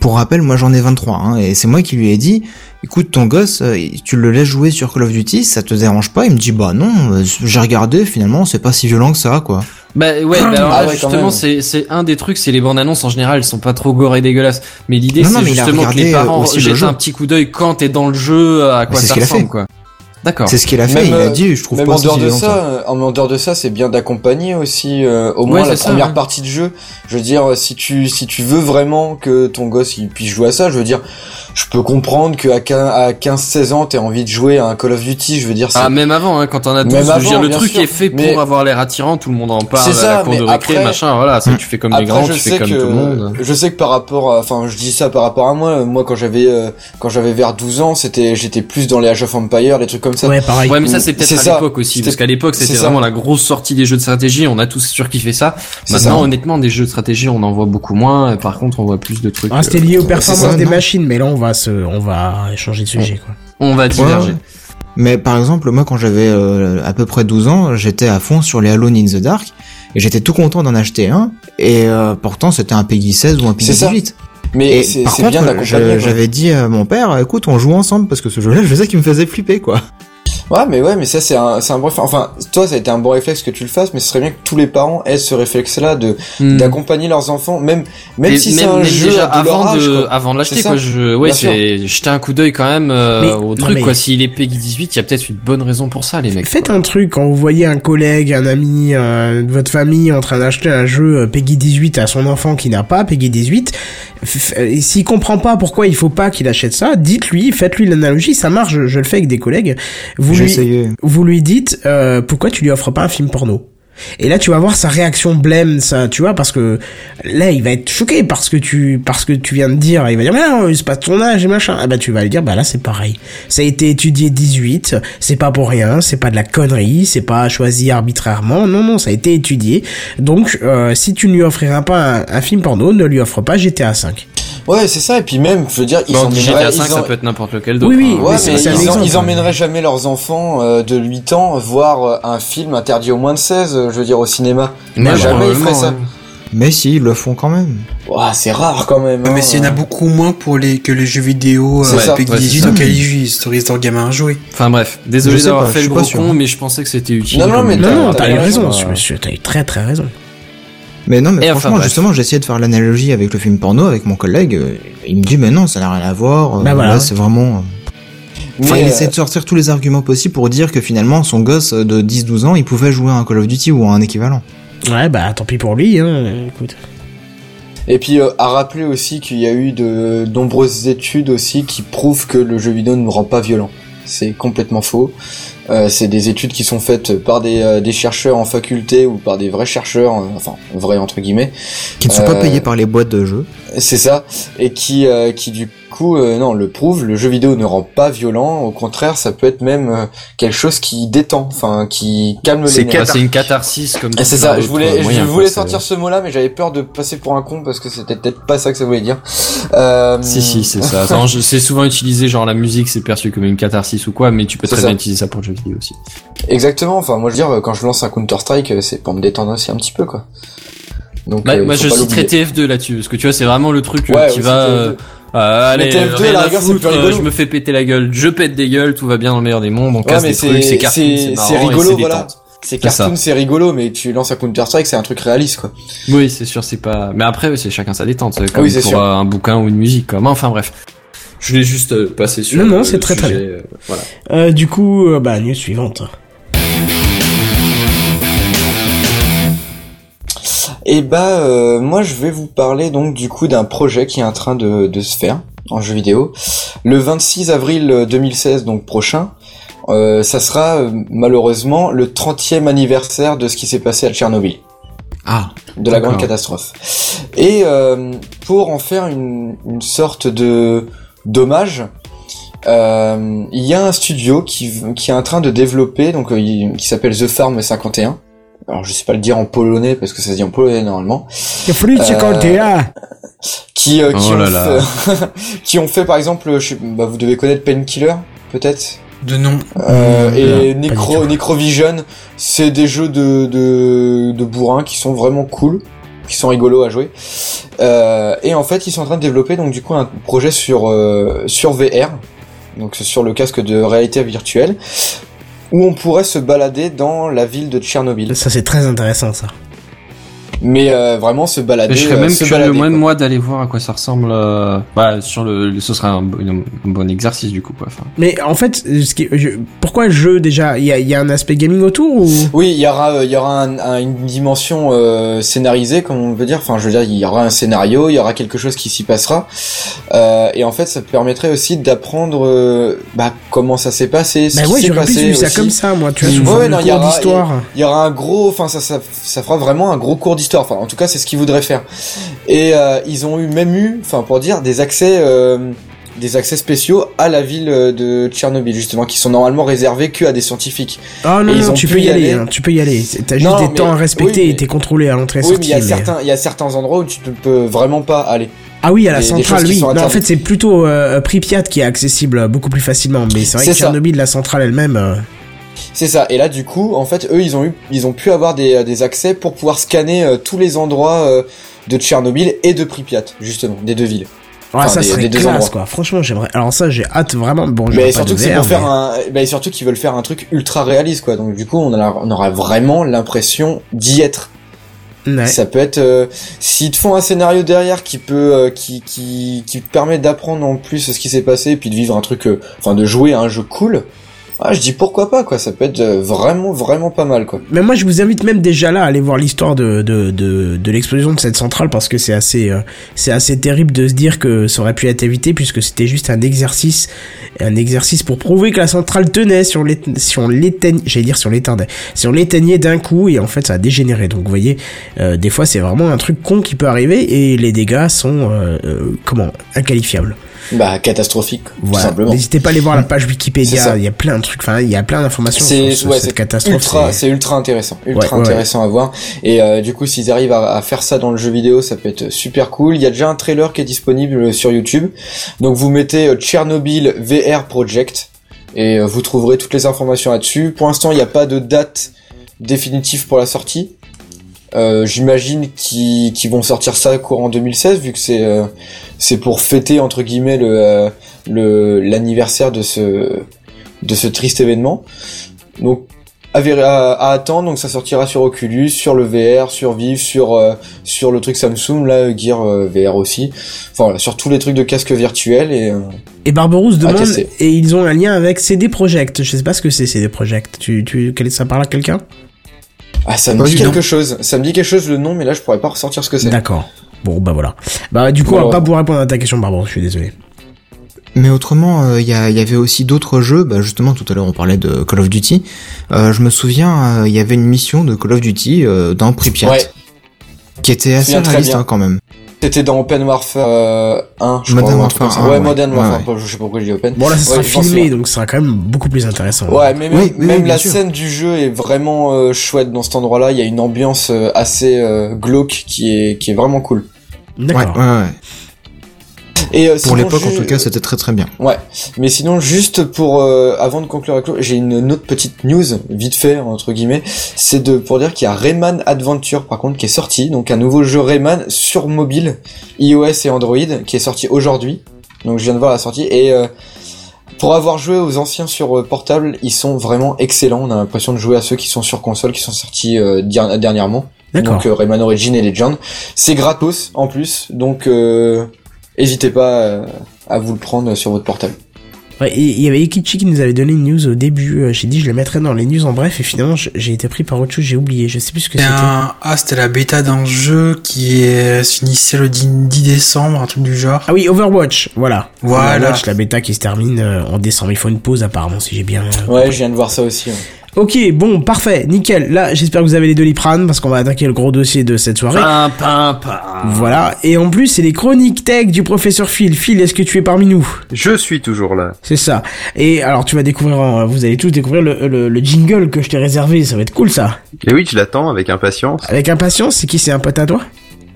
pour rappel, moi j'en ai 23, hein, et c'est moi qui lui ai dit, écoute ton gosse, euh, tu le laisses jouer sur Call of Duty, ça te dérange pas? Il me dit, bah non, euh, j'ai regardé, finalement c'est pas si violent que ça, quoi. Bah ouais, bah alors Ah ouais, justement c'est c'est un des trucs, c'est les bandes annonces en général, elles sont pas trop gore et dégueulasses. Mais l'idée c'est justement que les euh, parents le jettent un petit coup d'œil quand t'es dans le jeu, à quoi ça ressemble fait. quoi. D'accord. C'est ce qu'il a fait, Même, il a dit, je trouve Même pas en dehors de ça, euh, en dehors de ça, c'est bien d'accompagner aussi euh, au moins la ça, première ouais. partie de jeu. Je veux dire, si tu si tu veux vraiment que ton gosse il puisse jouer à ça, je veux dire, je peux comprendre que à 15-16 ans, t'aies envie de jouer à un Call of Duty. Je veux dire, Ah même avant hein, quand t'en as 12, Même je veux dire, le truc sûr. est fait Mais- pour avoir l'air attirant, tout le monde en parle C'est à ça, la cour de récré, après- machin, voilà, ça tu fais comme les grands, tu fais comme que tout le monde. je sais que par rapport, à, enfin, je dis ça par rapport à moi. Moi, quand j'avais euh, quand j'avais vers 12 ans, c'était j'étais plus dans les Age of Empire, des trucs comme ça. Ouais, pareil. Ouais, mais ça c'est peut-être à l'époque aussi, parce qu'à l'époque c'était vraiment la grosse sortie des jeux de stratégie. On a tous surkiffé ça. Maintenant, ça. honnêtement, des jeux de stratégie, on en voit beaucoup moins. Par contre, on voit plus de trucs. Ah, c'était euh, lié aux c'est performances des machines, mais là on va se, on va changer de sujet, quoi. On va diverger. Ouais. Mais par exemple, moi quand j'avais euh, à peu près 12 ans, j'étais à fond sur les Alone in the Dark, et j'étais tout content d'en acheter un, et euh, pourtant c'était un Peggy 16 ou un Peggy C'est ça. 18. Mais c'est bien contre, d'accompagner. j'avais dit à mon père, écoute, on joue ensemble parce que ce jeu-là, je sais qu'il me faisait flipper, quoi. Ouais, mais ouais, mais ça c'est un, c'est un bon réflexe. Enfin, toi, ça a été un bon réflexe que tu le fasses, mais ce serait bien que tous les parents aient ce réflexe-là de Hmm. d'accompagner leurs enfants, même même si c'est un jeu déjà de leur avant âge, de quoi. avant de l'acheter quoi je ouais c'est jeter un coup d'œil quand même euh, Mais- au truc mais- quoi s'il est Peggy 18 il y a peut-être une bonne raison pour ça les mecs Faites quoi. un truc quand vous voyez un collègue, un ami euh, de votre famille en train d'acheter un jeu euh, Peggy 18 à son enfant qui n'a pas Peggy 18. S'il comprend pas pourquoi il faut pas qu'il achète ça, dites-lui, faites-lui l'analogie. Ça marche, je, je le fais avec des collègues. Vous lui, essayé. vous lui dites euh, pourquoi tu lui offres pas un film porno? Et là, tu vas voir sa réaction blême, ça, tu vois, parce que là, il va être choqué parce que tu, parce que tu viens de dire, il va dire, mais non, c'est pas de ton âge et machin. Ah bah, tu vas lui dire, bah là, c'est pareil. Ça a été étudié 18, c'est pas pour rien, c'est pas de la connerie, c'est pas choisi arbitrairement. Non, non, ça a été étudié. Donc, euh, si tu ne lui offriras pas un, un film porno, ne lui offre pas GTA 5. Ouais, c'est ça. Et puis même, je veux dire, ils Bon, emmèneraient- GTA 5 ils ça en- peut être n'importe lequel d'autre Oui, oui, hein. Ouais, mais ils, en- emmèneraient jamais leurs enfants euh, de 8 ans voir euh, un film interdit aux moins de 16, euh, je veux dire, au cinéma. Mais jamais ils feraient ça. Mais si, ils le font quand même. Ouah, c'est rare quand même. Hein. mais s'il y en a beaucoup moins pour les que les jeux vidéo C'est euh, ça. avec Ouais, c'est 18 ça. auxquels ils autorisent leurs gamins à jouer. enfin bref désolé d'avoir fait le gros sûr, con hein. mais je pensais que c'était utile Non, non, mais Non, t'as- non, t'as t'as eu raison, raison, euh. monsieur, t'as eu très très raison. Mais non, mais Et enfin, franchement, bref. justement, essayé de faire l'analogie avec le film porno avec mon collègue. euh, Il me dit, mais non, ça n'a rien à voir. euh, Bah voilà. là, c'est vraiment. Enfin, il essaie de sortir tous les arguments possibles pour dire que finalement, son gosse de 10-12 ans, il pouvait jouer à un Call of Duty ou à un équivalent. Ouais, bah, tant pis pour lui, hein, écoute. Et puis euh, à rappeler aussi qu'il y a eu de nombreuses études aussi qui prouvent que le jeu vidéo ne rend pas violent. C'est complètement faux. Euh, c'est des études qui sont faites par des, euh, des chercheurs en faculté ou par des vrais chercheurs, euh, enfin vrais entre guillemets. Qui ne sont pas payés par les boîtes de jeux. C'est ça. Et qui, euh, qui du coup, euh, non, le prouve. Le jeu vidéo ne rend pas violent. Au contraire, ça peut être même euh, quelque chose qui détend, enfin qui calme les C'est nerfs. C'est une catharsis comme c'est ça, je voulais, je voulais sortir ce mot-là, mais j'avais peur de passer pour un con parce que c'était peut-être pas ça que ça voulait dire. Euh, si si c'est ça c'est souvent utilisé genre la musique c'est perçu comme une catharsis ou quoi mais tu peux très ça. bien utiliser ça pour le jeu vidéo aussi Exactement. Enfin, moi je veux dire, quand je lance un Counter Strike, c'est pour me détendre aussi un petit peu, quoi. Donc, Bah, euh, moi je citerai l'oublier. TF2 là-dessus parce que tu vois c'est vraiment le truc euh, Ouais, qui va TF2. euh, euh, allez Mais TF2, rien la rigueur, foutre, euh, je me fais péter la gueule je pète des gueules tout va bien dans le meilleur des mondes on Ouais, casse des c'est- trucs c'est cartoon c'est- rigolo, voilà. c'est cartoon, c'est rigolo, mais tu lances un Counter Strike, c'est un truc réaliste quoi. Oui, c'est sûr, c'est pas. Mais après, c'est chacun sa détente. C'est comme Oui, c'est pour sûr. un bouquin ou une musique. Quoi. Mais enfin, bref. Je voulais juste passer sur. Non, non, c'est le très, très euh, voilà. Euh, du coup, bah, news suivante. Et bah euh, moi je vais vous parler donc du coup d'un projet qui est en train de, de se faire en jeu vidéo. Le 26 avril 2016 donc prochain, euh, ça sera euh, malheureusement le 30e anniversaire de ce qui s'est passé à Tchernobyl, Ah, de la grande catastrophe. Et euh, pour en faire une, une sorte de dommage, euh, il y a un studio qui, qui est en train de développer, donc euh, qui s'appelle The Farm 51. Alors je sais pas le dire en polonais parce que ça se dit en polonais normalement. qui euh, qui Oh ont là là. fait qui ont fait par exemple je sais- bah, vous devez connaître Painkiller peut-être? De nom. euh, Mmh, et non, Necro. Necrovision c'est des jeux de, de de bourrin qui sont vraiment cool qui sont rigolos à jouer euh, et en fait ils sont en train de développer donc du coup un projet sur euh, sur VR donc c'est sur le casque de réalité virtuelle où on pourrait se balader dans la ville de Tchernobyl Ça, c'est très intéressant, ça. Mais euh, vraiment se balader Mais je serais euh, même se curieux moi, moi d'aller voir à quoi ça ressemble. euh, Bah, sur le, le- ce serait un, bon- un bon exercice du coup quoi. Enfin, Mais en fait, ce qui, je- pourquoi le jeu déjà Il y a, il y a un aspect gaming autour ou? Oui, il y aura, euh, il y aura un- un- une dimension euh, scénarisée, comme on veut dire. Enfin, je veux dire, il y aura un scénario, il y aura quelque chose qui s'y passera. Euh, et en fait, ça permettrait aussi d'apprendre bah, bah, comment ça s'est passé, ce Bah qui ouais, j'aurais passé vu ça comme ça, moi. Tu vois, Ouais. Il y aura un gros, enfin ça, ça, ça fera vraiment un gros cours d'histoire. Enfin, en tout cas, c'est ce qu'ils voudraient faire. Et euh, ils ont eu même eu, enfin pour dire, des accès, euh, des accès spéciaux à la ville euh, de Tchernobyl justement, qui sont normalement réservés que à des scientifiques. Ah non, ont tu peux y aller, aller. hein, tu peux y aller. T'as juste Non, des mais- temps à respecter oui, et t'es contrôlé à l'entrée Oui, mais il y a mais- certains, il y a certains endroits où tu ne peux vraiment pas aller. Ah oui, à la des- centrale, oui. Non, en fait, c'est plutôt euh, Pripyat qui est accessible beaucoup plus facilement. Mais c'est vrai que ça. Tchernobyl, la centrale elle-même. Euh, C'est ça. Et là, du coup, en fait, eux, ils ont eu, ils ont pu avoir des, des accès pour pouvoir scanner euh, tous les endroits euh, de Tchernobyl et de Pripyat, justement, des deux villes. Ouais, Enfin, ça des- serait des deux endroits. quoi. Franchement, j'aimerais. Alors ça, j'ai hâte vraiment. Bon, Mais pas surtout de que VR, pour faire un, bah, surtout qu'ils veulent faire un truc ultra réaliste, quoi. Donc du coup, on, a, on aura vraiment l'impression d'y être. Ouais. Ça peut être, euh, s'ils te font un scénario derrière qui peut, euh, qui, qui, qui te permet d'apprendre en plus ce qui s'est passé, et puis de vivre un truc, euh, enfin de jouer à un jeu cool. Ah, je dis pourquoi pas, quoi. Ça peut être euh, vraiment, vraiment pas mal, quoi. Mais moi, je vous invite même déjà là à aller voir l'histoire de, de, de, l'explosion de cette centrale parce que c'est assez, euh, assez terrible de se dire que ça aurait pu être évité puisque c'était juste un exercice, un exercice pour prouver que la centrale tenait si on l'éteignait, j'allais dire si on l'éteignait d'un coup et en fait ça a dégénéré. Donc vous voyez, euh, des fois c'est vraiment un truc con qui peut arriver et les dégâts sont, comment, inqualifiables. Bah, catastrophique, tout Voilà. simplement. N'hésitez pas à aller voir la page C'est Wikipédia, il y a plein de trucs, enfin il y a plein d'informations C'est sur ouais, cette catastrophe. ultra, c'est- ultra intéressant, ultra Ouais, ouais, intéressant à voir. Et euh, du coup, s'ils arrivent à, à faire ça dans le jeu vidéo, ça peut être super cool. Il y a déjà un trailer qui est disponible sur YouTube. Donc vous mettez euh, Chernobyl VR Project et euh, vous trouverez toutes les informations là-dessus. Pour l'instant, il n'y a pas de date définitive pour la sortie. Euh, J'imagine qu'ils qu'ils vont sortir ça courant 2016 vu que c'est euh, c'est pour fêter entre guillemets le euh, le l'anniversaire de ce de ce triste événement. Donc à, à, attendre, donc ça sortira sur Oculus, sur le VR, sur Vive, sur euh, sur le truc Samsung là, Gear euh, VR aussi. Enfin voilà, sur tous les trucs de casque virtuel et euh, Et Barberousse demande, et ils ont un lien avec CD Projekt. Je sais pas ce que c'est CD Projekt. Tu, tu, ça parle à quelqu'un? Ah ça me Pas dit quelque chose. Ça me dit quelque chose le nom, mais là je pourrais pas ressortir ce que c'est. D'accord. Bon, bah voilà. Bah, du coup, on va pas pouvoir répondre à ta question, Barberousse, je suis désolé. Mais autrement, euh, il y, avait aussi d'autres jeux. Bah, justement, tout à l'heure, on parlait de Call of Duty. Euh, je me souviens, euh, il y avait une mission de Call of Duty euh, dans Pripyat, Ouais, qui était assez réaliste hein, quand même. C'était dans Open Warfare euh, 1, je Modern crois. Warfare comme ça. 1, Ouais, ouais. Modern Ouais, Warfare, je sais pas pourquoi je dis Open. Bon, là, ça sera filmé, donc ce sera quand même beaucoup plus intéressant. Ouais, mais même, Oui, oui, même bien la sûr. scène du jeu est vraiment euh, chouette dans cet endroit-là. Il y a une ambiance euh, assez euh, glauque qui est qui est vraiment cool. Ouais, D'accord. ouais, ouais. Et euh, Pour l'époque, en tout cas, c'était très très bien. Ouais, mais sinon juste pour euh, avant de conclure avec j'ai une, autre petite news vite fait entre guillemets, c'est de pour dire qu'il y a Rayman Adventure par contre qui est sorti, donc un nouveau jeu Rayman sur mobile, iOS et Android qui est sorti aujourd'hui. Donc je viens de voir la sortie et euh, pour avoir joué aux anciens sur euh, portable, ils sont vraiment excellents. On a l'impression de jouer à ceux qui sont sur console, qui sont sortis euh, dernièrement. D'accord. Donc euh, Rayman Origin et Legend. C'est gratos en plus, donc euh, n'hésitez pas euh, à vous le prendre sur votre portable. Ouais, et il y avait Ikichi qui nous avait donné une news au début. euh, J'ai dit je le mettrais dans les news en bref et finalement j'ai été pris par autre chose. J'ai oublié. Je sais plus ce que C'est c'était. un... Ah, c'était la bêta d'un jeu qui est s'initiait le 10 10 décembre, un truc du genre. Ah oui, Overwatch. Voilà. Voilà. Overwatch, la bêta qui se termine euh, en décembre. Il faut une pause apparemment si j'ai bien. euh, Ouais, je viens de voir ça aussi. ouais. Ok, bon, parfait, nickel. Là, j'espère que vous avez les doliprane parce qu'on va attaquer le gros dossier de cette soirée. Voilà, et en plus, c'est les chroniques tech du professeur Phil. Phil, est-ce que tu es parmi nous? Je suis toujours là. C'est ça. Et alors, tu vas découvrir, euh, vous allez tous découvrir le, le, le jingle que je t'ai réservé. Ça va être cool, ça. Et oui, je l'attends avec impatience. Avec impatience, c'est qui C'est un pote à toi?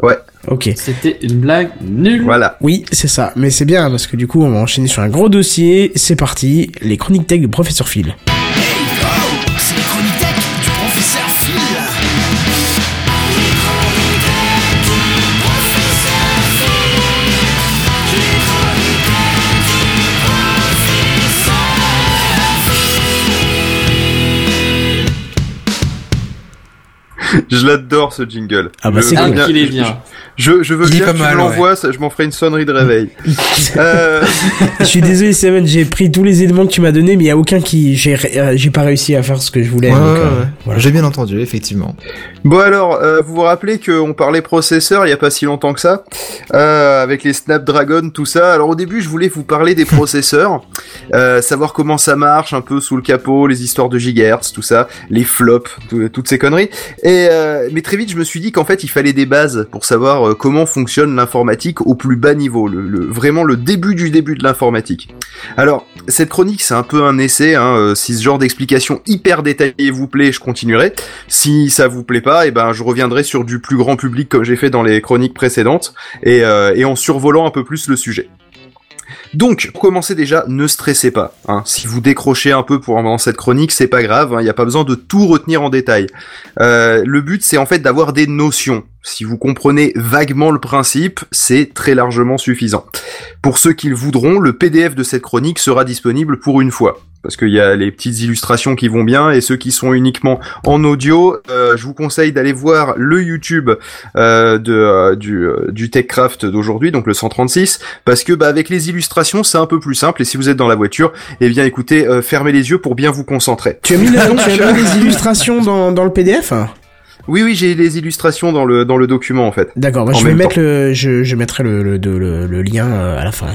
Ouais, Ok. C'était une blague nulle. voilà. Oui, c'est ça. Mais c'est bien parce que du coup, on va enchaîner sur un gros dossier. C'est parti. Les chroniques tech du professeur Phil. Je l'adore ce jingle. Ah bah, c'est cool. bien- qu'il est bien. Je, je veux bien que tu mal, l'envoies, je m'en ferai une sonnerie de réveil. euh, Je suis désolé, Seven. J'ai pris tous les éléments que tu m'as donné, mais il y a aucun qui, j'ai, euh, j'ai pas réussi à faire ce que je voulais. Ouais, euh, ouais. voilà. J'ai bien entendu, effectivement. Bon alors, euh, vous vous rappelez qu'on parlait processeur il y a pas si longtemps que ça, euh, avec les Snapdragon, tout ça. Alors au début, je voulais vous parler des processeurs, euh, savoir comment ça marche, un peu sous le capot, les histoires de gigahertz, tout ça, les flops, tout- toutes ces conneries. Et euh, mais très vite, je me suis dit qu'en fait, il fallait des bases pour savoir euh, comment fonctionne l'informatique au plus bas niveau, vraiment le début du début de l'informatique. Alors, cette chronique, c'est un peu un essai. Hein, euh, si ce genre d'explication hyper détaillée vous plaît, je continuerai. Si ça vous plaît pas, et ben je reviendrai sur du plus grand public comme j'ai fait dans les chroniques précédentes et, euh, en survolant un peu plus le sujet. Donc, pour commencer déjà, ne stressez pas. Hein. Si vous décrochez un peu pour dans cette chronique, c'est pas grave. Il n'y a pas besoin de tout retenir en détail. Le but, c'est en fait d'avoir des notions. Si vous comprenez vaguement le principe, c'est très largement suffisant. Pour ceux qui le voudront, le PDF de cette chronique sera disponible pour une fois. Parce qu'il y a les petites illustrations qui vont bien et ceux qui sont uniquement en audio, euh, je vous conseille d'aller voir le YouTube euh, de, euh, du, du TechCraft d'aujourd'hui, donc le 136, parce que bah, avec les illustrations c'est un peu plus simple et si vous êtes dans la voiture, eh bien écoutez, fermez les yeux pour bien vous concentrer. Tu as mis, tu as mis les illustrations dans, dans le PDF Oui oui j'ai les illustrations dans le dans le document en fait. D'accord, bah, je vais mettre le, je, je mettrai le, le, le, le lien euh, à la fin.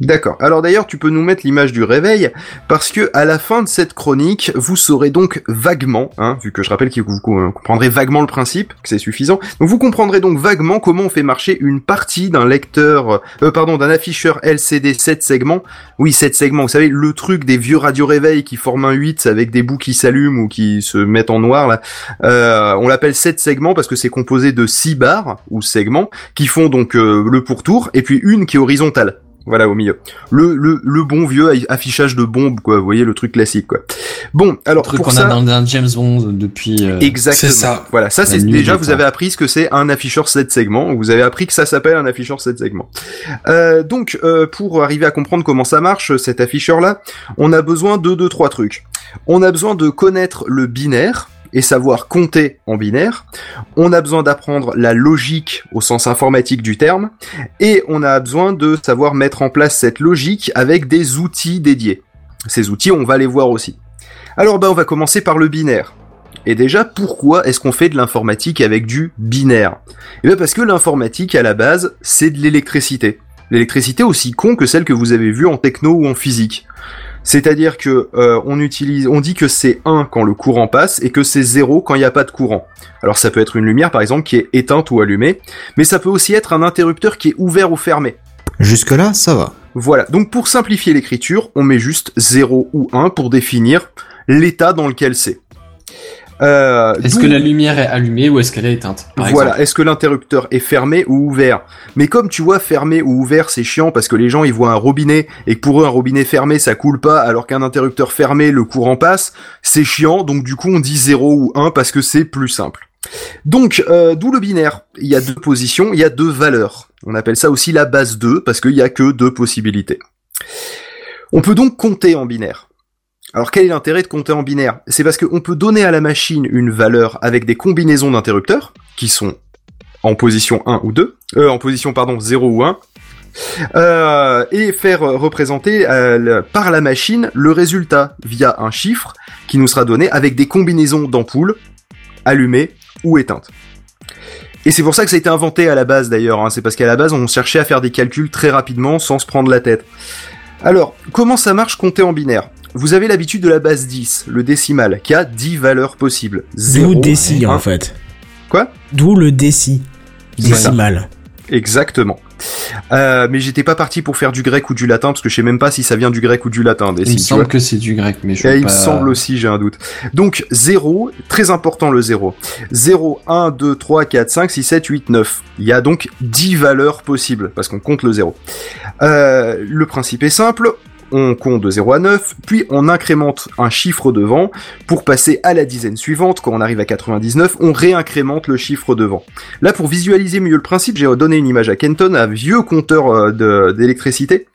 D'accord. Alors d'ailleurs, tu peux nous mettre l'image du réveil parce que à la fin de cette chronique, vous saurez donc vaguement, hein, vu que je rappelle que vous euh, comprendrez vaguement le principe, que c'est suffisant. Donc vous comprendrez donc vaguement comment on fait marcher une partie d'un lecteur, euh, pardon, d'un afficheur LCD 7 segments. Oui, 7 segments. Vous savez, le truc des vieux radio réveils qui forment un 8 avec des bouts qui s'allument ou qui se mettent en noir là. Euh, on l'appelle 7 segments parce que c'est composé de 6 barres ou segments qui font donc euh, le pourtour et puis une qui est horizontale. Voilà, au milieu. Le, le, le bon vieux affichage de bombe, quoi. Vous voyez, le truc classique, quoi. Bon, alors, Le truc pour qu'on ça... a dans James Bond depuis. euh, Exactement. C'est ça. Voilà, ça c'est déjà vous temps. avez appris ce que c'est un afficheur 7 segments. Vous avez appris que ça s'appelle un afficheur 7 segments. Euh, donc euh, pour arriver à comprendre comment ça marche cet afficheur là, on a besoin de deux trois trucs. On a besoin de connaître le binaire et savoir compter en binaire. On a besoin d'apprendre la logique au sens informatique du terme et on a besoin de savoir mettre en place cette logique avec des outils dédiés. Ces outils, on va les voir aussi. Alors bah on va commencer par le binaire. Et déjà, pourquoi est-ce qu'on fait de l'informatique avec du binaire? Eh bien parce que l'informatique, à la base, c'est de l'électricité. L'électricité aussi con que celle que vous avez vue en techno ou en physique. C'est-à-dire que euh, on utilise, on dit que c'est 1 quand le courant passe et que c'est 0 quand il n'y a pas de courant. Alors ça peut être une lumière par exemple qui est éteinte ou allumée, mais ça peut aussi être un interrupteur qui est ouvert ou fermé. Jusque-là, ça va. Voilà, donc pour simplifier l'écriture, on met juste 0 ou 1 pour définir l'état dans lequel c'est. Euh, Est-ce que la lumière est allumée ou est-ce qu'elle est éteinte voilà, est-ce que l'interrupteur est fermé ou ouvert? Mais comme tu vois, fermé ou ouvert, c'est chiant parce que les gens ils voient un robinet et que pour eux un robinet fermé ça coule pas, alors qu'un interrupteur fermé le courant passe, c'est chiant. Donc du coup on dit 0 ou 1 parce que c'est plus simple. Donc euh, d'où le binaire? Il y a deux positions, il y a deux valeurs. On appelle ça aussi la base 2 parce qu'il y a que deux possibilités. On peut donc compter en binaire. Alors quel est l'intérêt de compter en binaire? C'est parce qu'on peut donner à la machine une valeur avec des combinaisons d'interrupteurs, qui sont en position 1 ou 2, euh, en position pardon 0 ou 1, euh, et faire représenter euh, par la machine le résultat via un chiffre qui nous sera donné avec des combinaisons d'ampoules allumées ou éteintes. Et c'est pour ça que ça a été inventé à la base d'ailleurs, hein. c'est parce qu'à la base on cherchait à faire des calculs très rapidement sans se prendre la tête. Alors, comment ça marche compter en binaire? Vous avez l'habitude de la base 10, le décimal, qui a 10 valeurs possibles. D'où Zéro, déci en fait. Quoi? D'où le déci. Décimal. Exactement. Euh, mais j'étais pas parti pour faire du grec ou du latin, parce que je sais même pas si ça vient du grec ou du latin. Il me déci, semble que c'est du grec, mais je Et veux il me pas- semble aussi, j'ai un doute. Donc 0, très important le 0. 0, 1, 2, 3, 4, 5, 6, 7, 8, 9. Il y a donc 10 valeurs possibles, parce qu'on compte le 0. Euh, le principe est simple, on compte de 0 à 9, puis on incrémente un chiffre devant pour passer à la dizaine suivante. Quand on arrive à 99, on réincrémente le chiffre devant. Là, pour visualiser mieux le principe, j'ai donné une image à Kenton, un vieux compteur euh, d'électricité,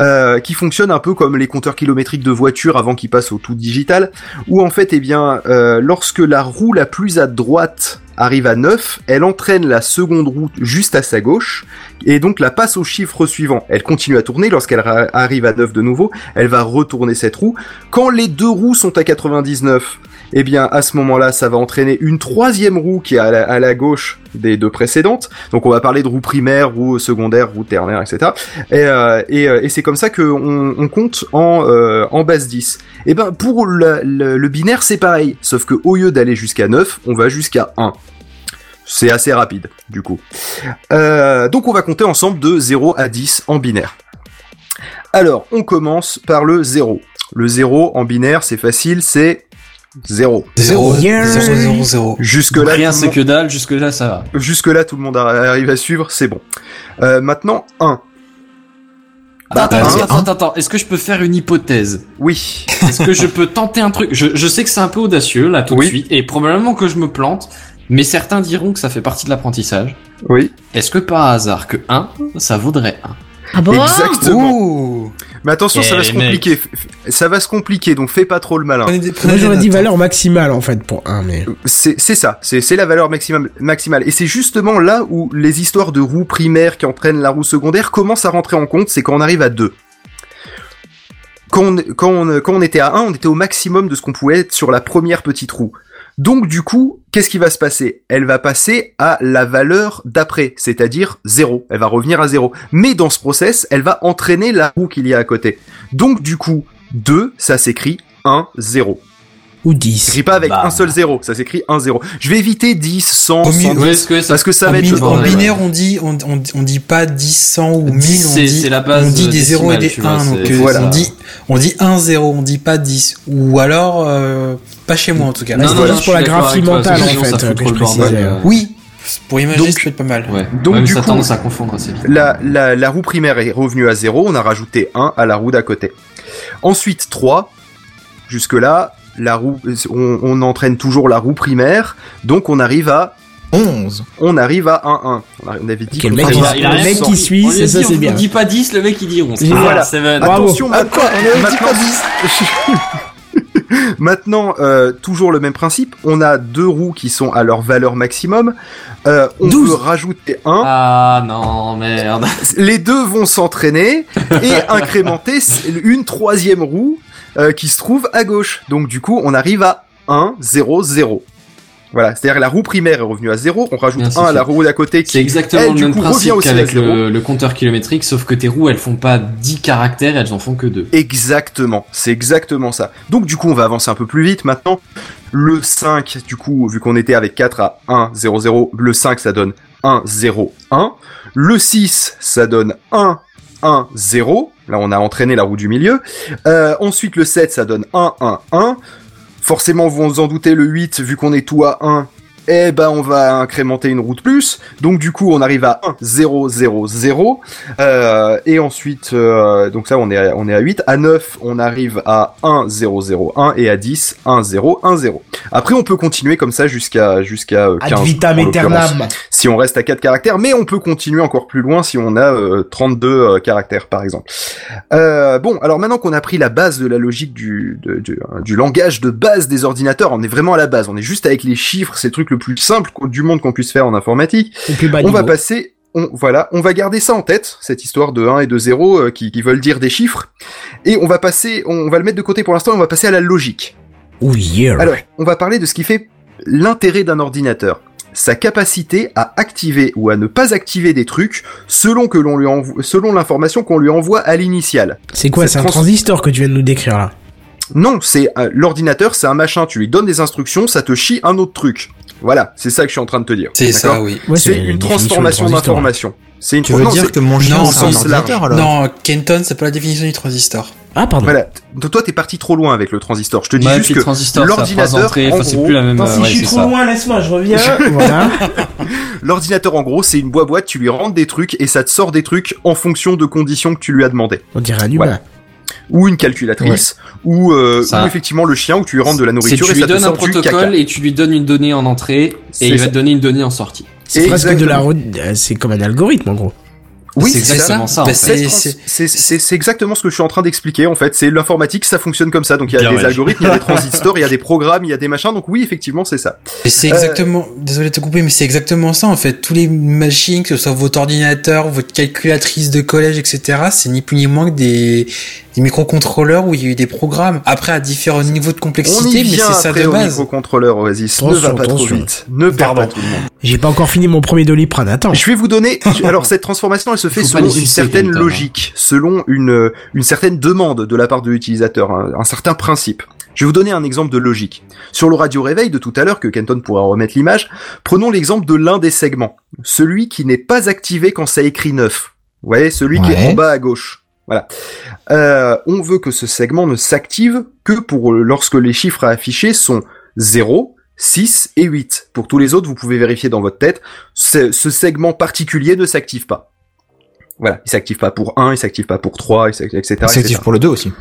euh, qui fonctionne un peu comme les compteurs kilométriques de voitures avant qu'ils passent au tout digital, où en fait, eh bien, euh, lorsque la roue la plus à droite arrive à 9, elle entraîne la seconde roue juste à sa gauche, et donc la passe au chiffre suivant. Elle continue à tourner, lorsqu'elle arrive à 9 de nouveau, elle va retourner cette roue. Quand les deux roues sont à 99, eh bien à ce moment-là, ça va entraîner une troisième roue qui est à la, gauche des deux précédentes. Donc on va parler de roue primaire, roue secondaire, roue ternaire, etc. Et, euh, et, euh, et c'est comme ça qu'on on compte en, euh, base 10. Et ben pour le binaire, c'est pareil, sauf que au lieu d'aller jusqu'à 9, on va jusqu'à 1. C'est assez rapide, du coup. Euh, donc on va compter ensemble de 0 à 10 en binaire. Alors, on commence par le 0. Le 0 en binaire, c'est facile, c'est 0. 0, Yeah. 0, 0, 0. Jusque-là, Rien tout le c'est monde- que dalle, jusque là ça va. jusque-là, tout le monde a- arrive à suivre, c'est bon. Euh, maintenant, 1. Attends, attends, vas-y, attends, hein. attends, attends, est-ce que je peux faire une hypothèse Oui. Est-ce que je peux tenter un truc je, je sais que c'est un peu audacieux là tout Oui. de suite, et probablement que je me plante, mais certains diront que ça fait partie de l'apprentissage. Oui. Est-ce que par hasard que 1, ça vaudrait 1 Ah bon Exactement. Ouh Mais attention, ça Eh, va se mec. compliquer. Ça va se compliquer, donc fais pas trop le malin. Moi j'aurais dit valeur maximale en fait pour 1, mais. C'est ça, c'est c'est la valeur maximum, maximale. Et c'est justement là où les histoires de roues primaires qui entraînent la roue secondaire commencent à rentrer en compte, c'est quand on arrive à 2. Quand on, quand, on, quand on était à 1, on était au maximum de ce qu'on pouvait être sur la première petite roue. Donc du coup, qu'est-ce qui va se passer? Elle va passer à la valeur d'après, c'est-à-dire 0. Elle va revenir à 0. Mais dans ce process, elle va entraîner la roue qu'il y a à côté. Donc du coup, 2, ça s'écrit 1, 0. Ou Ça 10. s'écrit pas avec Bah. un seul 0, ça s'écrit 1, 0. Je vais éviter 10, 100, Au mieux, 110, Ouais, est-ce que ça- parce que ça En, va être en binaire, on dit, on, on, on dit pas 10, 100 ou 1000, 10, on c'est- dit, c'est la base on dit des décimale, 0 et des tu vois, 1, c'est- donc euh, voilà. on dit, on dit 1, 0, on dit pas 10. Ou alors, euh, pas chez moi en tout cas. Non, Mais non, voilà. juste pour la graphie mentale, en fait, que je le précisais. euh, Oui, pour imager, Donc- ça peut être pas mal. Ouais. Donc, Ouais, du ça coup- tendance à confondre assez vite. La, la, la roue primaire est revenue à 0, on a rajouté 1 à la roue d'à côté. Ensuite, 3. Jusque-là, la roue, on, on entraîne toujours la roue primaire, donc on arrive à 11. on arrive à 1, 1. On a- on avait dit Quel qu'on mec, il à a- il a le mec qui suit, On c'est ça, dit, c'est on bien. dit pas 10, le mec il dit 11. Voilà. Seven. Bravo. Attention, Ah quoi, on avait dit pas 10. maintenant euh, toujours le même principe, on a deux roues qui sont à leur valeur maximum, euh, on 12. peut rajouter 1, Ah non, merde. les deux vont s'entraîner et incrémenter une troisième roue euh, qui se trouve à gauche. Donc du coup, on arrive à 1, 0, 0. Voilà, c'est-à-dire la roue primaire est revenue à 0, on rajoute Bien, c'est 1 à la roue d'à côté qui C'est exactement elle, le même coup, principe qu'avec zéro. le compteur kilométrique, sauf que tes roues elles font pas 10 caractères, elles en font que 2. Exactement, c'est exactement ça. Donc du coup, on va avancer un peu plus vite maintenant. Le 5, du coup, vu qu'on était avec 4 à 1, 0, 0, le 5, ça donne 1, 0, 1. Le 6, ça donne 1, 1, 0. Là, on a entraîné la roue du milieu. Euh, ensuite, le 7, ça donne 1, 1, 1. Forcément, vous vous en doutez, le 8, vu qu'on est tout à 1, eh ben on va incrémenter une roue de plus. Donc du coup on arrive à 1, 0, 0, 0. Euh, et ensuite, euh, donc ça on est, à, on est à 8. À 9 on arrive à 1, 0, 0, 1. Et à 10, 1, 0, 1, 0. Après on peut continuer comme ça jusqu'à jusqu'à euh, 15. Ad vitam aeternam. Si on reste à 4 caractères, mais on peut continuer encore plus loin si on a euh, 32 euh, caractères par exemple. Euh, bon, alors maintenant qu'on a pris la base de la logique du, de- du, euh, du langage de base des ordinateurs, on est vraiment à la base, on est juste avec les chiffres, c'est le truc le plus simple du monde qu'on puisse faire en informatique. Plus on va passer, on, voilà, on va garder ça en tête, cette histoire de 1 et de 0 euh, qui, qui veulent dire des chiffres, et on va passer, on va le mettre de côté pour l'instant, et on va passer à la logique. Oh yeah. Alors, on va parler de ce qui fait l'intérêt d'un ordinateur. Sa capacité à activer ou à ne pas activer des trucs selon que l'on lui envoie, selon l'information qu'on lui envoie à l'initiale. c'est quoi C'est un trans- transistor que tu viens de nous décrire là? Non, c'est euh, l'ordinateur, c'est un machin. Tu lui donnes des instructions, ça te chie un autre truc. Voilà, c'est ça que je suis en train de te dire. C'est ça, oui. Ouais, C'est une transformation d'information. C'est une Tu veux non, dire c'est- que mon chien c'est un alors? Non, Kenton, c'est pas la définition du transistor. Ah pardon. Voilà. Toi, t'es parti trop loin avec le transistor. Je te dis Ouais, juste que l'ordinateur, en gros- plus la même. Euh, si ouais, je suis c'est trop ça. loin, laisse-moi, je reviens. voilà. l'ordinateur, en gros, c'est une boîte, tu lui rentres des trucs et ça te sort des trucs en fonction de conditions que tu lui as demandé. On dirait un humain. Voilà. Ou une calculatrice, ou, euh, ou effectivement le chien où tu lui rentres de la nourriture tu et lui ça te donnes un sort du caca. protocole et tu lui donnes une donnée en entrée et il ça. va te donner une donnée en sortie. C'est presque de la. Euh, C'est comme un algorithme en gros. Oui, c'est exactement ça. en Bah, fait. c'est- exactement ce que je suis en train d'expliquer en fait. C'est l'informatique, ça fonctionne comme ça. Donc il y a Bien, des ouais. algorithmes, il y a des transistors, il y a des programmes, il y a des machins. Donc oui, effectivement, c'est ça. Et c'est Euh, exactement, désolé de te couper, mais c'est exactement ça en fait. Tous les machines, que ce soit votre ordinateur, votre calculatrice de collège, etc., c'est ni plus ni moins que des, des microcontrôleurs où il y a eu des programmes. Après, à différents niveaux de complexité, mais c'est ça après de au base. microcontrôleur Oasis. ne va pas trop vite. Ne perds Pardon. pas tout le monde. J'ai pas encore fini mon premier doliprane. Attends. Je vais vous donner. Alors cette transformation, elle se fait Faut pas selon une certaine hein. logique, selon une une certaine demande de la part de l'utilisateur, un, un certain principe. Je vais vous donner un exemple de logique. Sur le radio réveil de tout à l'heure, que Kenton pourra remettre l'image, prenons l'exemple de l'un des segments, celui qui n'est pas activé quand ça écrit 9. Vous voyez, celui qui est en bas à gauche. Voilà. Euh, on veut que ce segment ne s'active que pour lorsque les chiffres à afficher sont 0, 6 et 8. Pour tous les autres, vous pouvez vérifier dans votre tête, ce, ce segment particulier ne s'active pas. Voilà, il s'active pas pour 1, il s'active pas pour 3, il s'active- etc. C'est actif etc. pour le 2 aussi.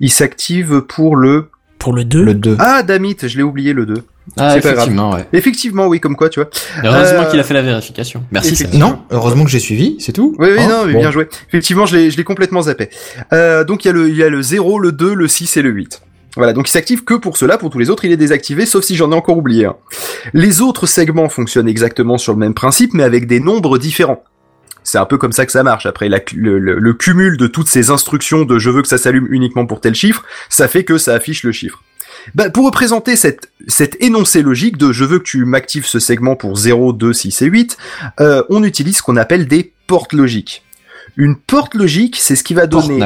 Il s'active pour le... Pour le 2. Le 2. Ah, damit, je l'ai oublié le 2. Ah, c'est pas effectivement, ouais. Effectivement, oui, comme quoi, tu vois. Heureusement Euh, qu'il a fait la vérification. Merci. Non, heureusement que j'ai suivi, c'est tout. Oui, oui, Hein non, mais Bon. bien joué. Effectivement, je l'ai, je l'ai complètement zappé. Euh, donc il y a le, il y a le 0, le 2, le 6 et le 8. Voilà, donc il s'active que pour cela, pour tous les autres, il est désactivé, sauf si j'en ai encore oublié un. Les autres segments fonctionnent exactement sur le même principe, mais avec des nombres différents. C'est un peu comme ça que ça marche. Après, la- le, le- le cumul de toutes ces instructions de je veux que ça s'allume uniquement pour tel chiffre, ça fait que ça affiche le chiffre. Bah, pour représenter cette, cet énoncé logique de je veux que tu m'actives ce segment pour 0, 2, 6 et 8, euh, on utilise ce qu'on appelle des portes logiques. Une porte logique, c'est ce qui va donner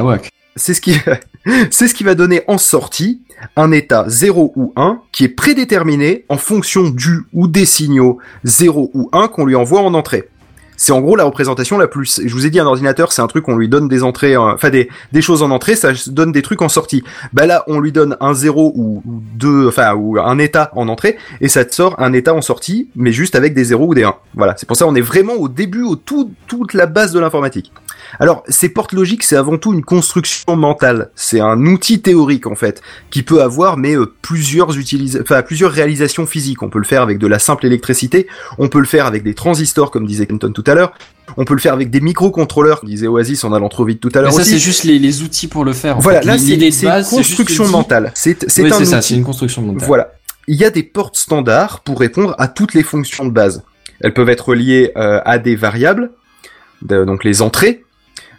c'est ce qui c'est ce qui va donner en sortie un état 0 ou 1 qui est prédéterminé en fonction du ou des signaux 0 ou 1 qu'on lui envoie en entrée. C'est en gros la représentation la plus. Je vous ai dit un ordinateur, c'est un truc on lui donne des entrées, euh, enfin des des choses en entrée, ça donne des trucs en sortie. Bah là, on lui donne un 0 ou, deux, enfin ou un état en entrée et ça te sort un état en sortie, mais juste avec des 0 ou des 1. Voilà, c'est pour ça on est vraiment au début, au tout toute la base de l'informatique. Alors, ces portes logiques, c'est avant tout une construction mentale. C'est un outil théorique, en fait, qui peut avoir, mais euh, plusieurs utilisa- enfin, plusieurs réalisations physiques. On peut le faire avec de la simple électricité. On peut le faire avec des transistors, comme disait Kenton tout à l'heure. On peut le faire avec des microcontrôleurs, comme disait Oasis en allant trop vite tout à l'heure ça, c'est juste les, les outils pour le faire. en voilà, fait. là, c'est juste construction mentale. C'est Oui, un c'est ça, outil. c'est une construction mentale. Voilà. Il y a des portes standards pour répondre à toutes les fonctions de base. Elles peuvent être liées euh, à des variables, de- donc les entrées,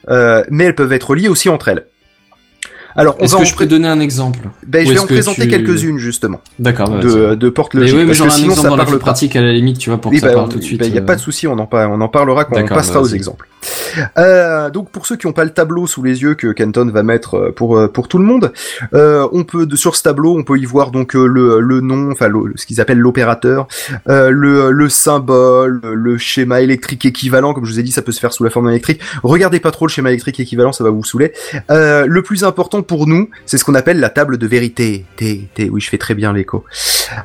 mais elles peuvent être liées aussi entre elles. Alors, Est-ce que je peux donner un exemple ben, je vais en présenter tu- quelques-unes justement D'accord, bah, de, vas-y. de portes Mais logiques oui, mais parce que un sinon exemple ça la parle pas. pratique à la limite, tu vois, pour Oui, que ça bah, parle tout de suite. Il n'y a euh. pas de souci, on en, on en parlera quand on passera bah, aux exemples. Euh, donc pour ceux qui n'ont pas le tableau sous les yeux que Kenton va mettre euh, pour euh, pour tout le monde, euh, on peut sur ce tableau on peut y voir donc euh, le le nom, enfin ce qu'ils appellent l'opérateur, euh, le le symbole, le schéma électrique équivalent. Comme je vous ai dit, ça peut se faire sous la forme électrique. Regardez pas trop le schéma électrique équivalent, ça va vous saouler. Euh, le plus important pour nous, c'est ce qu'on appelle la table de vérité. T, T, oui, je fais très bien l'écho.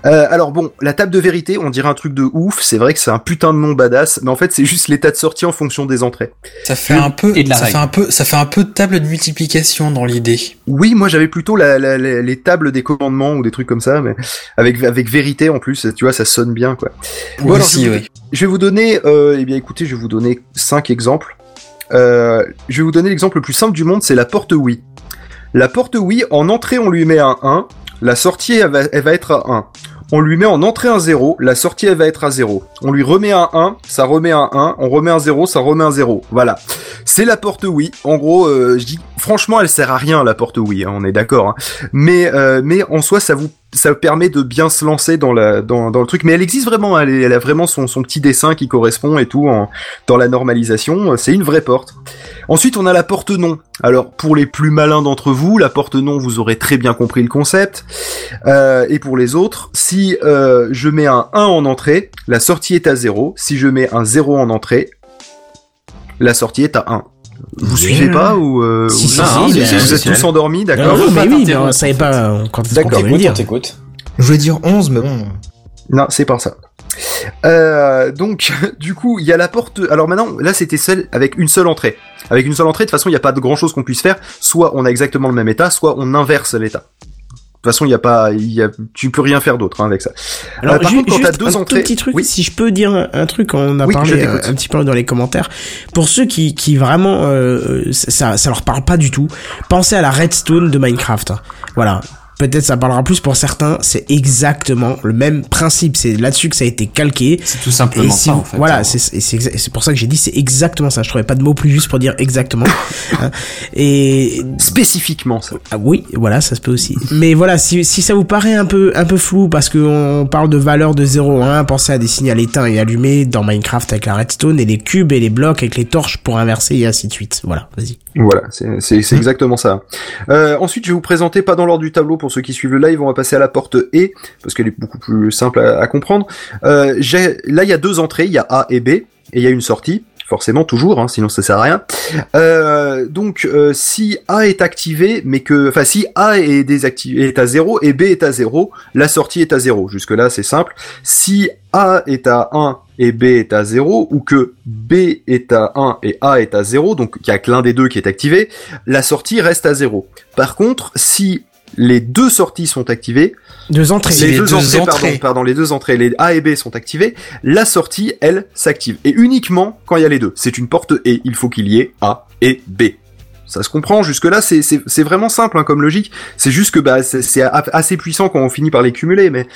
Euh, alors bon, la table de vérité, on dirait un truc de ouf. C'est vrai que c'est un putain de nom badass, mais en fait, c'est juste l'état de sortie en fonction des entrées. Ça fait un peu, Et de la ça règle. fait un peu, ça fait un peu de table de multiplication dans l'idée. Oui, moi j'avais plutôt la, la- la- les tables des commandements ou des trucs comme ça, mais avec avec vérité en plus, tu vois, ça sonne bien quoi. Bon, alors, je, vais je vais vous donner, euh, eh bien écoutez, je vais vous donner cinq exemples. Euh, je vais vous donner l'exemple le plus simple du monde, c'est la porte Wii. La porte Wii, en entrée on lui met un 1, la sortie elle va, elle va être à 1. On lui met en entrée un 0, la sortie elle va être à 0. On lui remet un 1, ça remet un 1, on remet un 0, ça remet un 0. Voilà. C'est la porte Wii. En gros, euh, je dis franchement, elle sert à rien la porte Wii, hein, on est d'accord. hein. Mais euh, mais en soi, ça vous ça permet de bien se lancer dans la dans, dans le truc. Mais elle existe vraiment. Elle a vraiment son son petit dessin qui correspond et tout en, dans la normalisation. C'est une vraie porte. Ensuite, on a la porte non. Alors pour les plus malins d'entre vous, la porte non, vous aurez très bien compris le concept. Euh, et pour les autres, si euh, je mets un 1 en entrée, la sortie est à 0. Si je mets un 0 en entrée, la sortie est à 1. Vous Yeah. suivez pas ou, euh, Si, ou- si, non, si, hein, mais- vous, êtes tous endormis, d'accord non, mais oui, mais on savait pas quand est-ce qu'on D'accord. on t'écoute. Je voulais dire 11, mais bon. Non, c'est pas ça. Euh, donc, du coup, il y a la porte. Alors maintenant, là, c'était seul avec une seule entrée. Avec une seule entrée, de toute façon, il n'y a pas de grand chose qu'on puisse faire. Soit on a exactement le même état, soit on inverse l'état. De toute façon, il y a pas, il y a, tu peux rien faire d'autre hein, avec ça. Alors, Euh, par contre, quand t'as deux un tout entrées- petit truc, oui. si je peux dire un, un truc, on a Oui, parlé euh, t'écoute. un petit peu dans les commentaires. Pour ceux qui, qui vraiment, euh, ça, ça leur parle pas du tout, pensez à la redstone de Minecraft. hein. Voilà. Peut-être ça parlera plus pour certains. C'est exactement le même principe. C'est là-dessus que ça a été calqué. C'est tout Et simplement si ça, vous- en fait. voilà, c'est pour ça que j'ai dit c'est exactement ça. Je trouvais pas de mots plus juste pour dire exactement. Hein. Et Spécifiquement, ça. ah oui, voilà, ça se peut aussi. Mais voilà, si, si ça vous paraît un peu un peu flou parce qu'on parle de valeur de 0 à 1, pensez à des signaux éteints et allumés dans Minecraft avec la redstone et les cubes et les blocs avec les torches pour inverser et ainsi de suite. Voilà, vas-y. Voilà, c'est c'est exactement ça. Euh, ensuite, je vais vous présenter, pas dans l'ordre du tableau pour ceux qui suivent le live, on va passer à la porte E, parce qu'elle est beaucoup plus simple à, comprendre. Euh, là, il y a deux entrées, il y a A et B, et il y a une sortie, forcément toujours, hein, sinon ça sert à rien. Euh, donc, euh, si A est activé, mais que, enfin, si A est désactivé, est à 0 et B est à 0, la sortie est à 0. Jusque là, c'est simple. Si A est à 1 et B est à 0, ou que B est à 1 et A est à 0, donc il y a que l'un des deux qui est activé, la sortie reste à 0. Par contre, si les deux sorties sont activées, Deux entrées. Les, les deux, deux entrées, entrées. Pardon, pardon, les deux entrées, les A et B sont activées, la sortie, elle, s'active. Et uniquement quand il y a les deux. C'est une porte et il faut qu'il y ait A et B. Ça se comprend, jusque-là, c'est- c'est c'est vraiment simple hein, comme logique. C'est juste que bah, c'est assez puissant quand on finit par les cumuler. Mais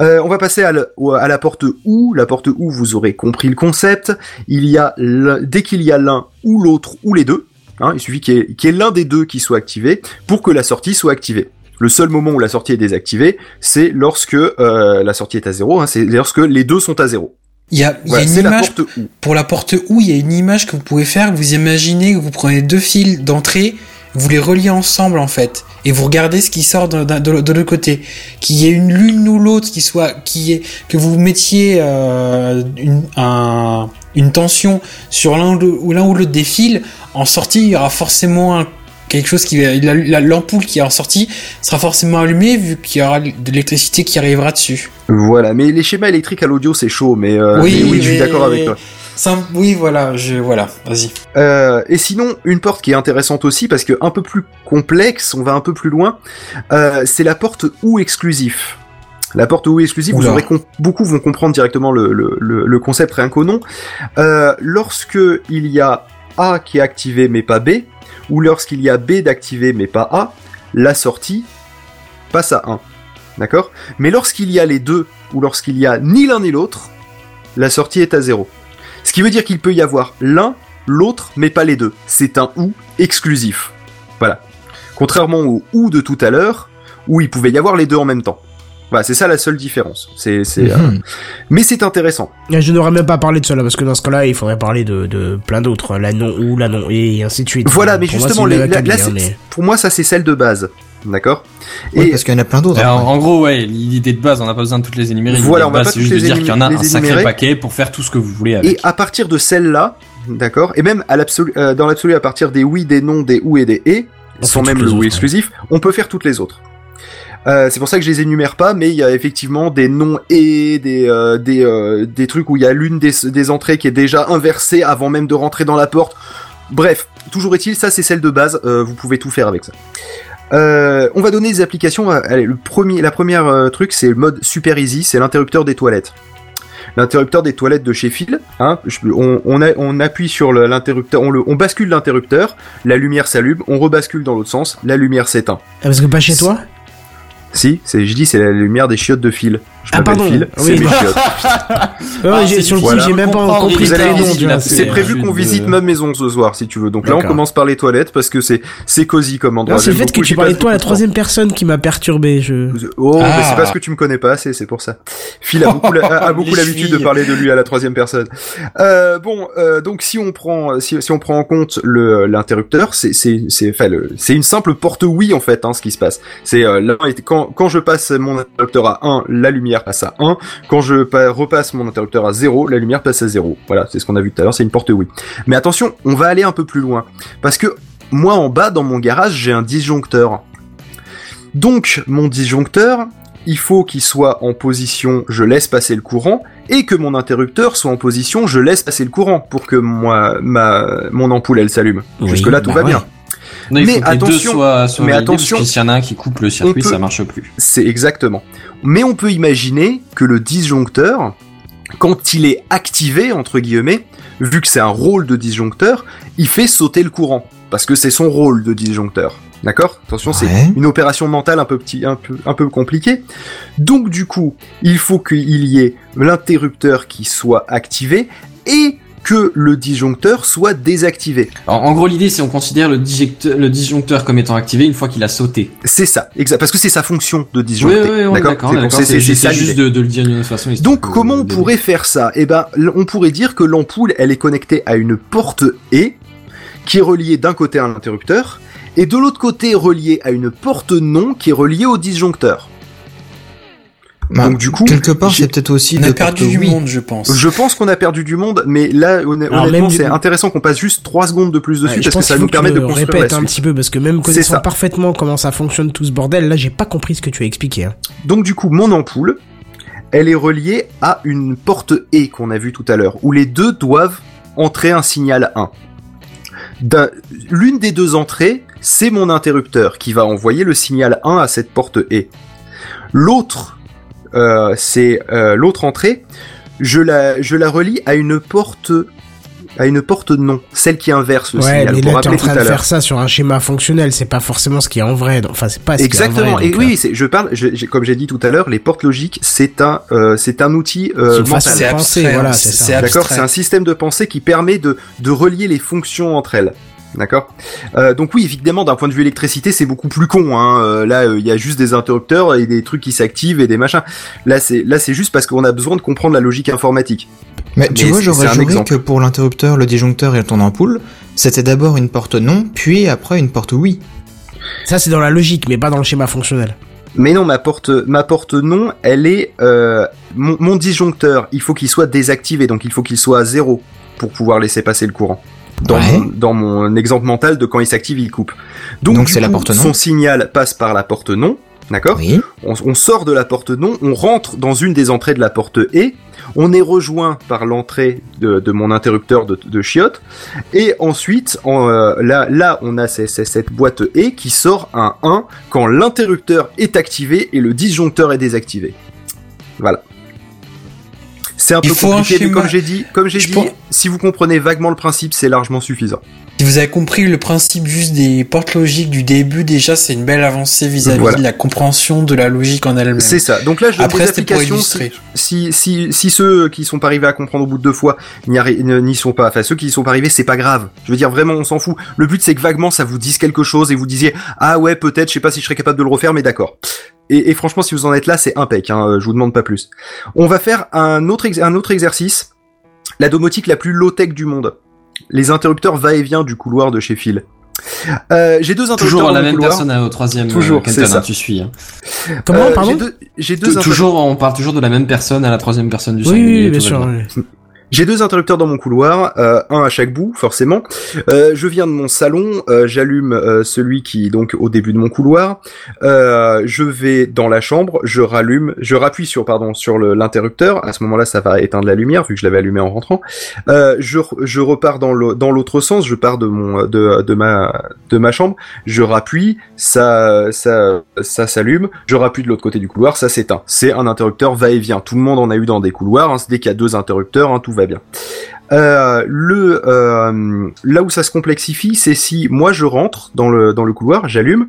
euh, on va passer à, le- au- à la porte OU. La porte OU, vous aurez compris le concept. Il y a l'un- dès qu'il y a l'un ou l'autre ou les deux, hein, il suffit qu'il y ait, qu'il y ait l'un des deux qui soit activé pour que la sortie soit activée. Le seul moment où la sortie est désactivée, c'est lorsque euh, la sortie est à zéro. Hein, c'est lorsque les deux sont à zéro. Il y a, il y a Voilà, une la image pour la porte où il y a une image que vous pouvez faire. Vous imaginez que vous prenez deux fils d'entrée, vous les reliez ensemble en fait, et vous regardez ce qui sort de, de, de- de l'autre côté. Qu'il y ait une l'une ou l'autre qui soit, qui est que vous mettiez euh, une, un- une tension sur ou l'un ou l'autre des fils. En sortie, il y aura forcément un- quelque chose qui l'ampoule qui est en sortie sera forcément allumée vu qu'il y aura de l'électricité qui arrivera dessus. Voilà, mais les schémas électriques à l'audio c'est chaud, mais euh, Oui, mais oui, je suis d'accord avec toi. Oui, voilà, je, voilà, vas-y. Euh, et sinon, une porte qui est intéressante aussi, parce que un peu plus complexe, on va un peu plus loin, euh, c'est la porte ou exclusif. La porte ou exclusif, vous aurez beaucoup vont comprendre directement le, le, le, le concept rien qu'au nom. Euh, lorsque il y a A qui est activé mais pas B, ou lorsqu'il y a B d'activé mais pas A, la sortie passe à 1. D'accord? Mais lorsqu'il y a les deux, ou lorsqu'il y a ni l'un ni l'autre, la sortie est à 0. Ce qui veut dire qu'il peut y avoir l'un, l'autre, mais pas les deux. C'est un ou exclusif. Voilà. Contrairement au ou de tout à l'heure, où il pouvait y avoir les deux en même temps. Voilà, c'est ça la seule différence. C'est, c'est, euh, Mhm. mais c'est intéressant. Et Je n'aurais même pas parlé de cela parce que dans ce cas-là, il faudrait parler de, de plein d'autres, la non ou la non et ainsi de suite. Voilà, mais Pour justement, les- là, là, hein, mais- pour moi, ça c'est celle de base. D'accord? Oui, Et parce qu'il y en a plein d'autres. En gros, ouais, l'idée de base, on n'a pas besoin de toutes les énumérer. Voilà, on va pas c'est juste de dire qu'il y en a un sacré paquet pour faire tout ce que vous voulez avec. Et à partir de celle-là, d'accord, et même à l'absolu, euh, dans l'absolu à partir des oui, des non, des ou et des et, On sans même le les ou autres, exclusif, on peut faire toutes les autres. Euh, c'est pour ça que je les énumère pas, mais il y a effectivement des noms et des euh, des euh, des trucs où il y a l'une des, des entrées qui est déjà inversée avant même de rentrer dans la porte. Bref, toujours est-il, ça c'est celle de base. vous pouvez tout faire avec ça. On va donner des applications. Allez, le premier, la première truc, c'est le mode super easy, c'est l'interrupteur des toilettes. L'interrupteur des toilettes de chez Phil, hein, on, on, a- on appuie sur l'interrupteur, on, le, on bascule l'interrupteur, la lumière s'allume, on rebascule dans l'autre sens, la lumière s'éteint. Ah, parce que pas chez toi? Si, je dis, c'est la lumière des chiottes de Phil. Je Ah, pardon. Phil, Oui, c'est mes chiottes. Ouais, Ah, j'ai- c'est Sur le voilà. j'ai même pas compris c'est- prévu qu'on visite ma maison ce soir, si tu veux. Donc là, on commence par les toilettes parce que c'est c'est cosy comme endroit. Non, c'est le fait que tu parlais de toi à la troisième personne qui m'a perturbé. Je... Oh, Ah. mais c'est parce que tu me connais pas assez, c'est pour ça. Phil a beaucoup, a, l'habitude de parler de lui à la troisième personne. Euh, bon, euh, donc si on prend, si, si on prend en compte le l'interrupteur, c'est c'est c'est enfin le- c'est une simple porte oui en fait, hein, ce qui se passe. C'est euh, quand quand je passe mon interrupteur à 1, la lumière passe à 1. Quand je pa- repasse mon interrupteur à 0, la lumière passe à 0. Voilà, c'est ce qu'on a vu tout à l'heure, c'est une porte oui. Mais attention, on va aller un peu plus loin parce que moi en bas dans mon garage, j'ai un disjoncteur. Donc mon disjoncteur, il faut qu'il soit en position je laisse passer le courant et que mon interrupteur soit en position je laisse passer le courant pour que moi ma mon ampoule elle s'allume. Oui, Jusque là tout bah va ouais. bien. Non, il Mais faut que les deux attention, soient, soient mais validés, attention, parce que s'il y en a un qui coupe le circuit, peut- ça marche plus. C'est exactement. Mais on peut imaginer que le disjoncteur quand il est activé entre guillemets, vu que c'est un rôle de disjoncteur, il fait sauter le courant parce que c'est son rôle de disjoncteur. D'accord? Attention, c'est une opération mentale un peu petit, un peu, un peu compliquée. Donc du coup, il faut qu'il y ait l'interrupteur qui soit activé et que le disjoncteur soit désactivé. En, en gros, l'idée, c'est on considère le, disjoncteur comme étant activé une fois qu'il a sauté. C'est ça, exact, parce que c'est sa fonction de disjoncter. oui, oui, d'accord, C'est- juste de, de le dire d'une autre façon. Donc comment on pourrait faire ça? Eh ben, on pourrait dire que l'ampoule, elle est connectée à une porte E qui est reliée d'un côté à l'interrupteur et de l'autre côté reliée à une porte non qui est reliée au disjoncteur. Bah, Donc du coup, quelque part, j'ai- c'est peut-être aussi On a perdu du oui. monde, je pense. Je pense qu'on a perdu du monde, mais là, honnêtement, du- c'est intéressant qu'on passe juste 3 secondes de plus dessus Ouais, parce que ça nous permet de construire la répètes un petit peu parce que même connaissant parfaitement comment ça fonctionne tout ce bordel, là j'ai pas compris ce que tu as expliqué. hein. Donc du coup, mon ampoule, elle est reliée à une porte E qu'on a vu tout à l'heure, où les deux doivent entrer un signal 1. D'un- L'une des deux entrées, c'est mon interrupteur qui va envoyer le signal 1 à cette porte E. L'autre, c'est euh, l'autre entrée, je la, je la relie à une porte à une porte non, celle qui inverse le Ouais, signal. mais Pour là en train de faire ça sur un schéma fonctionnel, c'est pas forcément ce qui est en vrai. donc- Enfin, c'est pas ce Exactement. qui est en vrai. Et donc, oui, c'est, je parle, je- comme j'ai dit tout à l'heure, les portes logiques, c'est un, euh, c'est un outil C'est euh, mental. de C'est voilà, hein, c'est D'accord, c'est un système de pensée qui permet de, de relier les fonctions entre elles. D'accord. Euh, donc oui, évidemment, d'un point de vue électricité, c'est beaucoup plus con. Hein. Euh, là, euh, il y a juste des interrupteurs et des trucs qui s'activent et des machins. Là, c'est là, c'est juste parce qu'on a besoin de comprendre la logique informatique. Mais tu vois, j'aurais juré exemple. que pour l'interrupteur, le disjoncteur et ton ampoule, c'était d'abord une porte non, puis après une porte oui. Ça c'est dans la logique, mais pas dans le schéma fonctionnel. Mais non, ma porte, ma porte non, elle est euh, mon, mon disjoncteur. Il faut qu'il soit désactivé, donc il faut qu'il soit à zéro pour pouvoir laisser passer le courant. Dans, Ouais. mon, dans mon exemple mental de quand il s'active, il coupe. Donc, Donc du c'est la porte non. Son signal passe par la porte non, d'accord Oui. on, on sort de la porte non, on rentre dans une des entrées de la porte E, on est rejoint par l'entrée de, de mon interrupteur de, de chiottes, et ensuite, en, euh, là, là, on a ces- ces- cette boîte E qui sort un 1 quand l'interrupteur est activé et le disjoncteur est désactivé. Voilà. C'est un peu faut un compliqué, mais comme j'ai dit, comme j'ai dit, pense- si vous comprenez vaguement le principe, c'est largement suffisant. Si vous avez compris le principe juste des portes logiques du début, déjà, c'est une belle avancée vis-à-vis Voilà. de la compréhension de la logique en elle-même. C'est ça. Donc là, je Après, des applications. Si, si, si ceux qui sont pas arrivés à comprendre au bout de deux fois n'y n'y sont pas, enfin ceux qui y sont pas arrivés, c'est pas grave. Je veux dire vraiment, on s'en fout. Le but c'est que vaguement ça vous dise quelque chose et vous disiez ah ouais peut-être, je sais pas si je serais capable de le refaire, mais d'accord. Et, et franchement, si vous en êtes là, c'est impec. Hein, euh, je vous demande pas plus. On va faire un autre ex- un autre exercice. La domotique la plus low tech du monde. Les interrupteurs va-et-vient du couloir de chez Phil. Euh, j'ai deux interrupteurs Toujours la même couloir. personne euh, au troisième. Toujours, euh, c'est ça. hein, tu suis. hein. Comment, Euh, pardon J'ai deux. Toujours, on parle toujours de la même personne à la troisième personne du Oui, oui, bien sûr. bien. oui. J'ai deux interrupteurs dans mon couloir, euh, un à chaque bout, forcément. Euh, je viens de mon salon, euh, j'allume euh, celui qui est donc au début de mon couloir. Euh, je vais dans la chambre, je rallume, je rappuie sur pardon sur l'interrupteur. À ce moment-là, ça va éteindre la lumière vu que je l'avais allumé en rentrant. Euh, je, je repars dans l'autre sens, je pars de mon de, de ma de ma chambre, je rappuie, ça ça ça s'allume, je rappuie de l'autre côté du couloir, ça s'éteint. C'est un interrupteur va-et-vient. Tout le monde en a eu dans des couloirs. Hein. Dès qu'il y a deux interrupteurs, hein, tout bien. Euh, le euh, là où ça se complexifie, c'est si moi je rentre dans le couloir, j'allume,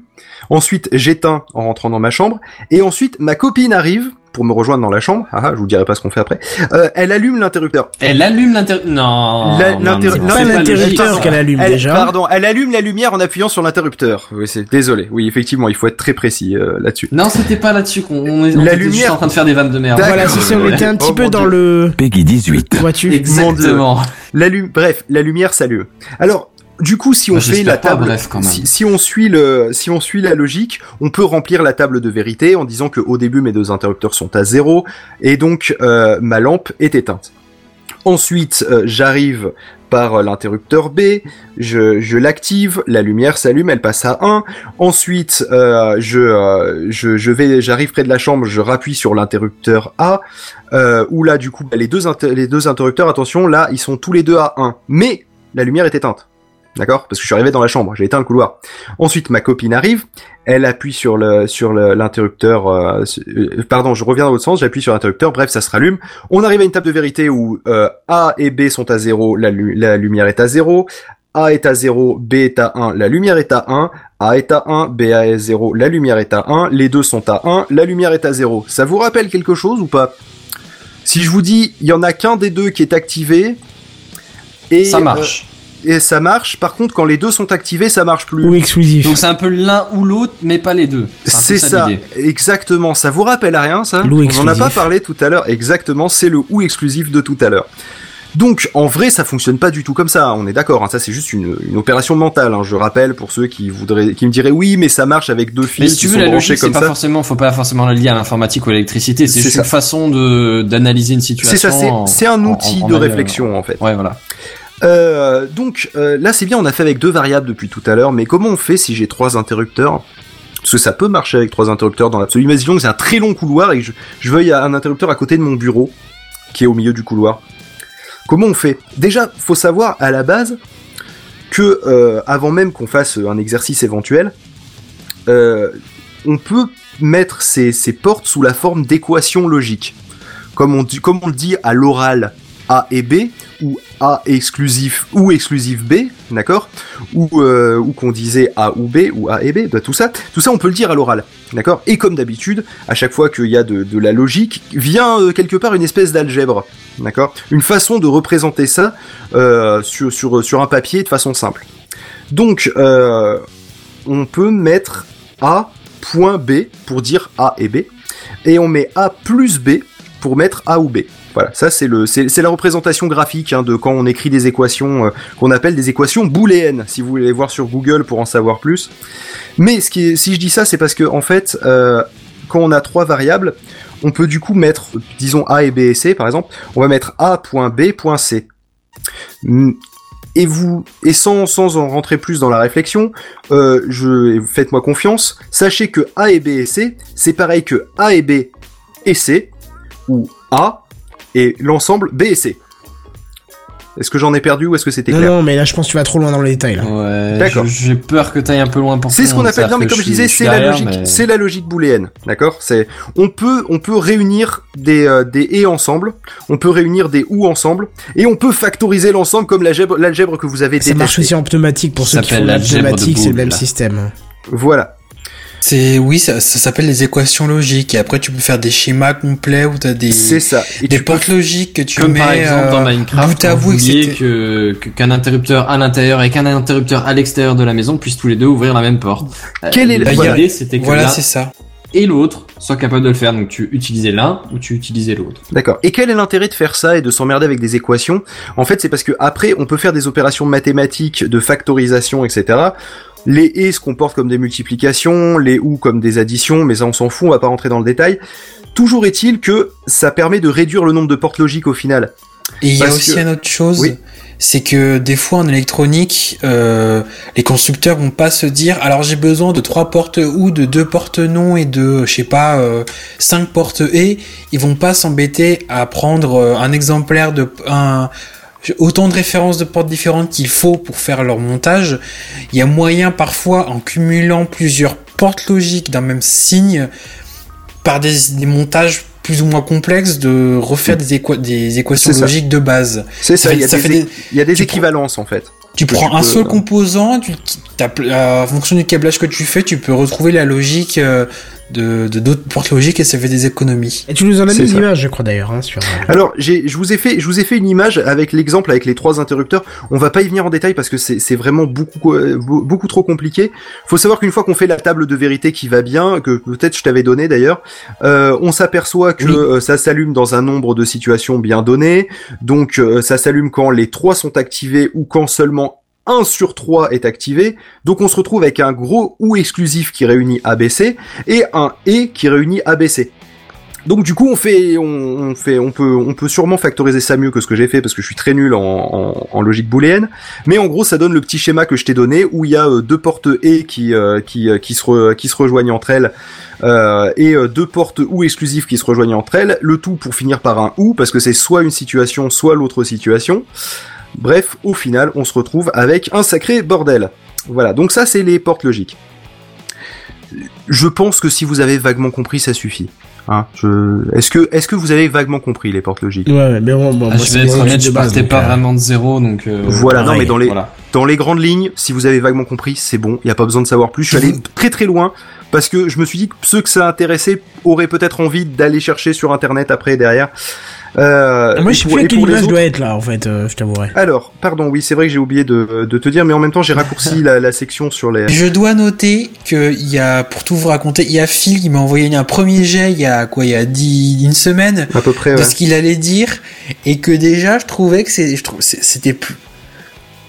ensuite j'éteins en rentrant dans ma chambre, et ensuite ma copine arrive pour me rejoindre dans la chambre. Ah, ah, je vous dirai pas ce qu'on fait après. Euh, elle allume l'interrupteur. Elle allume l'interrupteur. Non. L'interrupteur qu'elle allume Elle, déjà. pardon, elle allume la lumière en appuyant sur l'interrupteur. Oui, c'est désolé. Oui, effectivement, il faut être très précis euh, là-dessus. Non, c'était pas là-dessus qu'on on La était juste lumière- en train de faire des vannes de merde. D'accord. Voilà, c'est ça, on était un petit Oh, peu dans Dieu. le... Peggy 18. Vois-tu Exactement. La lu- bref, la lumière s'allume. Alors, du coup, si on Bah, fait la table, bref, quand même. si, si on suit le, si on suit la logique, on peut remplir la table de vérité en disant que au début mes deux interrupteurs sont à zéro et donc euh, ma lampe est éteinte. Ensuite, euh, j'arrive par euh, l'interrupteur B, je, je l'active, la lumière s'allume, elle passe à 1. Ensuite, euh, je, euh, je, je vais, j'arrive près de la chambre, je rappuie sur l'interrupteur A, euh, où là, du coup, bah, les, deux inter- les deux interrupteurs, attention, là, ils sont tous les deux à 1. Mais la lumière est éteinte. D'accord? Parce que je suis arrivé dans la chambre, j'ai éteint le couloir. Ensuite, ma copine arrive, elle appuie sur le sur l'interrupteur. euh, euh, pardon, je reviens dans l'autre sens, j'appuie sur l'interrupteur. Bref, ça se rallume. On arrive à une table de vérité où euh, A et B sont à 0, la, lu- la lumière est à 0. A est à 0, B est à 1, la lumière est à 1. A est à 1, B est à 0, la lumière est à 1. Les deux sont à 1, la lumière est à 0. Ça vous rappelle quelque chose ou pas? Si je vous dis, il y en a qu'un des deux qui est activé. Et, Ça marche. Et ça marche. Par contre, quand les deux sont activés, ça marche plus. Ou exclusif. Donc c'est un peu l'un ou l'autre, mais pas les deux. C'est ça, exactement. Ça vous rappelle à rien, ça? On en a pas parlé tout à l'heure. Exactement, c'est le ou exclusif de tout à l'heure. Donc, en vrai, ça fonctionne pas du tout comme ça. On est d'accord. hein. Ça, c'est juste une, une opération mentale. hein. Je rappelle pour ceux qui voudraient, qui me diraient oui, mais ça marche avec deux Mais fils si tu veux, sont la branchés logique, c'est comme pas ça. forcément, faut pas forcément le lier à l'informatique ou à l'électricité. C'est juste ça. une façon de d'analyser une situation. C'est ça. C'est un outil en- en de réflexion en fait. Ouais, voilà. Euh, donc euh, là, c'est bien. On a fait avec deux variables depuis tout à l'heure. Mais comment on fait si j'ai trois interrupteurs? Parce que ça peut marcher avec trois interrupteurs dans l'absolu. Imaginons que c'est un très long couloir et que je, je veuille un interrupteur à côté de mon bureau, qui est au milieu du couloir. Comment on fait? Déjà, faut savoir à la base que euh, avant même qu'on fasse un exercice éventuel, on peut mettre ces, portes sous la forme d'équations logiques. Comme on, comme on le dit à l'oral A et B, ou A exclusif ou exclusif B, d'accord Ou, euh, qu'on disait A ou B, ou A et B, bah, tout ça, tout ça on peut le dire à l'oral, d'accord Et comme d'habitude, à chaque fois qu'il y a de, la logique, vient euh, quelque part une espèce d'algèbre, d'accord Une façon de représenter ça euh, sur, sur, un papier de façon simple. Donc, on peut mettre A point B pour dire A et B, et on met A plus B pour mettre A ou B. Voilà, ça c'est le c'est la représentation graphique hein, de quand on écrit des équations euh, qu'on appelle des équations booléennes. Si vous voulez voir sur Google pour en savoir plus. Mais ce qui est, si je dis ça, c'est parce que en fait, euh, quand on a trois variables, on peut du coup mettre, disons A et B et C par exemple, on va mettre A.B.C. Et vous, et sans, sans en rentrer plus dans la réflexion, euh, je, faites-moi confiance, sachez que A et B et C, c'est pareil que A et B et C, ou A et l'ensemble B et C. Est-ce que j'en ai perdu ou est-ce que c'était Non, clair non, mais là, je pense que tu vas trop loin dans les détails, là. Ouais. D'accord. J'ai peur que t'ailles un peu loin pour C'est ce qu'on appelle, non mais comme je disais, c'est la logique, mais- c'est la logique booléenne, d'accord? C'est, on peut, on peut réunir des, euh, des et ensemble, on peut réunir des ou ensemble, et on peut factoriser l'ensemble comme l'algèbre, l'algèbre que vous avez Ça détesté. marche aussi en pneumatique pour Ça ceux qui font la pneumatique, c'est le même là. système. Voilà. C'est oui, ça, ça s'appelle les équations logiques. Et après, tu peux faire des schémas complets où t'as des C'est ça. Et des tu peux- portes logiques que tu Comme mets par exemple dans euh, Minecraft, bout, vous que que- qu'un interrupteur à l'intérieur et qu'un interrupteur à l'extérieur de la maison puissent tous les deux ouvrir la même porte. Euh, Quelle est l'idée voilà. C'était que Voilà, c'est ça. et l'autre soient capables de le faire. Donc tu utilisais l'un ou tu utilisais l'autre. D'accord. Et quel est l'intérêt de faire ça et de s'emmerder avec des équations? En fait, c'est parce que après, on peut faire des opérations mathématiques de factorisation, etc. Les et se comportent comme des multiplications, les ou comme des additions, mais ça on s'en fout, on va pas rentrer dans le détail. Toujours est-il que ça permet de réduire le nombre de portes logiques au final. Et il y a aussi que- une autre chose, Oui. c'est que des fois en électronique, euh, les constructeurs vont pas se dire alors j'ai besoin de trois portes ou de deux portes non et de je sais pas euh, cinq portes et ils vont pas s'embêter à prendre euh, un exemplaire de un autant de références de portes différentes qu'il faut pour faire leur montage. Il y a moyen parfois en cumulant plusieurs portes logiques d'un même signe par des, des montages plus ou moins complexes de refaire des, équa- des équations Mm. Logiques de base. C'est ça, Ça il y a des, y a équivalences en fait. Tu prends tu un peux- seul composant, tu, euh, en fonction du câblage que tu fais, tu peux retrouver la logique euh, de de d'autres portes logiques et ça fait des économies. Et tu nous en as mis ça. l'image, je crois d'ailleurs, hein, sur. euh, Alors, j'ai, je vous ai fait, je vous ai fait une image avec l'exemple avec les trois interrupteurs. On va pas y venir en détail parce que c'est, c'est vraiment beaucoup, euh, beau- beaucoup trop compliqué. Faut savoir qu'une fois qu'on fait la table de vérité qui va bien, que peut-être je t'avais donné d'ailleurs, euh, on s'aperçoit que Oui. euh, ça s'allume dans un nombre de situations bien donné. Donc, euh, ça s'allume quand les trois sont activés ou quand seulement 1 sur 3 est activé. Donc on se retrouve avec un gros ou exclusif qui réunit ABC et un et qui réunit ABC. Donc du coup on fait on, fait on peut on peut sûrement factoriser ça mieux que ce que j'ai fait parce que je suis très nul en, logique booléenne mais en gros ça donne le petit schéma que je t'ai donné où il y a euh, deux portes et qui euh, qui euh, qui se qui se rejoignent entre elles et deux portes ou exclusives qui se rejoignent entre elles le tout pour finir par un ou parce que c'est soit une situation soit l'autre situation bref au final on se retrouve avec un sacré bordel voilà donc ça c'est les portes logiques je pense que si vous avez vaguement compris ça suffit Hein, je... Est-ce que, est-ce que vous avez vaguement compris les portes logiques? Ouais, mais bon, bon Ah, moi, je vais être honnête, de je base, partais pas euh, vraiment de zéro, donc. euh, Voilà, non, mais dans les, voilà. dans les grandes lignes, si vous avez vaguement compris, c'est bon, il n'y a pas besoin de savoir plus. Je suis allé très très loin parce que je me suis dit que ceux que ça intéressait auraient peut-être envie d'aller chercher sur internet après derrière. Euh, Moi, et je sais pour- plus à quelle image autres- doit être là, en fait, euh, je t'avouerai. Alors, pardon, oui, c'est vrai que j'ai oublié de, de te dire, mais en même temps, j'ai raccourci la, la section sur les. Je dois noter que il y a pour tout vous raconter, il y a Phil qui m'a envoyé un premier jet il y a quoi il y a dix, une semaine À peu près, de ouais. ce qu'il allait dire et que déjà je trouvais que c'était plus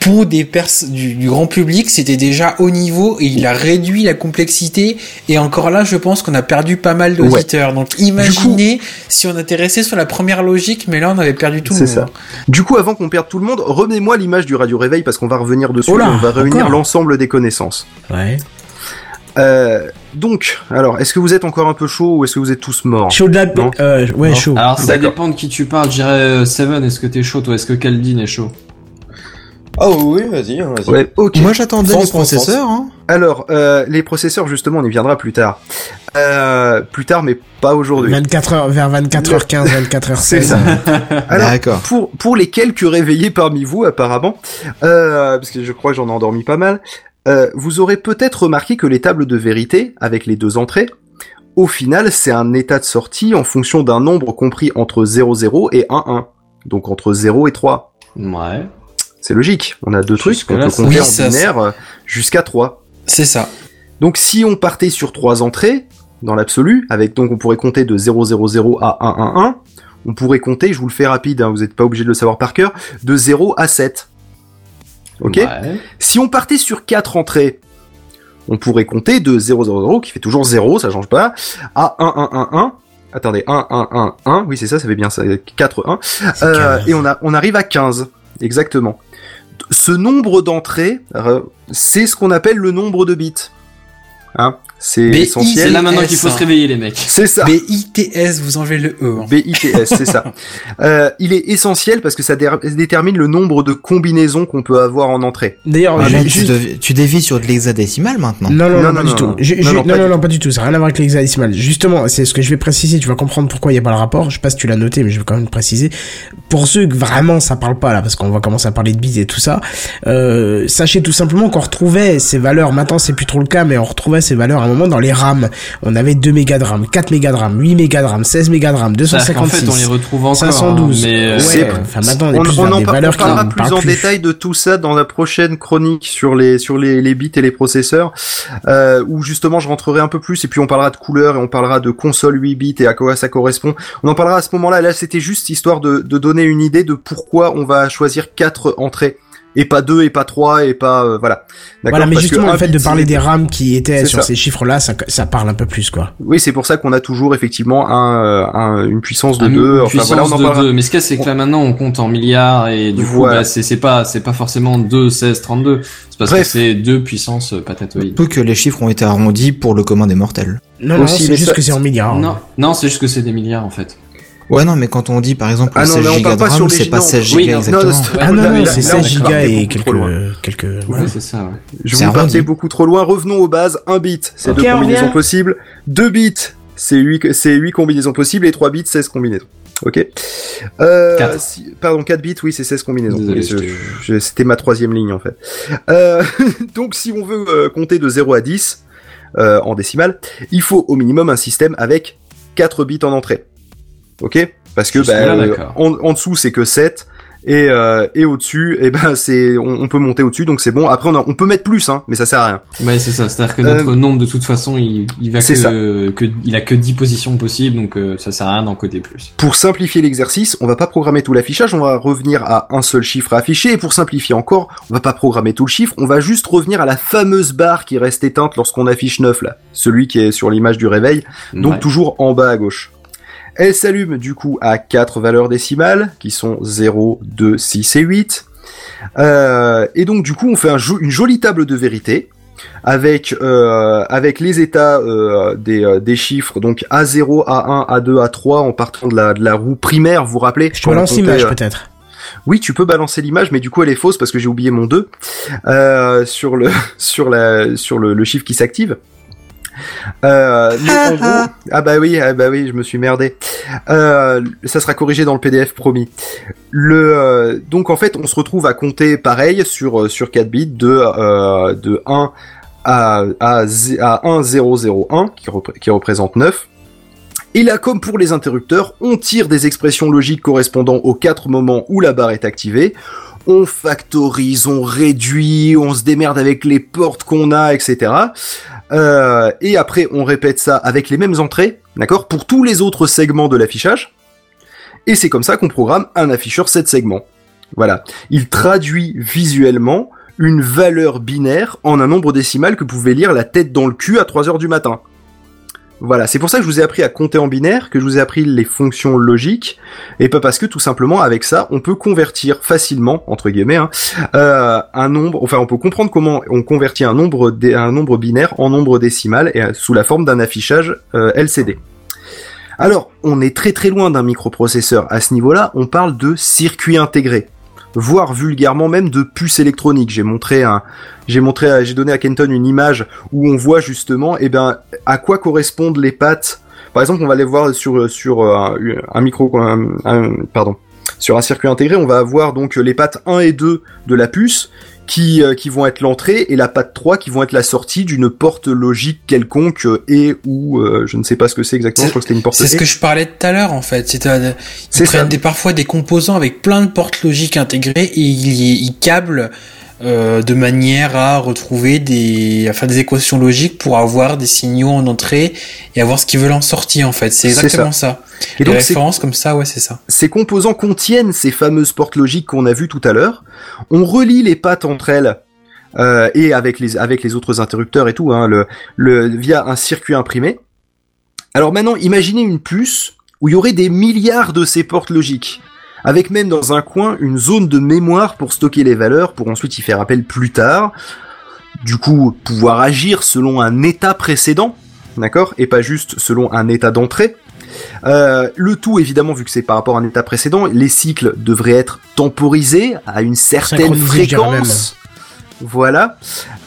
pour des pers du, du grand public, c'était déjà haut niveau et il a réduit la complexité et encore là, je pense qu'on a perdu pas mal d'auditeurs. Donc imaginez si on était resté sur la première logique, mais là on avait perdu tout le C'est monde. ça. Du coup, avant qu'on perde tout le monde, revenez-moi l'image du radio réveil parce qu'on va revenir dessus. Oh là, et on va réunir l'ensemble des connaissances. Ouais. Euh, donc, alors, est-ce que vous êtes encore un peu chaud ou est-ce que vous êtes tous morts? Chaud de la... Euh, ouais, Non. chaud. Alors ça D'accord. dépend de qui tu parles. Je dirais euh, Seven. Est-ce que t'es chaud toi? Est-ce que Kaldin est chaud? Oh oui, vas-y, hein, vas-y. Ouais, ok. Moi j'attendais les France, processeurs. Hein. Alors, euh, les processeurs, justement, on y viendra plus tard. Euh, plus tard, mais pas aujourd'hui. 24 heures, vers 24h15, 24h16. C'est ça. Alors, D'accord. pour, pour les quelques réveillés parmi vous, apparemment, euh, parce que je crois que j'en ai endormi pas mal, euh, vous aurez peut-être remarqué que les tables de vérité, avec les deux entrées, au final, c'est un état de sortie en fonction d'un nombre compris entre 0, 0 et 1, 1. Donc entre 0 et 3. Ouais. C'est logique. On a deux trucs qu'on peut compter oui, en binaire euh, jusqu'à 3. C'est ça. Donc si on partait sur trois entrées, dans l'absolu, avec donc on pourrait compter de 000 à 111, on pourrait compter, je vous le fais rapide, hein, vous n'êtes pas obligé de le savoir par cœur, de 0 à 7. Ok Ouais. Si on partait sur quatre entrées, on pourrait compter de 000, qui fait toujours 0, ça change pas, à 1111. Attendez, 1, 1, 1, 1, oui c'est ça, ça fait bien ça, 4, 1. Euh, 15. et on, a, on arrive à 15, exactement. Ce nombre d'entrées, euh, c'est ce qu'on appelle le nombre de bits. Hein c'est BI, essentiel. C'est là maintenant qu'il faut S, se réveiller les mecs. C'est ça. BITS, vous enlevez le E. hein. BITS, c'est ça. Euh, il est essentiel parce que ça dé- détermine le nombre de combinaisons qu'on peut avoir en entrée. D'ailleurs, Ah, tu, juste... tu dévis sur de l'hexadécimal maintenant. Non, non, Non, non, non, pas du tout. non. Non, pas du tout. Ça n'a rien à voir avec l'hexadécimal. Justement, c'est ce que je vais préciser. Tu vas comprendre pourquoi il n'y a pas le rapport. Je sais pas si tu l'as noté, mais je vais quand même le préciser. Pour ceux que vraiment ça parle pas là, parce qu'on va commencer à parler de bits et tout ça, euh, sachez tout simplement qu'on retrouvait ces valeurs. Maintenant, c'est plus trop le cas, mais on retrouvait ces valeurs à un moment dans les RAM. On avait 2 mégas de RAM, 4 mégas de RAM, 8 mégas de RAM, 16 mégas de RAM, C'est-à-dire qu'en 256. fait, on les retrouve encore. 512. hein, mais euh, ouais, c'est- enfin maintenant on est plus on vers en, des par- valeurs on parlera qui plus en détail de tout ça dans la prochaine chronique sur les sur les, les bits et les processeurs, euh, où justement je rentrerai un peu plus et puis on parlera de couleurs et on parlera de console 8 bits et à quoi ça correspond. On en parlera à ce moment-là. Là, c'était juste histoire de, de donner une idée de pourquoi on va choisir quatre entrées et pas 2 et pas 3 et pas euh, voilà. D'accord Voilà, mais Parce justement, le fait de bit, parler des RAM qui étaient sur ça. ces chiffres-là, ça, ça parle un peu plus, quoi. Oui, c'est pour ça qu'on a toujours effectivement un, euh, un- une puissance de Un- 2. une Enfin voilà, on puissance en de. 2. Mais ce qu'il y a, c'est que là maintenant on compte en milliards et du coup bah, c'est c'est pas c'est pas forcément 2, 16, 32. C'est parce Bref. que c'est 2 puissance euh, patatoïde. Peu que les chiffres ont été arrondis pour le commun des mortels. Non, non, c'est mais juste ça- que c'est en milliards. Non, non, c'est juste que c'est des milliards en fait. Ouais, non, mais quand on dit par exemple Ah non, 16 mais on gigas parle de RAM, c'est pas non, 16 oui, gigas non, exactement. Ah non, non, c'est là, on 16 est gigas et quelques, quelques, Ouais, c'est ça. Ouais. Je vous partais beaucoup trop loin. Revenons aux bases. 1 bit, c'est deux on combinaisons possibles. 2 bits, c'est 8, c'est 8 combinaisons possibles. Et 3 bits, 16 combinaisons. Ok. Euh, Quatre. si- pardon, 4 bits, oui, c'est 16 combinaisons. C'était ma troisième ligne, en fait. Euh, donc, si on veut euh, compter de 0 à 10, euh, en décimale, il faut au minimum un système avec 4 bits en entrée. Ok Parce que bah, euh, en, en dessous c'est que 7 et, euh, et au-dessus, et ben c'est on, on peut monter au-dessus donc c'est bon. Après on, a- on peut mettre plus hein, mais ça sert à rien. Ouais, c'est ça. C'est-à-dire que notre Euh, nombre, de toute façon, il, il va que, que, il a que 10 positions possibles, donc euh, ça sert à rien d'en coder plus. Pour simplifier l'exercice, on va pas programmer tout l'affichage, on va revenir à un seul chiffre à afficher et pour simplifier encore, on va pas programmer tout le chiffre, on va juste revenir à la fameuse barre qui reste éteinte lorsqu'on affiche 9 là, celui qui est sur l'image du réveil. donc Ouais. toujours en bas à gauche. Elle s'allume du coup à quatre valeurs décimales, qui sont 0, 2, 6 et 8. Euh, et donc du coup on fait un jo- une jolie table de vérité, avec, euh, avec les états euh, des, euh, des chiffres, donc A0, A1, A2, A3, en partant de la, de la roue primaire, vous vous rappelez Je te balance l'image, peut-être. oui, tu peux balancer l'image, mais du coup elle est fausse parce que j'ai oublié mon 2 euh, sur le sur la sur le, le chiffre qui s'active. Euh, mais en gros, ah bah oui, ah bah oui, je me suis merdé. Euh, ça sera corrigé dans le PDF promis. Le euh, donc en fait, on se retrouve à compter pareil sur euh, sur 4 bits de euh, de 1 à à, à 1 0 0 1 qui, repré- qui représente 9. Et là, comme pour les interrupteurs, on tire des expressions logiques correspondant aux quatre moments où la barre est activée. On factorise, on réduit, on se démerde avec les portes qu'on a, etc. Euh, et après, on répète ça avec les mêmes entrées, d'accord, pour tous les autres segments de l'affichage. Et c'est comme ça qu'on programme un afficheur 7 segments. Voilà. Il traduit visuellement une valeur binaire en un nombre décimal que pouvait lire la tête dans le cul à 3 heures du matin. Voilà, c'est pour ça que je vous ai appris à compter en binaire, que je vous ai appris les fonctions logiques, et pas parce que tout simplement avec ça, on peut convertir facilement, entre guillemets, hein, euh, un nombre, enfin on peut comprendre comment on convertit un nombre, un nombre binaire en nombre décimal et euh, sous la forme d'un affichage euh, LCD. Alors, on est très très loin d'un microprocesseur à ce niveau-là, on parle de circuit intégré voire vulgairement même de puces électroniques. J'ai montré j'ai montré, j'ai donné à Kenton une image où on voit justement, eh ben, à quoi correspondent les pattes. Par exemple, on va les voir sur euh, un, micro, pardon, sur un circuit intégré, on va avoir donc les pattes 1 et 2 de la puce qui euh, qui vont être l'entrée et la patte 3 qui vont être la sortie d'une porte logique quelconque euh, et ou euh, je ne sais pas ce que c'est exactement, je crois que c'était une porte C'est ce que je parlais tout à l'heure en fait. C'est ils prennent des, parfois des composants avec plein de portes logiques intégrées et ils, ils câblent euh, de manière à retrouver des, à faire des équations logiques pour avoir des signaux en entrée et avoir ce qu'ils veulent en sortie en fait. C'est exactement ça. Et Et donc les références comme ça, ouais, c'est ça. Ces composants contiennent ces fameuses portes logiques qu'on a vues tout à l'heure. On relie les pattes entre elles euh, et avec les avec les autres interrupteurs et tout, hein, le, le via un circuit imprimé. Alors maintenant, imaginez une puce où il y aurait des milliards de ces portes logiques, avec même dans un coin une zone de mémoire pour stocker les valeurs, pour ensuite y faire appel plus tard. Du coup, pouvoir agir selon un état précédent, d'accord, et pas juste selon un état d'entrée. Euh, le tout, évidemment, vu que c'est par rapport à un état précédent, les cycles devraient être temporisés à une certaine fréquence. Voilà.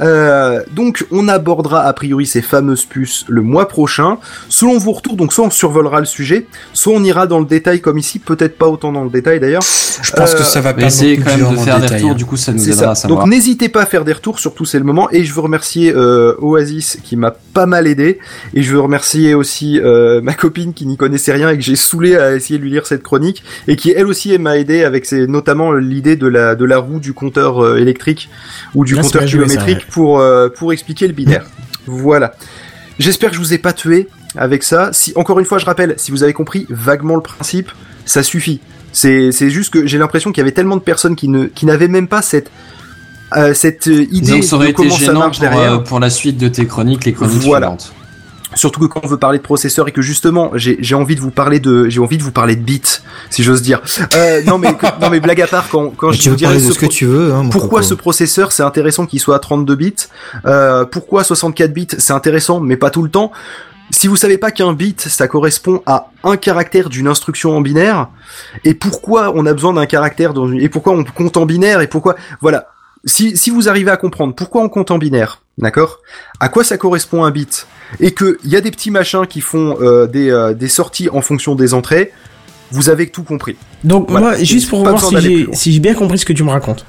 Euh, donc, on abordera a priori ces fameuses puces le mois prochain. Selon vos retours, donc soit on survolera le sujet, soit on ira dans le détail comme ici, peut-être pas autant dans le détail d'ailleurs. Je pense Euh, que ça va Mais pas essayez non quand même de faire des retours, hein. du coup ça nous aidera ça. à savoir. Donc n'hésitez pas à faire des retours, surtout c'est le moment. Et je veux remercier euh, Oasis qui m'a pas mal aidé. Et je veux remercier aussi euh, ma copine qui n'y connaissait rien et que j'ai saoulé à essayer de lui lire cette chronique et qui elle aussi m'a aidé avec ses, notamment l'idée de la de la roue du compteur euh, électrique ou du Là, compteur ça, kilométrique ouais. pour euh, pour expliquer le binaire. Voilà. J'espère que je vous ai pas tué avec ça. Si encore une fois je rappelle, si vous avez compris vaguement le principe, ça suffit. C'est c'est juste que j'ai l'impression qu'il y avait tellement de personnes qui ne qui n'avaient même pas cette euh, cette euh, idée ça aurait de été comment ça gênant marche pour, derrière. euh, pour la suite de tes chroniques, les chroniques Voilà. suivantes. Surtout que quand on veut parler de processeur et que justement j'ai j'ai envie de vous parler de j'ai envie de vous parler de bits si j'ose dire. Euh, non mais non mais blague à part quand quand Mais je tu vous veux parler dirais de ce que tu veux, hein, pourquoi ce processeur c'est intéressant qu'il soit à 32 bits euh, Pourquoi 64 bits c'est intéressant mais pas tout le temps. Si vous savez pas qu'un bit ça correspond à un caractère d'une instruction en binaire et pourquoi on a besoin d'un caractère dans une... et pourquoi on compte en binaire et pourquoi voilà. Si, si vous arrivez à comprendre pourquoi on compte en binaire, d'accord? À quoi ça correspond un bit? Et qu'il y a des petits machins qui font euh, des, euh, des sorties en fonction des entrées, vous avez tout compris. Donc Voilà. moi, juste pour voir si j'ai si j'ai bien compris ce que tu me racontes.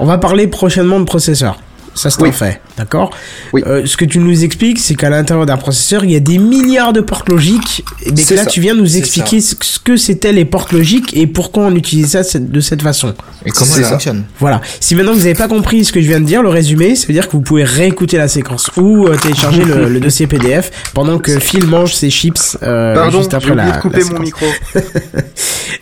On va parler prochainement de processeur. Ça c'est Oui. un fait, d'accord Oui. Euh, Ce que tu nous expliques, c'est qu'à l'intérieur d'un processeur, il y a des milliards de portes logiques. Et que C'est là, ça. tu viens nous expliquer ce ce que c'était les portes logiques et pourquoi on utilisait ça de cette façon. Et comment ça fonctionne Voilà. Si maintenant vous n'avez pas compris ce que je viens de dire, le résumé, ça veut dire que vous pouvez réécouter la séquence ou euh, télécharger le, le dossier PDF pendant que Phil mange ses chips euh, Pardon, juste après la, de couper la mon séquence. micro.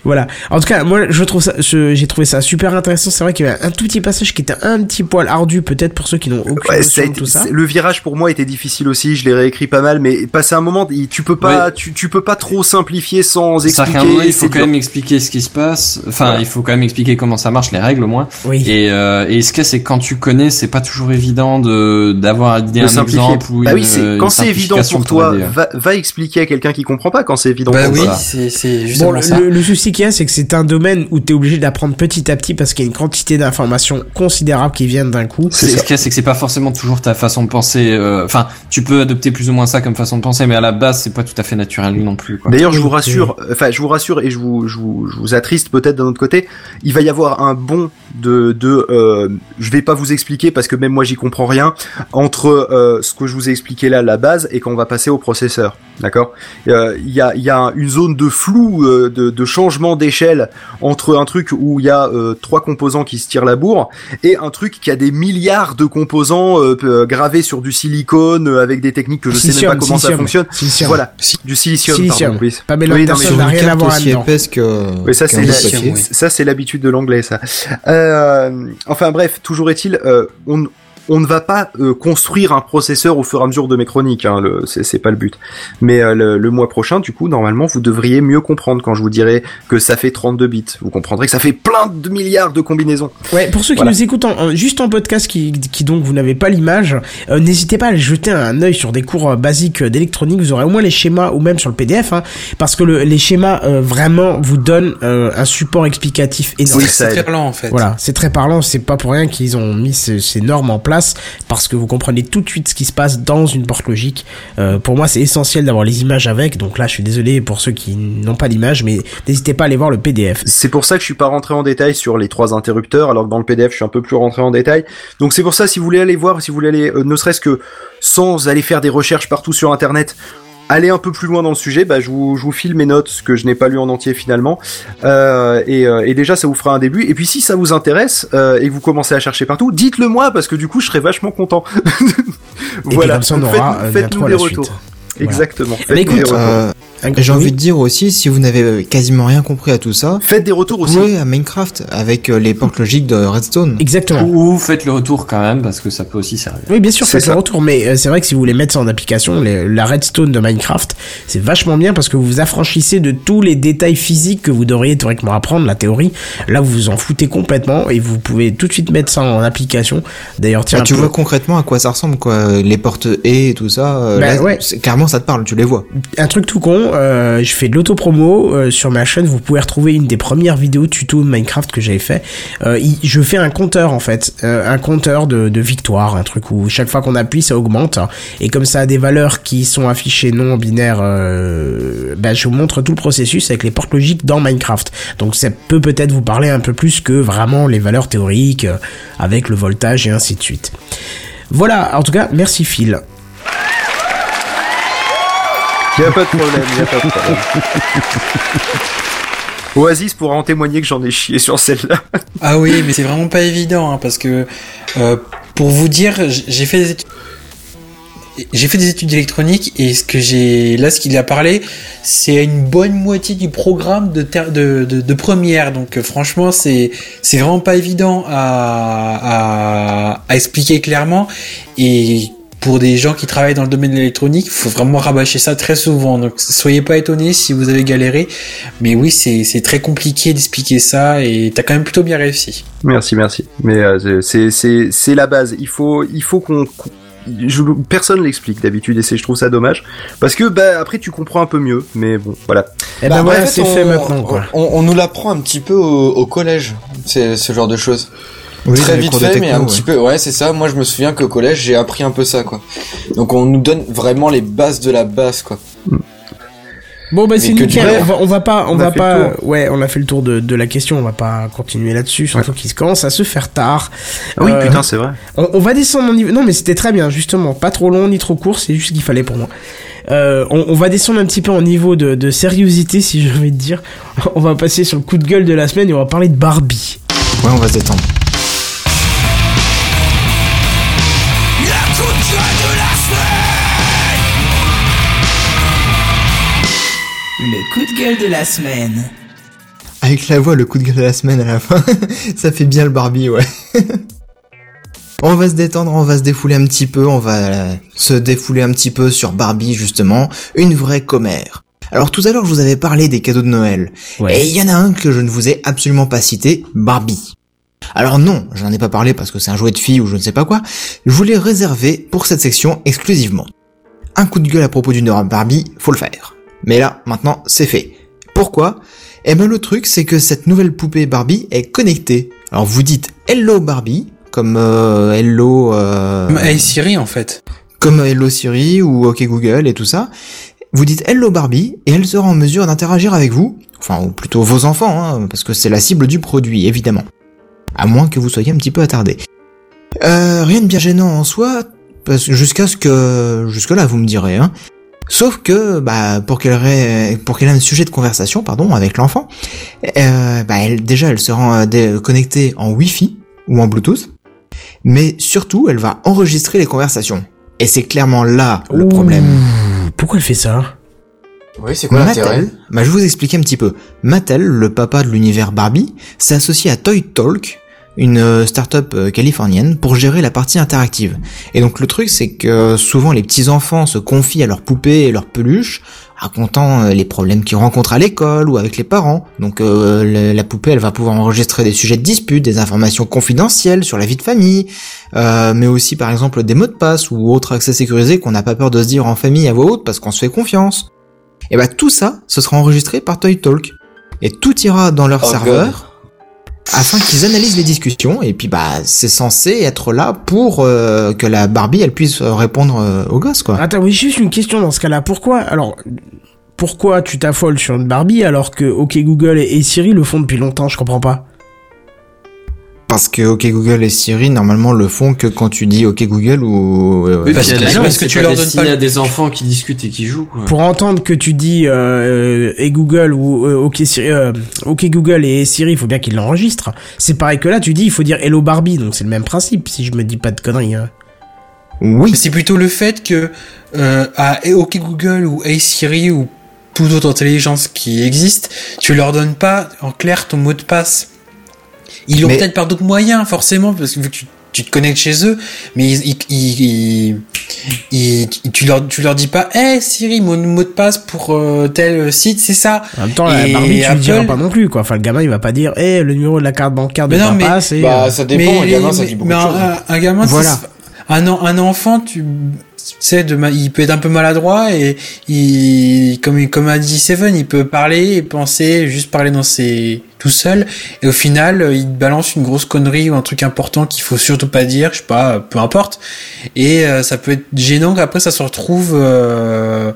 Voilà. En tout cas, moi, je trouve ça, je- j'ai trouvé ça super intéressant. C'est vrai qu'il y avait un tout petit passage qui était un petit poil ardu, peut-être pour ceux qui n'ont aucune Ouais, notion de tout ça. le virage pour moi était difficile aussi, je l'ai réécrit pas mal, mais passé un moment, tu peux pas, Ouais. tu, tu peux pas trop simplifier sans un expliquer. moment, il faut quand dur. même expliquer ce qui se passe. Enfin, il faut quand même expliquer comment ça marche, les règles au moins. Oui. Et, euh, et ce qu'il y a, c'est que quand tu connais, c'est pas toujours évident de d'avoir à dire de un simplifier. exemple ou bah une, oui, quand c'est évident pour toi, va, va expliquer à quelqu'un qui comprend pas quand c'est évident Bah pour oui, toi. c'est Bon, justement le, ça. le- le souci qu'il y a, c'est que c'est un domaine où tu es obligé d'apprendre petit à petit parce qu'il y a une quantité d'informations considérables qui viennent d'un coup. C'est qu'il y a, c'est que c'est pas forcément toujours ta façon de penser. euh, Enfin, tu peux adopter plus ou moins ça comme façon de penser, mais à la base, c'est pas tout à fait naturel non plus. D'ailleurs, je vous rassure, enfin, je vous rassure et je vous, je vous, je vous attriste peut-être d'un autre côté. Il va y avoir un bond de, de, euh, je vais pas vous expliquer parce que même moi j'y comprends rien entre euh, ce que je vous ai expliqué là, la base, et quand on va passer au processeur, d'accord? Euh, Il y a, il y a une zone de flou, euh, de, de changement d'échelle entre un truc où il y a euh, trois composants qui se tirent la bourre et un truc qui a des milliards de composants euh, euh, gravés sur du silicone euh, avec des techniques que je sais même Silicium, pas comment ça silicium. fonctionne. Silicium. Voilà, du silicium, Silicium. pardon. Oui. Pas Oui, n'a rien à voir là-dedans. oui. ça c'est l'habitude de l'anglais ça. Euh, enfin bref, toujours est-il, euh, on on ne va pas euh, construire un processeur au fur et à mesure de mes chroniques, hein, le- c'est c'est pas le but. Mais euh, le, le mois prochain, du coup, normalement, vous devriez mieux comprendre quand je vous dirai que ça fait 32 bits. Vous comprendrez que ça fait plein de milliards de combinaisons. Ouais, pour ceux qui Voilà. nous écoutent en- en- juste en podcast, qui, qui donc vous n'avez pas l'image, euh, n'hésitez pas à jeter un œil sur des cours euh, basiques euh, d'électronique. Vous aurez au moins les schémas ou même sur le PDF, hein, parce que le- les schémas euh, vraiment vous donnent euh, un support explicatif énorme. Oui, C'est très lent en fait. Voilà, c'est très parlant, c'est pas pour rien qu'ils ont mis ces, ces normes en place, parce que vous comprenez tout de suite ce qui se passe dans une porte logique. Euh, pour moi, c'est essentiel d'avoir les images avec, donc là, je suis désolé pour ceux qui n'ont pas l'image, mais n'hésitez pas à aller voir le PDF. C'est pour ça que je suis pas rentré en détail sur les trois interrupteurs, alors que dans le PDF je suis un peu plus rentré en détail. Donc c'est pour ça si vous voulez aller voir, si vous voulez aller, euh, ne serait-ce que sans aller faire des recherches partout sur Internet, aller un peu plus loin dans le sujet, bah, je, vous, je vous file mes notes, ce que je n'ai pas lu en entier finalement. Euh, et, euh, et déjà ça vous fera un début. Et puis si ça vous intéresse euh, et que vous commencez à chercher partout, dites-le moi parce que du coup je serai vachement content. voilà, aura, faites- euh, faites-nous des suite. Voilà. Exactement. Des écoute, retours. Euh, J'ai oui. envie de dire aussi, si vous n'avez quasiment rien compris à tout ça, Faites des retours aussi. jouez à Minecraft avec euh, les portes logiques de Redstone. Exactement. Ou faites le retour quand même, parce que ça peut aussi servir. Oui, bien sûr, C'est faites le retour, mais euh, c'est vrai que si vous voulez mettre ça en application, les- la redstone de Minecraft, c'est vachement bien parce que vous vous affranchissez de tous les détails physiques que vous devriez théoriquement apprendre, la théorie. Là, vous vous en foutez complètement et vous pouvez tout de suite mettre ça en application. D'ailleurs, tiens, Bah, tu peu- vois concrètement à quoi ça ressemble, quoi. Les portes et et tout ça. euh, Bah, là, ouais. c'est- Ça te parle, tu les vois. un truc tout con, euh, je fais de l'autopromo euh, sur ma chaîne. Vous pouvez retrouver une des premières vidéos tuto Minecraft que j'avais fait. Euh, je fais un compteur en fait, un compteur de, victoire, un truc où chaque fois qu'on appuie ça augmente. Et comme ça a des valeurs qui sont affichées non binaires, bah, je vous montre tout le processus avec les portes logiques dans Minecraft. Donc ça peut peut-être vous parler un peu plus que vraiment les valeurs théoriques avec le voltage et ainsi de suite. Voilà, en tout cas, merci Phil. Y a pas de problème, y a pas de problème. Oasis pourra en témoigner que j'en ai chié sur celle-là. Ah oui, mais c'est vraiment pas évident hein, parce que euh, pour vous dire, j'ai fait des études j'ai fait des études électroniques et ce que j'ai là, ce qu'il a parlé, c'est une bonne moitié du programme de première. Donc euh, franchement, c'est c'est vraiment pas évident à, à, à expliquer clairement et pour des gens qui travaillent dans le domaine de l'électronique, il faut vraiment rabâcher ça très souvent. Donc soyez pas étonnés si vous avez galéré, mais oui, c'est c'est très compliqué d'expliquer ça et t'as quand même plutôt bien réussi. Merci, merci. Mais euh, c'est c'est c'est la base. Il faut il faut qu'on je, personne l'explique d'habitude et c'est je trouve ça dommage parce que bah après tu comprends un peu mieux mais bon voilà Eh Bah, ben en voilà, fait, c'est on- fait maintenant, quoi. On, on nous l'apprend un petit peu au, au collège, c'est ce genre de choses. Oui, Très vite fait, techno, mais un ouais. petit peu. Ouais, c'est ça. Moi, je me souviens qu'au collège, j'ai appris un peu ça, quoi. Donc, on nous donne vraiment les bases de la base, quoi. Bon bah c'est nickel, on va, on va pas, on, va pas, ouais, on a fait le tour de, de la question, on va pas continuer là-dessus, surtout qu'il commence à se faire tard. Ah oui Euh, putain c'est vrai On, on va descendre en niveau. Non, mais c'était très bien, justement. Pas trop long ni trop court, c'est juste ce qu'il fallait pour moi. Euh, on, on va descendre un petit peu en niveau de, de sériosité, si je vais te dire. On va passer sur le coup de gueule de la semaine et on va parler de Barbie. Ouais, on va se détendre. Le coup de gueule de la semaine. Avec la voix, le coup de gueule de la semaine à la fin, ça fait bien le Barbie, ouais. on va se détendre, on va se défouler un petit peu, on va euh, se défouler un petit peu sur Barbie, justement, une vraie commère. Alors tout à l'heure, je vous avais parlé des cadeaux de Noël. Et il y en a un que je ne vous ai absolument pas cité, Barbie. Alors non, je n'en ai pas parlé parce que c'est un jouet de fille ou je ne sais pas quoi. Je voulais réserver pour cette section exclusivement. Un coup de gueule à propos d'une Barbie, faut le faire. Mais là, maintenant, c'est fait. Pourquoi? Eh ben le truc, c'est que cette nouvelle poupée Barbie est connectée. Alors vous dites Hello Barbie, comme euh, Hello... Euh, Comme Hey Siri en fait. comme Hello Siri ou OK Google et tout ça. Vous dites Hello Barbie et elle sera en mesure d'interagir avec vous, enfin ou plutôt vos enfants, hein, parce que c'est la cible du produit évidemment. À moins que vous soyez un petit peu attardé. Euh, rien de bien gênant en soi, parce que jusqu'à ce que jusque là vous me direz. Hein. Sauf que bah pour qu'elle ait, pour qu'elle ait un sujet de conversation pardon avec l'enfant, euh, bah elle déjà elle sera euh, dé- connectée en Wi-Fi ou en Bluetooth, mais surtout elle va enregistrer les conversations. Et c'est clairement là le problème. Pourquoi elle fait ça? Oui, c'est quoi l'intérêt? Mattel, bah, je vais vous expliquer un petit peu. Mattel, le papa de l'univers Barbie, s'est associé à Toy Talk, une euh, start-up euh, californienne, pour gérer la partie interactive. Et donc le truc, c'est que souvent les petits enfants se confient à leurs poupées et leurs peluches, racontant euh, les problèmes qu'ils rencontrent à l'école ou avec les parents. Donc euh, la poupée, elle va pouvoir enregistrer des sujets de dispute, des informations confidentielles sur la vie de famille, euh, mais aussi par exemple des mots de passe ou autres accès sécurisés qu'on n'a pas peur de se dire en famille à voix haute parce qu'on se fait confiance. Et bah tout ça, ce sera enregistré par Toy Talk. Et tout ira dans leur Oh serveur afin qu'ils analysent les discussions. Et puis bah c'est censé être là pour euh, que la Barbie elle puisse répondre euh, aux gosses quoi. Attends, oui, juste une question dans ce cas-là. Pourquoi Alors, pourquoi tu t'affoles sur une Barbie alors que OK Google et Siri le font depuis longtemps? Je comprends pas. Parce que OK Google et Siri normalement le font que quand tu dis OK Google ou euh, Oui, parce parce que- que, non, parce que tu leur donnes pas à des enfants qui discutent et qui jouent. Quoi. Pour entendre que tu dis euh, et Google ou euh, OK Siri, euh, OK Google et Siri, il faut bien qu'ils l'enregistrent. C'est pareil que là, tu dis il faut dire Hello Barbie, donc c'est le même principe si je me dis pas de conneries. hein. oui. C'est plutôt le fait que euh, à OK Google ou Hey Siri ou toute autre intelligence qui existe, tu leur donnes pas en clair ton mot de passe. Ils l'ont Mais- peut-être par d'autres moyens, forcément, parce que vu que tu, tu te connectes chez eux, mais ils, ils, ils- ils- ils- tu leur tu leur dis pas, hey Siri, mon mot de passe pour euh, tel site, c'est ça. En même temps, la Barbie, tu Apple- lui diras pas non plus quoi. Enfin, le gamin, il va pas dire eh le numéro de la carte bancaire de Mais non, mais- papa, c'est Bah, euh, ça dépend, un gamin, ça dit beaucoup mais de un, choses. un- un gamin, Voilà. c'est- un, en- un enfant, tu de ma- il peut être un peu maladroit et il, comme, comme a dit Seven, il peut parler et penser, juste parler dans ses, tout seul. Et au final, il te balance une grosse connerie ou un truc important qu'il faut surtout pas dire, je sais pas, peu importe. Et euh, ça peut être gênant qu'après ça se retrouve euh,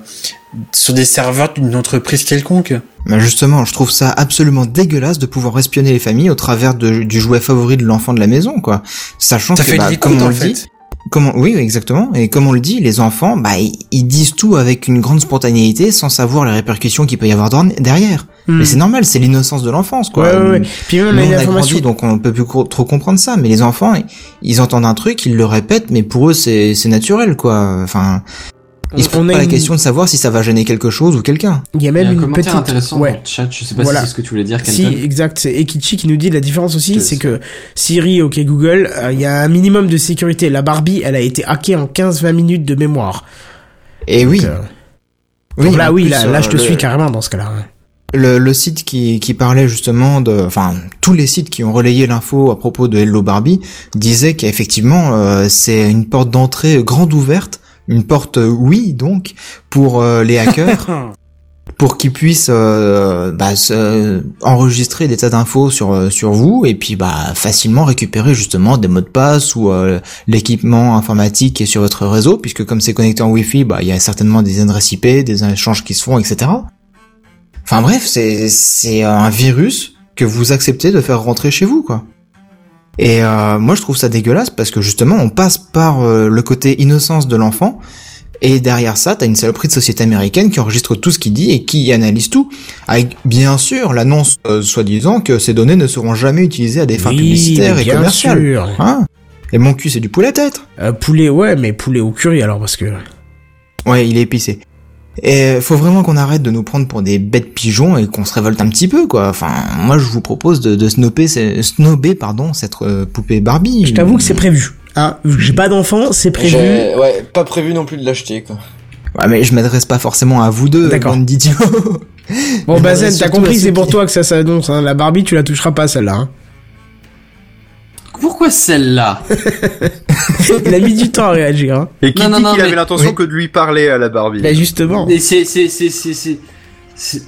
sur des serveurs d'une entreprise quelconque. Mais justement, je trouve ça absolument dégueulasse de pouvoir espionner les familles au travers de- du jouet favori de l'enfant de la maison, quoi. Sachant Ça que, fait bah, comme on le fait. dit, comment, oui, exactement. Et comme on le dit, les enfants, bah, ils, disent tout avec une grande spontanéité sans savoir les répercussions qu'il peut y avoir derrière. Hmm. Mais c'est normal, c'est l'innocence de l'enfance, quoi. Ouais, ouais, ouais. Puis même, on Nous, a on une a grandi, donc on peut plus trop comprendre ça. Mais les enfants, ils, entendent un truc, ils le répètent, mais pour eux, c'est c'est naturel, quoi. Enfin, ils se posent pas la une- question de savoir si ça va gêner quelque chose ou quelqu'un. Il y a y même a un une commentaire petite. intéressant ouais. dans le chat, je sais pas Voilà. si c'est ce que tu voulais dire, Si, exact, c'est Ekichi qui nous dit la différence aussi, c'est que Siri, ok Google, euh, il y a un minimum de sécurité. La Barbie, elle a été hackée en 15-20 minutes de mémoire. Et oui. Donc, euh, oui, donc là, oui, plus, là, là, euh, je te le- suis carrément dans ce cas-là. Le, le site qui, qui parlait justement de, enfin, tous les sites qui ont relayé l'info à propos de Hello Barbie disaient qu'effectivement euh, c'est une porte d'entrée grande ouverte, une porte euh, oui donc pour euh, les hackers, pour qu'ils puissent euh, bah, se- enregistrer des tas d'infos sur euh, sur vous et puis bah facilement récupérer justement des mots de passe ou euh, l'équipement informatique qui est sur votre réseau puisque comme c'est connecté en Wi-Fi, bah il y a certainement des adresses IP, des échanges qui se font, etc. Enfin bref, c'est c'est un virus que vous acceptez de faire rentrer chez vous, quoi. Et euh, moi, je trouve ça dégueulasse parce que justement, on passe par euh, le côté innocence de l'enfant. Et derrière ça, t'as une saloperie de société américaine qui enregistre tout ce qu'il dit et qui analyse tout. Avec, bien sûr, l'annonce euh, soi-disant que ces données ne seront jamais utilisées à des fins Oui, publicitaires et commerciales. sûr. Hein? Et mon cul, c'est du poulet à tête. Euh, poulet, ouais, mais poulet au curry alors parce que. Ouais, il est épicé. Et faut vraiment qu'on arrête de nous prendre pour des bêtes pigeons et qu'on se révolte un petit peu, quoi. Enfin, moi, je vous propose de, de snobber, pardon, cette euh, poupée Barbie. Je t'avoue que c'est prévu. Hein, j'ai pas d'enfant, c'est prévu. J'ai- Ouais, pas prévu non plus de l'acheter, quoi. Ouais, mais je m'adresse pas forcément à vous deux, D'accord. bande d'idiots. Bon, Bazen, t'as compris, c'est pour toi que ça s'annonce. Hein. La Barbie, tu la toucheras pas celle-là. Hein. Pourquoi celle-là Il a mis du temps à réagir. Hein. Et qui Non, dit qu'il mais- avait l'intention oui. que de lui parler à la Barbie Bah justement. Mais c'est, c'est, c'est, c'est,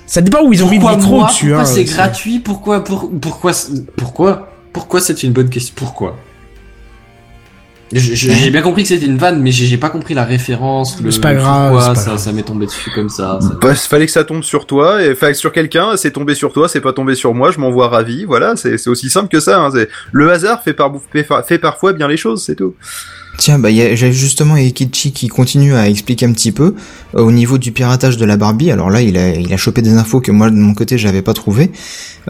Ça dépend où ils ont mis le pourquoi micro dessus. Pourquoi hein, c'est gratuit Pourquoi, pour, pourquoi, pourquoi, pourquoi c'est une bonne question Pourquoi? J'ai bien compris que c'était une vanne, mais j'ai pas compris la référence. Le, C'est pas grave, pas ça, grave. ça m'est tombé dessus comme ça. ça- Bah, fallait que ça tombe sur toi, et enfin sur quelqu'un, c'est tombé sur toi, c'est pas tombé sur moi, je m'en vois ravi, voilà, c'est aussi simple que ça. Hein, le hasard fait, par, fait, fait parfois bien les choses, c'est tout. Tiens, bah, y a- j'ai justement Ekichi qui continue à expliquer un petit peu euh, au niveau du piratage de la Barbie. Alors là, il a, il a chopé des infos que moi de mon côté j'avais pas trouvé.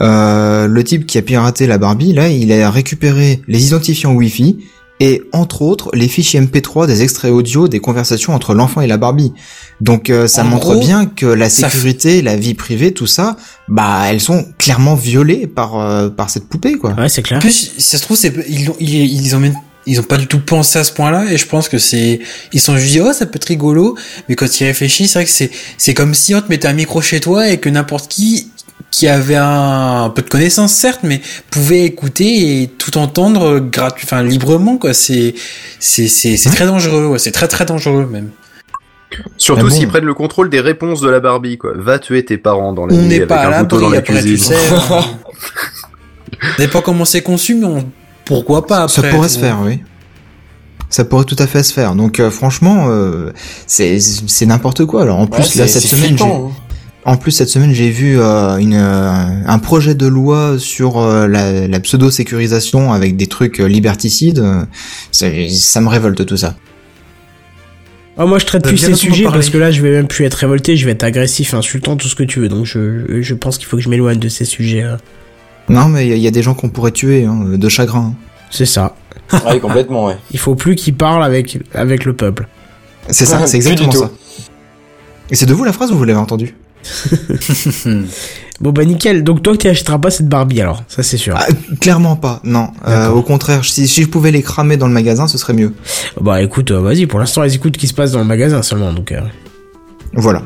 Euh, le type qui a piraté la Barbie, là, il a récupéré les identifiants Wi-Fi et entre autres les fichiers MP3 des extraits audio des conversations entre l'enfant et la Barbie. Donc euh, ça En montre gros, bien que la f- sécurité, la vie privée, tout ça, bah elles sont clairement violées par euh, par cette poupée quoi. Ouais, c'est clair. En plus, si ça se trouve, c'est, ils, ont- ils, ils ont même, ils ont pas du tout pensé à ce point-là, et je pense que c'est, ils sont juste dit, oh, ça peut être rigolo, mais quand ils réfléchissent, c'est vrai que c'est, c'est comme si on te mettait un micro chez toi et que n'importe qui, qui avait un, un peu de connaissances, certes, mais pouvait écouter et tout entendre gratuit, enfin, librement, quoi. C'est, c'est, c'est, très dangereux, ouais. C'est très, très dangereux, même. Surtout Mais bon. s'ils prennent le contrôle des réponses de la Barbie, quoi. Va tuer tes parents dans la On nuit n'est avec pas à un couteau dans la après, tu cuisine. sais. hein. On n'est pas comment c'est conçu, mais on, pourquoi pas après. Ça pourrait se faire, oui. Ça pourrait tout à fait se faire. Donc euh, franchement, euh, c'est c'est n'importe quoi. Alors en plus Ouais, là c'est- cette semaine. En plus cette semaine j'ai vu euh, une euh, un projet de loi sur euh, la, la pseudo sécurisation avec des trucs euh, liberticides. Euh, ça me révolte tout ça. Ah, moi, je traite T'as plus ces sujets parce que là, je vais même plus être révolté, je vais être agressif, insultant, tout ce que tu veux. Donc, je, je pense qu'il faut que je m'éloigne de ces sujets. hein. Non mais il y, y a des gens qu'on pourrait tuer hein, de chagrin. C'est ça. Ouais, complètement, ouais. Il faut plus qu'ils parlent avec, avec le peuple. C'est ça, c'est exactement ça. Et c'est de vous la phrase ou vous l'avez entendu Bon, bah, nickel. Donc, toi, tu achèteras pas cette Barbie alors. Ça, c'est sûr. Ah, Clairement pas. Non. Euh, au contraire, si, si je pouvais les cramer dans le magasin, ce serait mieux. Bah, écoute, euh, vas-y. Pour l'instant, elles écoutent ce qui se passe dans le magasin seulement. Donc, euh, Voilà.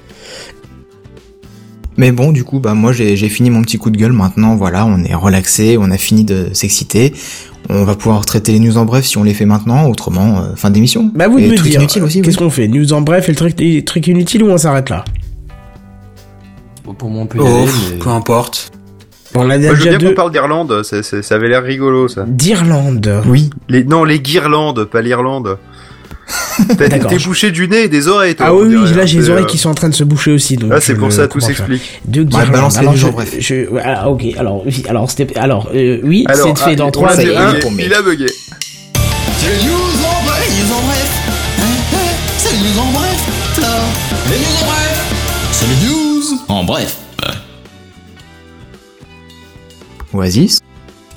Mais bon, du coup, bah moi j'ai fini mon petit coup de gueule. Maintenant, voilà, on est relaxé, on a fini de s'exciter. On va pouvoir traiter les news en bref si on les fait maintenant. Autrement, euh, fin d'émission. Bah, vous Et me dire. Qu'est-ce qu'on fait? News en bref et le truc, les trucs inutiles ou on s'arrête là? Pour moi, on peut y Oh, aller, mais... peu importe. Bon, on a Moi, je veux déjà bien deux. qu'on parle d'Irlande, c'est- c'est- ça avait l'air rigolo, ça. D'Irlande. Oui. Les, non, les guirlandes, pas l'Irlande. T'es bouché du nez et des oreilles, toi. Ah oui, on oui, là hein, j'ai les c'est, oreilles euh, qui sont en train de se boucher aussi. Donc Ah, c'est pour ça, tout s'explique. De Ouais, Guirlande. balance les alors, news je, bref. je- ah, ok, alors, oui, alors, c'était, alors, euh, oui, c'est fait ah, dans ça y est, un. bugué, pour mes- Il a bugué. C'est les news en bref, les news en bref. Hein, hein, C'est les news en bref, là. Les news en bref. C'est les news en bref. Oasis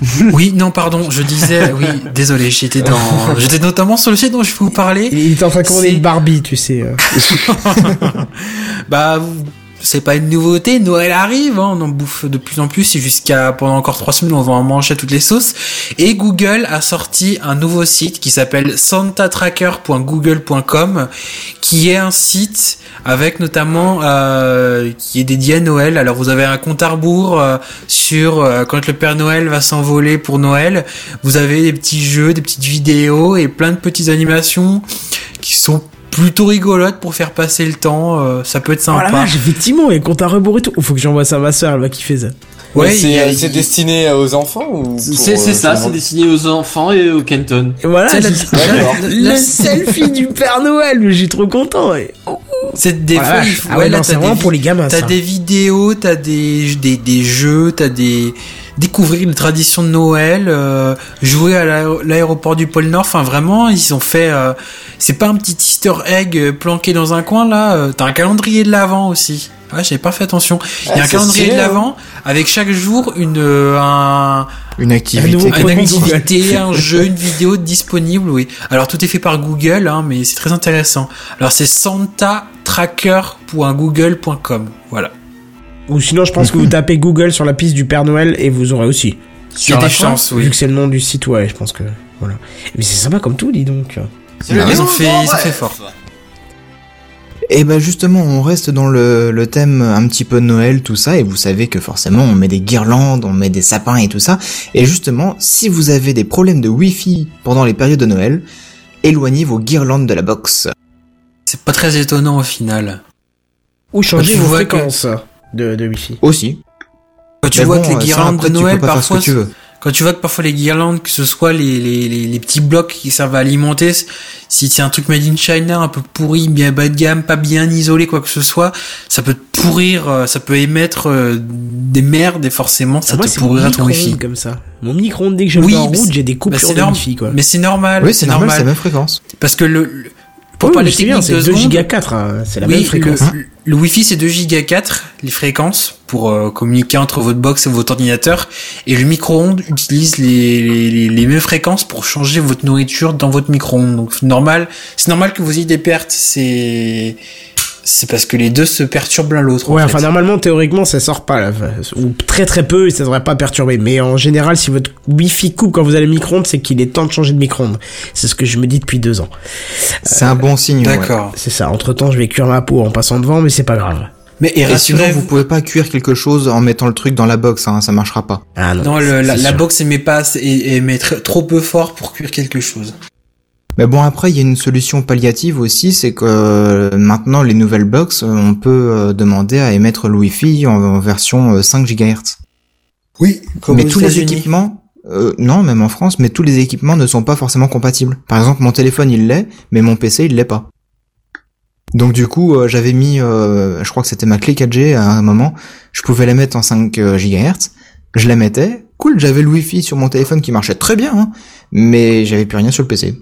oui, non, pardon, je disais, oui, désolé, j'étais dans, j'étais notamment sur le site dont je vous parler. Il est en train de commander une Barbie, tu sais. Euh. bah, c'est pas une nouveauté, Noël arrive, hein, on en bouffe de plus en plus et jusqu'à pendant encore trois semaines on va en manger toutes les sauces. Et Google a sorti un nouveau site qui s'appelle santatracker.google.com qui est un site avec notamment euh, qui est dédié à Noël. Alors vous avez un compte à rebours euh, sur euh, quand le Père Noël va s'envoler pour Noël. Vous avez des petits jeux, des petites vidéos et plein de petites animations qui sont plutôt rigolotes pour faire passer le temps. euh, ça peut être Oh sympa. la vache, effectivement, et compte à rebours et tout. Faut que j'envoie ça à ma soeur, elle va kiffer ça. Ouais, il c'est euh, c'est il- destiné aux enfants ou C'est c'est euh, ça, c'est destiné aux enfants et aux Kenton. Et voilà, C'est la- Ouais, d'accord. le La- selfie du Père Noël, mais j'ai trop content. Et... C'est des Oh la fois, vache. il faut- Ah ouais, là, non, c'est des pour les gamins, T'as des vidéos, t'as des, des, des jeux, t'as des découvrir les traditions de Noël, euh, jouer à l'aé- l'aéroport du pôle Nord. Enfin, vraiment, ils ont fait. euh, c'est pas un petit Easter egg euh, planqué dans un coin là. euh, T'as un calendrier de l'avant aussi. Ouais, j'avais pas fait attention. Il y Ah, a un c'est calendrier de hein. l'avant avec chaque jour une euh, un Une Un activité. une activité, un jeu, une vidéo disponible, oui. Alors tout est fait par Google, hein, mais c'est très intéressant. Alors c'est santatracker.google.com, voilà. Ou sinon, je pense que vous tapez Google sur la piste du Père Noël et vous aurez aussi. Il y a des chances, Vu oui. que c'est le nom du site, ouais, je pense que. Voilà. Mais c'est sympa comme tout, dis donc. Ils ont fait, ils ont fait fort. Et ben justement, on reste dans le, le thème un petit peu de Noël, tout ça, et vous savez que forcément on met des guirlandes, on met des sapins et tout ça. Et justement, si vous avez des problèmes de Wi-Fi pendant les périodes de Noël, éloignez vos guirlandes de la box. C'est pas très étonnant au final. Ou changer tu vos que- fréquences de, de Wi-Fi. Aussi. Quand tu Mais vois bon, que les ça, guirlandes après, de Noël, parfois, tu veux. quand tu vois que parfois les guirlandes, que ce soit les, les, les, les petits blocs qui servent à alimenter, si c'est un truc made in China, un peu pourri, bien bas de gamme, pas bien isolé, quoi que ce soit, ça peut te pourrir, euh, ça peut émettre euh, des merdes et forcément ça Ah, moi, te pourrira ton wifi. comme ça. Mon micro-ondes, dès que je le Oui, mets en route, j'ai des Bah, coupures c'est de Wi-Fi, quoi. Mais c'est normal. Oui, c'est normal, c'est la même fréquence. Parce que le, le- pour Oui, parler bien, technique c'est deux 2 secondes, giga 4, hein, c'est la oui, même fréquence. Le, le Wi-Fi c'est 2 giga 4 les fréquences pour euh, communiquer entre votre box et votre ordinateur et le micro-ondes utilise les, les, les, mêmes fréquences pour changer votre nourriture dans votre micro-ondes. Donc normal, c'est normal que vous ayez des pertes, c'est c'est parce que les deux se perturbent l'un l'autre. en Ouais, fait. enfin normalement théoriquement ça sort pas là, ou très très peu et ça devrait pas perturber. Mais en général, si votre Wi-Fi coupe quand vous allez au micro-ondes, c'est qu'il est temps de changer de micro-ondes. C'est ce que je me dis depuis deux ans. C'est un bon signe. ouais. D'accord. C'est ça. Entre temps, je vais cuire ma peau en passant devant, mais c'est pas grave. Mais et Et sinon, vous pouvez pas cuire quelque chose en mettant le truc dans la box, hein, ça marchera pas. Ah non. non, le- la, la box émet pas émet trop peu fort pour cuire quelque chose. Mais bon, après, il y a une solution palliative aussi, c'est que euh, maintenant, les nouvelles box, euh, on peut euh, demander à émettre le Wi-Fi en, version euh, 5 GHz. Oui, comme mais tous les équipements, euh, non, même en France, mais tous les équipements ne sont pas forcément compatibles. Par exemple, mon téléphone, il l'est, mais mon PC, il l'est pas. Donc du coup, euh, j'avais mis, euh, je crois que c'était ma clé 4G à un moment, je pouvais la mettre en 5 GHz, je la mettais, cool, j'avais le Wi-Fi sur mon téléphone qui marchait très bien, hein, mais j'avais plus rien sur le PC.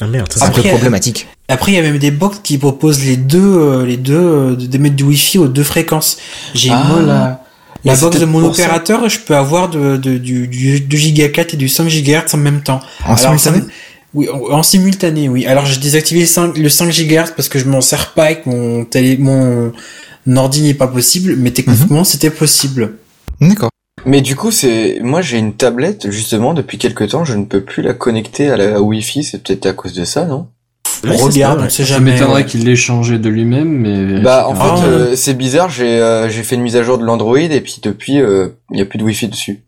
Ah merde, ça, C'est un peu Après, problématique. Après, il y a même des box qui proposent les deux, euh, les deux, euh, d'émettre du Wi-Fi aux deux fréquences. J'ai Ah. moi la, la box de mon opérateur, je peux avoir de, de, du, du 2 Go 4 et du 5 GHz en même temps. En Alors, simultané ça- Oui, en, en simultané, oui. Alors, j'ai désactivé le 5, le 5 GHz parce que je m'en sers pas avec mon télé, mon ordi n'est pas possible, mais Mhm. techniquement, c'était possible. D'accord. Mais du coup, c'est moi j'ai une tablette justement depuis quelques temps, je ne peux plus la connecter à la Wi-Fi, c'est peut-être à cause de ça, non? C'est regarde, ça, on sait Ça jamais. m'étonnerait ouais. qu'il l'ait changé de lui-même, mais... Bah en Ah, fait ouais. euh, c'est bizarre, j'ai euh, j'ai fait une mise à jour de l'Android et puis depuis euh, il y a plus de Wi-Fi dessus.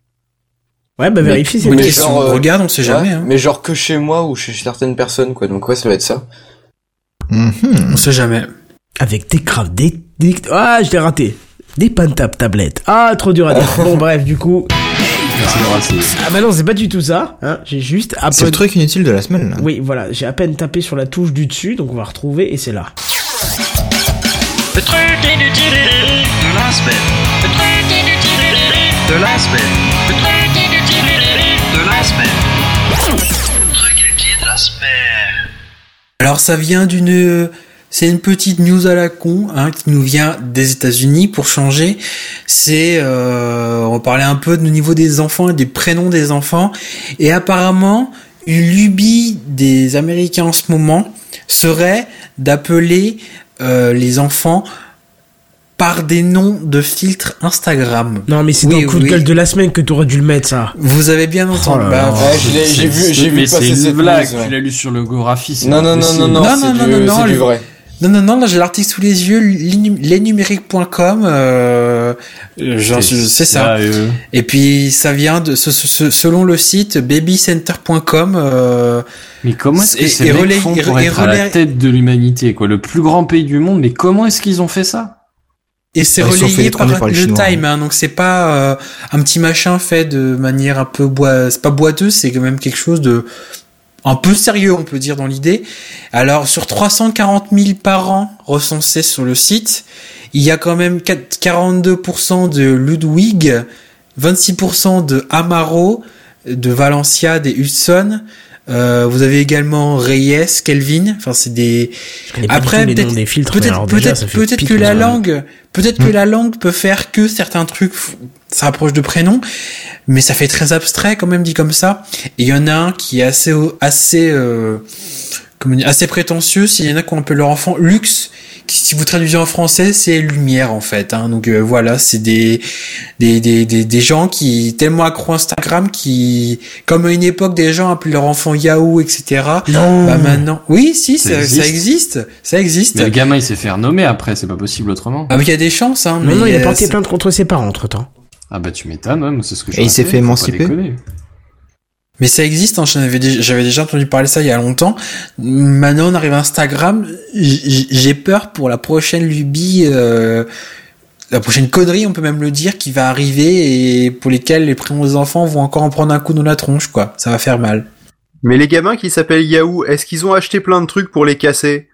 Ouais, bah vérifie, c'est mieux. question. genre, euh, on regarde, on sait jamais. Hein. Mais genre que chez moi ou chez certaines personnes quoi. Donc ouais, ça va être ça. Mhm. On sait jamais. Avec des craves, des, des... Ah, je l'ai raté. Des pantap tablettes. Ah, trop dur à dire. bon, bref, du coup. Ah bah non, c'est pas du tout ça. Hein. J'ai juste à C'est le truc inutile de la semaine. Là. Oui, voilà, j'ai à peine tapé sur la touche du dessus, donc on va retrouver, et c'est là. Le truc inutile de la semaine. Le truc inutile de la semaine. Le truc inutile de la semaine. Le truc inutile de la semaine. Alors ça vient d'une, c'est une petite news à la con, hein, qui nous vient des États-Unis pour changer. C'est, euh, on parlait un peu du niveau des enfants et des prénoms des enfants, et apparemment une lubie des Américains en ce moment serait d'appeler euh, les enfants par des noms de filtres Instagram. Non, mais c'est Oui, dans le coup de gueule de la semaine que t'aurais dû le mettre, ça. Vous avez bien entendu. là Bah. Ouais, j'ai vu, j'ai passer c'est une cette blague. Tu l'as lu sur le Gorafi. Non, non, non, non, non, Non, non. Non, non, non, là j'ai l'article sous les yeux, lesnumériques.com, euh, genre, c'est ça. Et puis ça vient de, ce- ce- ce- selon le site babycenter.com, euh, Mais comment est-ce que Et- ces et mecs relais- font pour et être à la tête de l'humanité, quoi, le plus grand pays du monde Mais comment est-ce qu'ils ont fait ça? Et c'est fait relayé par, le Chinois, Time, hein, donc c'est pas euh, un petit machin fait de manière un peu bois, c'est pas boiteux, c'est quand même quelque chose de un peu sérieux, on peut dire dans l'idée. Alors sur 340 000 parents recensés sur le site, il y a quand même 4 42% de Ludwig, 26% de Amaro, de Valencia, des Hudson. Euh, vous avez également Reyes, Kelvin. Enfin, c'est des. Après, peut-être- Peut-être, que la langue, peut-être que la langue peut faire que certains trucs ça rapproche de prénoms, mais ça fait très abstrait quand même dit comme ça. Et il y en a un qui est assez, assez, euh, comment dire, assez prétentieux. S'il y en a qui ont appelé leur enfant luxe, qui, si vous traduisez en français, c'est lumière en fait. Hein. Donc euh, voilà, c'est des, des, des, des, des gens qui tellement accro Instagram qui, comme à une époque des gens appelaient leur enfant Yahoo, etc. Non. Bah maintenant, oui, si, Ça ça, ça existe. ça existe. Mais le gamin, il s'est fait renommer après, c'est pas possible autrement. Ah, mais il y a des chances, hein. Non, non, mais, il a euh, porté plainte contre ses parents entre temps. Ah bah tu m'étonnes, ouais, c'est ce que je Et il s'est fait émanciper Mais ça existe, hein, j'avais déjà entendu parler ça il y a longtemps. Maintenant, on arrive à Instagram. J'ai peur pour la prochaine lubie, euh, la prochaine connerie, on peut même le dire, qui va arriver et pour lesquelles les prénoms enfants vont encore en prendre un coup dans la tronche, quoi. Ça va faire mal. Mais les gamins qui s'appellent Yahoo, est-ce qu'ils ont acheté plein de trucs pour les casser?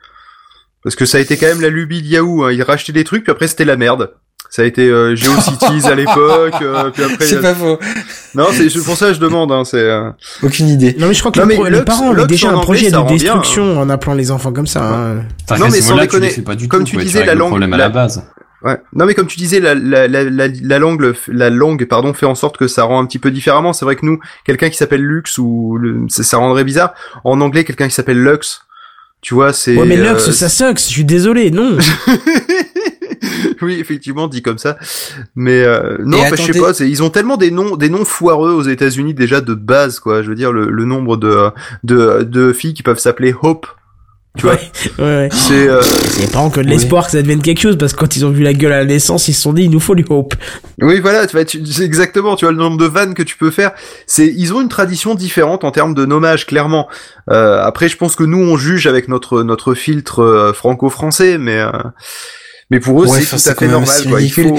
Parce que ça a été quand même la lubie de Yahoo. Hein. Ils rachetaient des trucs, puis après c'était la merde. Ça a été euh, GeoCities à l'époque, euh, puis après. C'est a- pas faux. Non, c'est pour ça que je demande. Hein, c'est. euh, Aucune idée. Non, mais je crois que Non, le les Lux- parents avaient déjà en un anglais, projet ça de rend bien, destruction en appelant les enfants comme ça. hein. Non, mais sans déconner, comme tout, tu disais, la le langue- problème à la- la base. Ouais. Non, mais comme tu disais, la, la, la, la, la langue, la langue, pardon, fait en sorte que ça rend un petit peu différemment. C'est vrai que nous, quelqu'un qui s'appelle Lux ou le- ça, ça rendrait bizarre. En anglais, quelqu'un qui s'appelle Lux, tu vois, c'est. Ouais, mais euh, Lux, ça sucks, je suis désolé, non. oui, effectivement, dit comme ça. Mais euh, non, enfin, je sais pas. c'est- Ils ont tellement des noms, des noms foireux aux États-Unis déjà de base, quoi. Je veux dire, le, le nombre de, de de filles qui peuvent s'appeler Hope. Tu vois, Ouais, ouais. c'est. euh, pas que de l'espoir que ça devienne quelque chose, parce que quand ils ont vu la gueule à la naissance, ils se sont dit, il nous faut du hope. Oui, voilà, tu vois, tu- exactement, tu vois le nombre de vannes que tu peux faire. C'est, ils ont une tradition différente en termes de nommage, clairement. Euh, après, je pense que nous, on juge avec notre notre filtre euh, franco-français, mais euh, mais pour eux, Ouais, c'est tout à fait normal. Quoi. Il faut,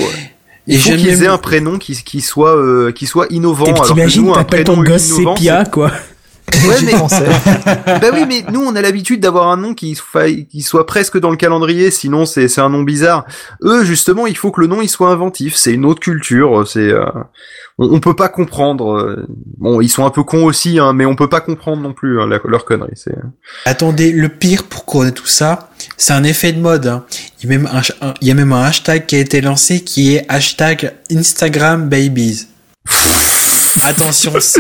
il Et faut qu'ils aient un prénom qui qui soit euh, qui soit innovant. T'imagines, nous, un t'appelles ton prénom gosse Sépia, quoi. Ouais, mais bah oui, mais nous on a l'habitude d'avoir un nom qui, soit- qui soit presque dans le calendrier, sinon c'est c'est un nom bizarre. Eux justement, il faut que le nom il soit inventif. C'est une autre culture. C'est euh, on, on peut pas comprendre. euh, Bon, ils sont un peu cons aussi, hein, mais on peut pas comprendre non plus hein, la- leur connerie. C'est Attendez, le pire pour couronner tout ça, c'est un effet de mode. hein. Il, y a même un, un- il y a même un hashtag qui a été lancé qui est hashtag Instagram Babies. Attention, c'est...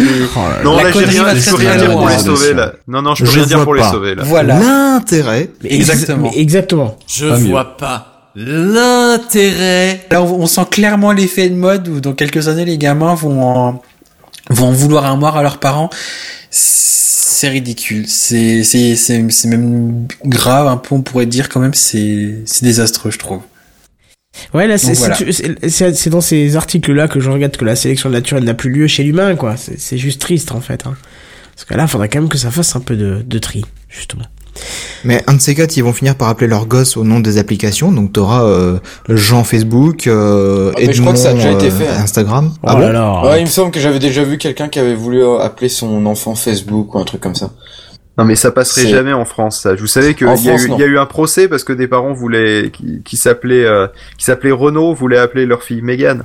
non La là j'ai connerie rien, va très, dire pour les sauver là. Non non, je peux Je rien dire pour les sauver là. Voilà. L'intérêt. Exactement. exactement. Je Pas mieux. vois pas l'intérêt. Là, on, on sent clairement l'effet de mode où dans quelques années, les gamins vont en, vont en vouloir un mort à leurs parents. C'est ridicule. C'est, c'est, c'est, c'est même grave, un peu, on pourrait dire quand même, c'est, c'est désastreux, je trouve. Ouais, là, c'est voilà. dans ces articles-là que je regarde que la sélection naturelle n'a plus lieu chez l'humain, quoi. C'est c'est juste triste, en fait. Hein. Parce que là, il faudrait quand même que ça fasse un peu de, de tri, justement. Mais un de ces quatre, ils vont finir par appeler leur gosse au nom des applications. Donc t'auras euh, Jean Facebook, euh, Ah, mais je crois que ça a déjà Edmond, été euh, fait. Instagram. Oh ah bon là là. Ouais, il me semble que j'avais déjà vu quelqu'un qui avait voulu euh, appeler son enfant Facebook ou un truc comme ça. Non mais ça passerait jamais en France. Ça. Vous savez qu'il y, a eu- y a eu un procès parce que des parents voulaient qui, qui s'appelaient euh, qui s'appelait Renault voulaient appeler leur fille Megan.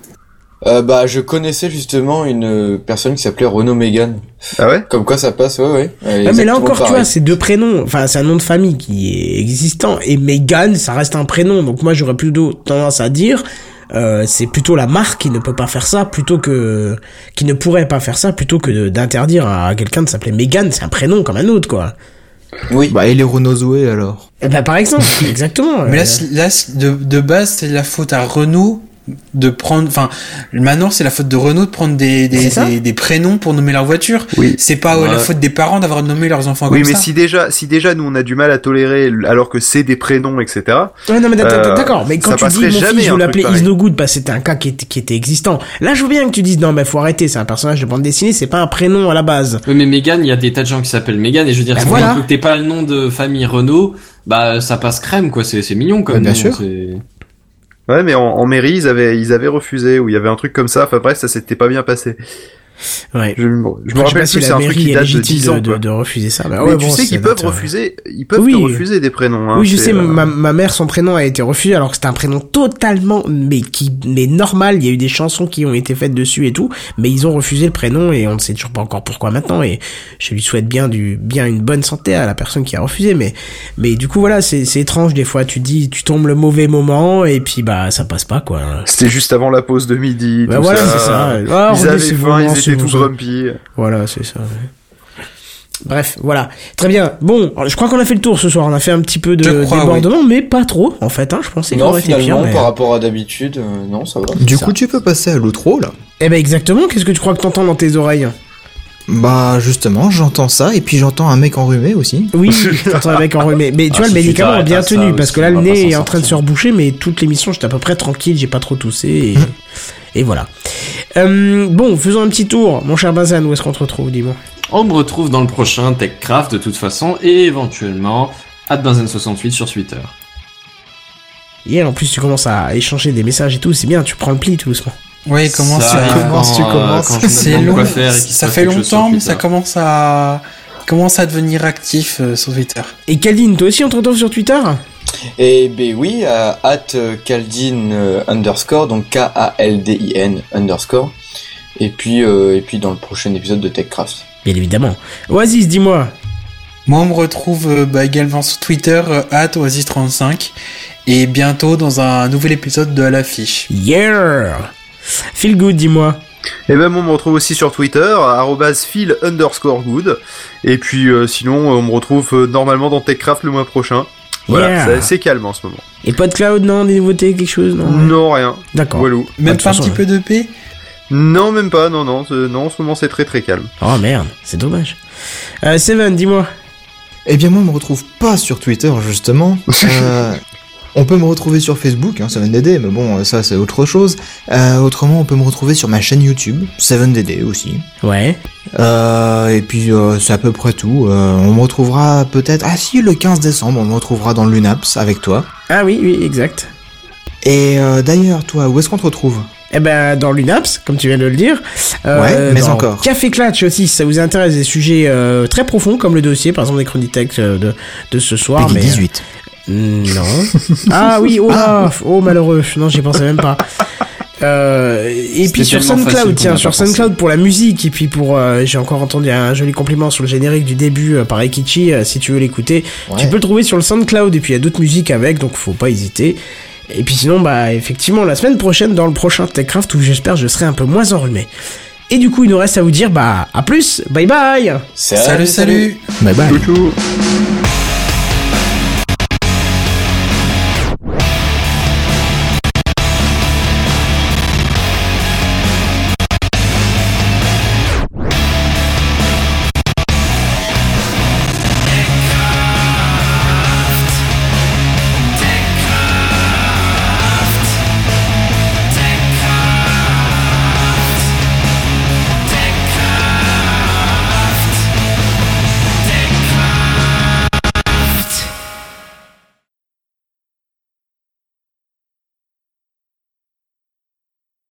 Euh, bah, je connaissais justement une euh, personne qui s'appelait Renaud Megan. Ah ouais? Comme quoi ça passe, ouais, ouais. Ouais, mais là encore, tu vois, c'est deux prénoms. Enfin, c'est un nom de famille qui est existant. Et Megan, ça reste un prénom. Donc moi, j'aurais plutôt tendance à dire euh, c'est plutôt la marque qui ne peut pas faire ça plutôt que qui ne pourrait pas faire ça plutôt que d'interdire à quelqu'un de s'appeler Megan, c'est un prénom comme un autre quoi. Oui. Bah, et les Renault Zoé alors? Eh ben par exemple, exactement. Mais là, euh, c'est- là de, de base, c'est la faute à Renault de prendre. Enfin, maintenant, c'est la faute de Renault de prendre des, des, des, des prénoms pour nommer leur voiture. Oui. C'est pas euh, la faute des parents d'avoir nommé leurs enfants Oui, comme mais ça. si déjà, si déjà nous on a du mal à tolérer alors que c'est des prénoms, etc. Ouais, non, mais d'accord, Euh, d'accord, mais quand tu dis mon fils, je pareil. Is No Good que c'était un cas qui était, qui était existant. Là, je veux bien que tu dises non, mais faut arrêter, c'est un personnage de bande dessinée, c'est pas un prénom à la base. Oui, mais Megan, il y a des tas de gens qui s'appellent Megan et je veux dire, Bah si voilà. tu t'es pas le nom de famille Renault, bah ça passe crème quoi. C'est c'est mignon comme Ouais, bien nom, sûr. Ouais, mais en, en mairie ils avaient, ils avaient refusé ou il y avait un truc comme ça. Enfin bref, ça s'était pas bien passé. Ouais. Je, je me je rappelle pas si plus, c'est un truc qui date de légitime 10 de, ans. de, refuser ça. Bah, Mais ouais, tu bon, sais qu'ils peuvent refuser, ils peuvent Oui. te refuser des prénoms. Hein, oui, je sais, euh, ma, ma mère, son prénom a été refusé alors que c'était un prénom totalement, mais qui, mais normal. Il y a eu des chansons qui ont été faites dessus et tout, mais ils ont refusé le prénom et on ne sait toujours pas encore pourquoi maintenant. Et je lui souhaite bien du, bien une bonne santé à la personne qui a refusé. Mais, mais du coup, voilà, c'est, c'est étrange des fois. Tu dis, tu tombes le mauvais moment et puis bah ça passe pas quoi. C'était juste avant la pause de midi. Bah tout voilà, ça. c'est ça. Ah, ils avaient faim, ils étaient bon, tout grumpy. Voilà, c'est ça. ouais. Bref, voilà. Très bien. Bon, je crois qu'on a fait le tour ce soir. On a fait un petit peu de crois, débordement, mais pas trop, en fait. Hein. Je pensais qu'on Non, aurait été pire. finalement, mais- par rapport à d'habitude, euh, non, ça va. Du Ça. coup, tu peux passer à l'outro, là Eh ben exactement. Qu'est-ce que tu crois que t'entends dans tes oreilles? Bah, justement, j'entends ça, et puis j'entends un mec enrhumé aussi. Oui, t'entends un mec enrhumé. Mais tu Ah, vois, le si tu médicament est t'arrêtes bien tenu parce que là, le nez est en train de se reboucher, mais toute l'émission, j'étais à peu près tranquille, j'ai pas trop toussé. Et, et voilà. Euh, bon, faisons un petit tour. Mon cher Bazan, où est-ce qu'on te retrouve, dis-moi On me retrouve dans le prochain TechCraft de toute façon et éventuellement @benzen68 sur Twitter. Hier, en plus, tu commences à échanger des messages et tout, c'est bien, tu prends le pli tout doucement. Oui, comment Ça arrive commences, quand, tu euh, commences. C'est long. faire et Ça fait longtemps, mais ça commence à commence à devenir actif euh, sur Twitter. Et Kaldin, toi aussi, on te retrouve sur Twitter Et ben oui, à at Kaldin euh, underscore, donc K-A-L-D-I-N underscore. Et puis, euh, et puis dans le prochain épisode de TechCraft. Bien évidemment. Oasis, dis-moi. Moi, on me retrouve euh, bah, également sur Twitter, euh, at Oasis35, et bientôt dans un nouvel épisode de À l'affiche. Yeah Feel good, dis-moi. Et ben moi on me retrouve aussi sur Twitter, phil underscore good. Et puis euh, sinon on me retrouve euh, normalement dans TechCraft le mois prochain. Voilà, Yeah. c'est assez calme en ce moment. Et PodCloud, non Des nouveautés, quelque chose Non, Non rien. D'accord. Walou. Même de pas un façon, petit peu de paix Non même pas, non non, non en ce moment c'est très très calme. Oh merde, c'est dommage. Euh, Seven, dis-moi. Eh bien, moi, on me retrouve pas sur Twitter, justement. Euh, on peut me retrouver sur Facebook, hein, 7DD, mais bon, ça, c'est autre chose. Euh, autrement, on peut me retrouver sur ma chaîne YouTube, 7DD aussi. Ouais. Euh, et puis, euh, c'est à peu près tout. Euh, on me retrouvera peut-être... Ah si, le 15 décembre, on me retrouvera dans l'UNAPS avec toi. Ah oui, oui, exact. Et euh, d'ailleurs, toi, où est-ce qu'on te retrouve? Eh ben, dans l'UNAPS, comme tu viens de le dire. Euh, Ouais, mais dans encore. Café Clatch aussi, si ça vous intéresse des sujets euh, très profonds, comme le dossier, par exemple, des chroniques de, de ce soir. Peggy mais, 18. Non. ah oui, oh là, oh malheureux. Non, j'y pensais même pas. Euh, et puis sur SoundCloud, tiens, sur. SoundCloud pour la musique, et puis pour, euh, j'ai encore entendu un joli compliment sur le générique du début euh, par Ekichi, euh, si tu veux l'écouter, tu peux le trouver sur le SoundCloud, et puis il y a d'autres musiques avec, donc faut pas hésiter. Et puis sinon, bah effectivement, la semaine prochaine, dans le prochain TechCraft, où j'espère je serai un peu moins enrhumé. Et du coup, il nous reste à vous dire, bah, à plus, bye bye Salut, salut Bye bye.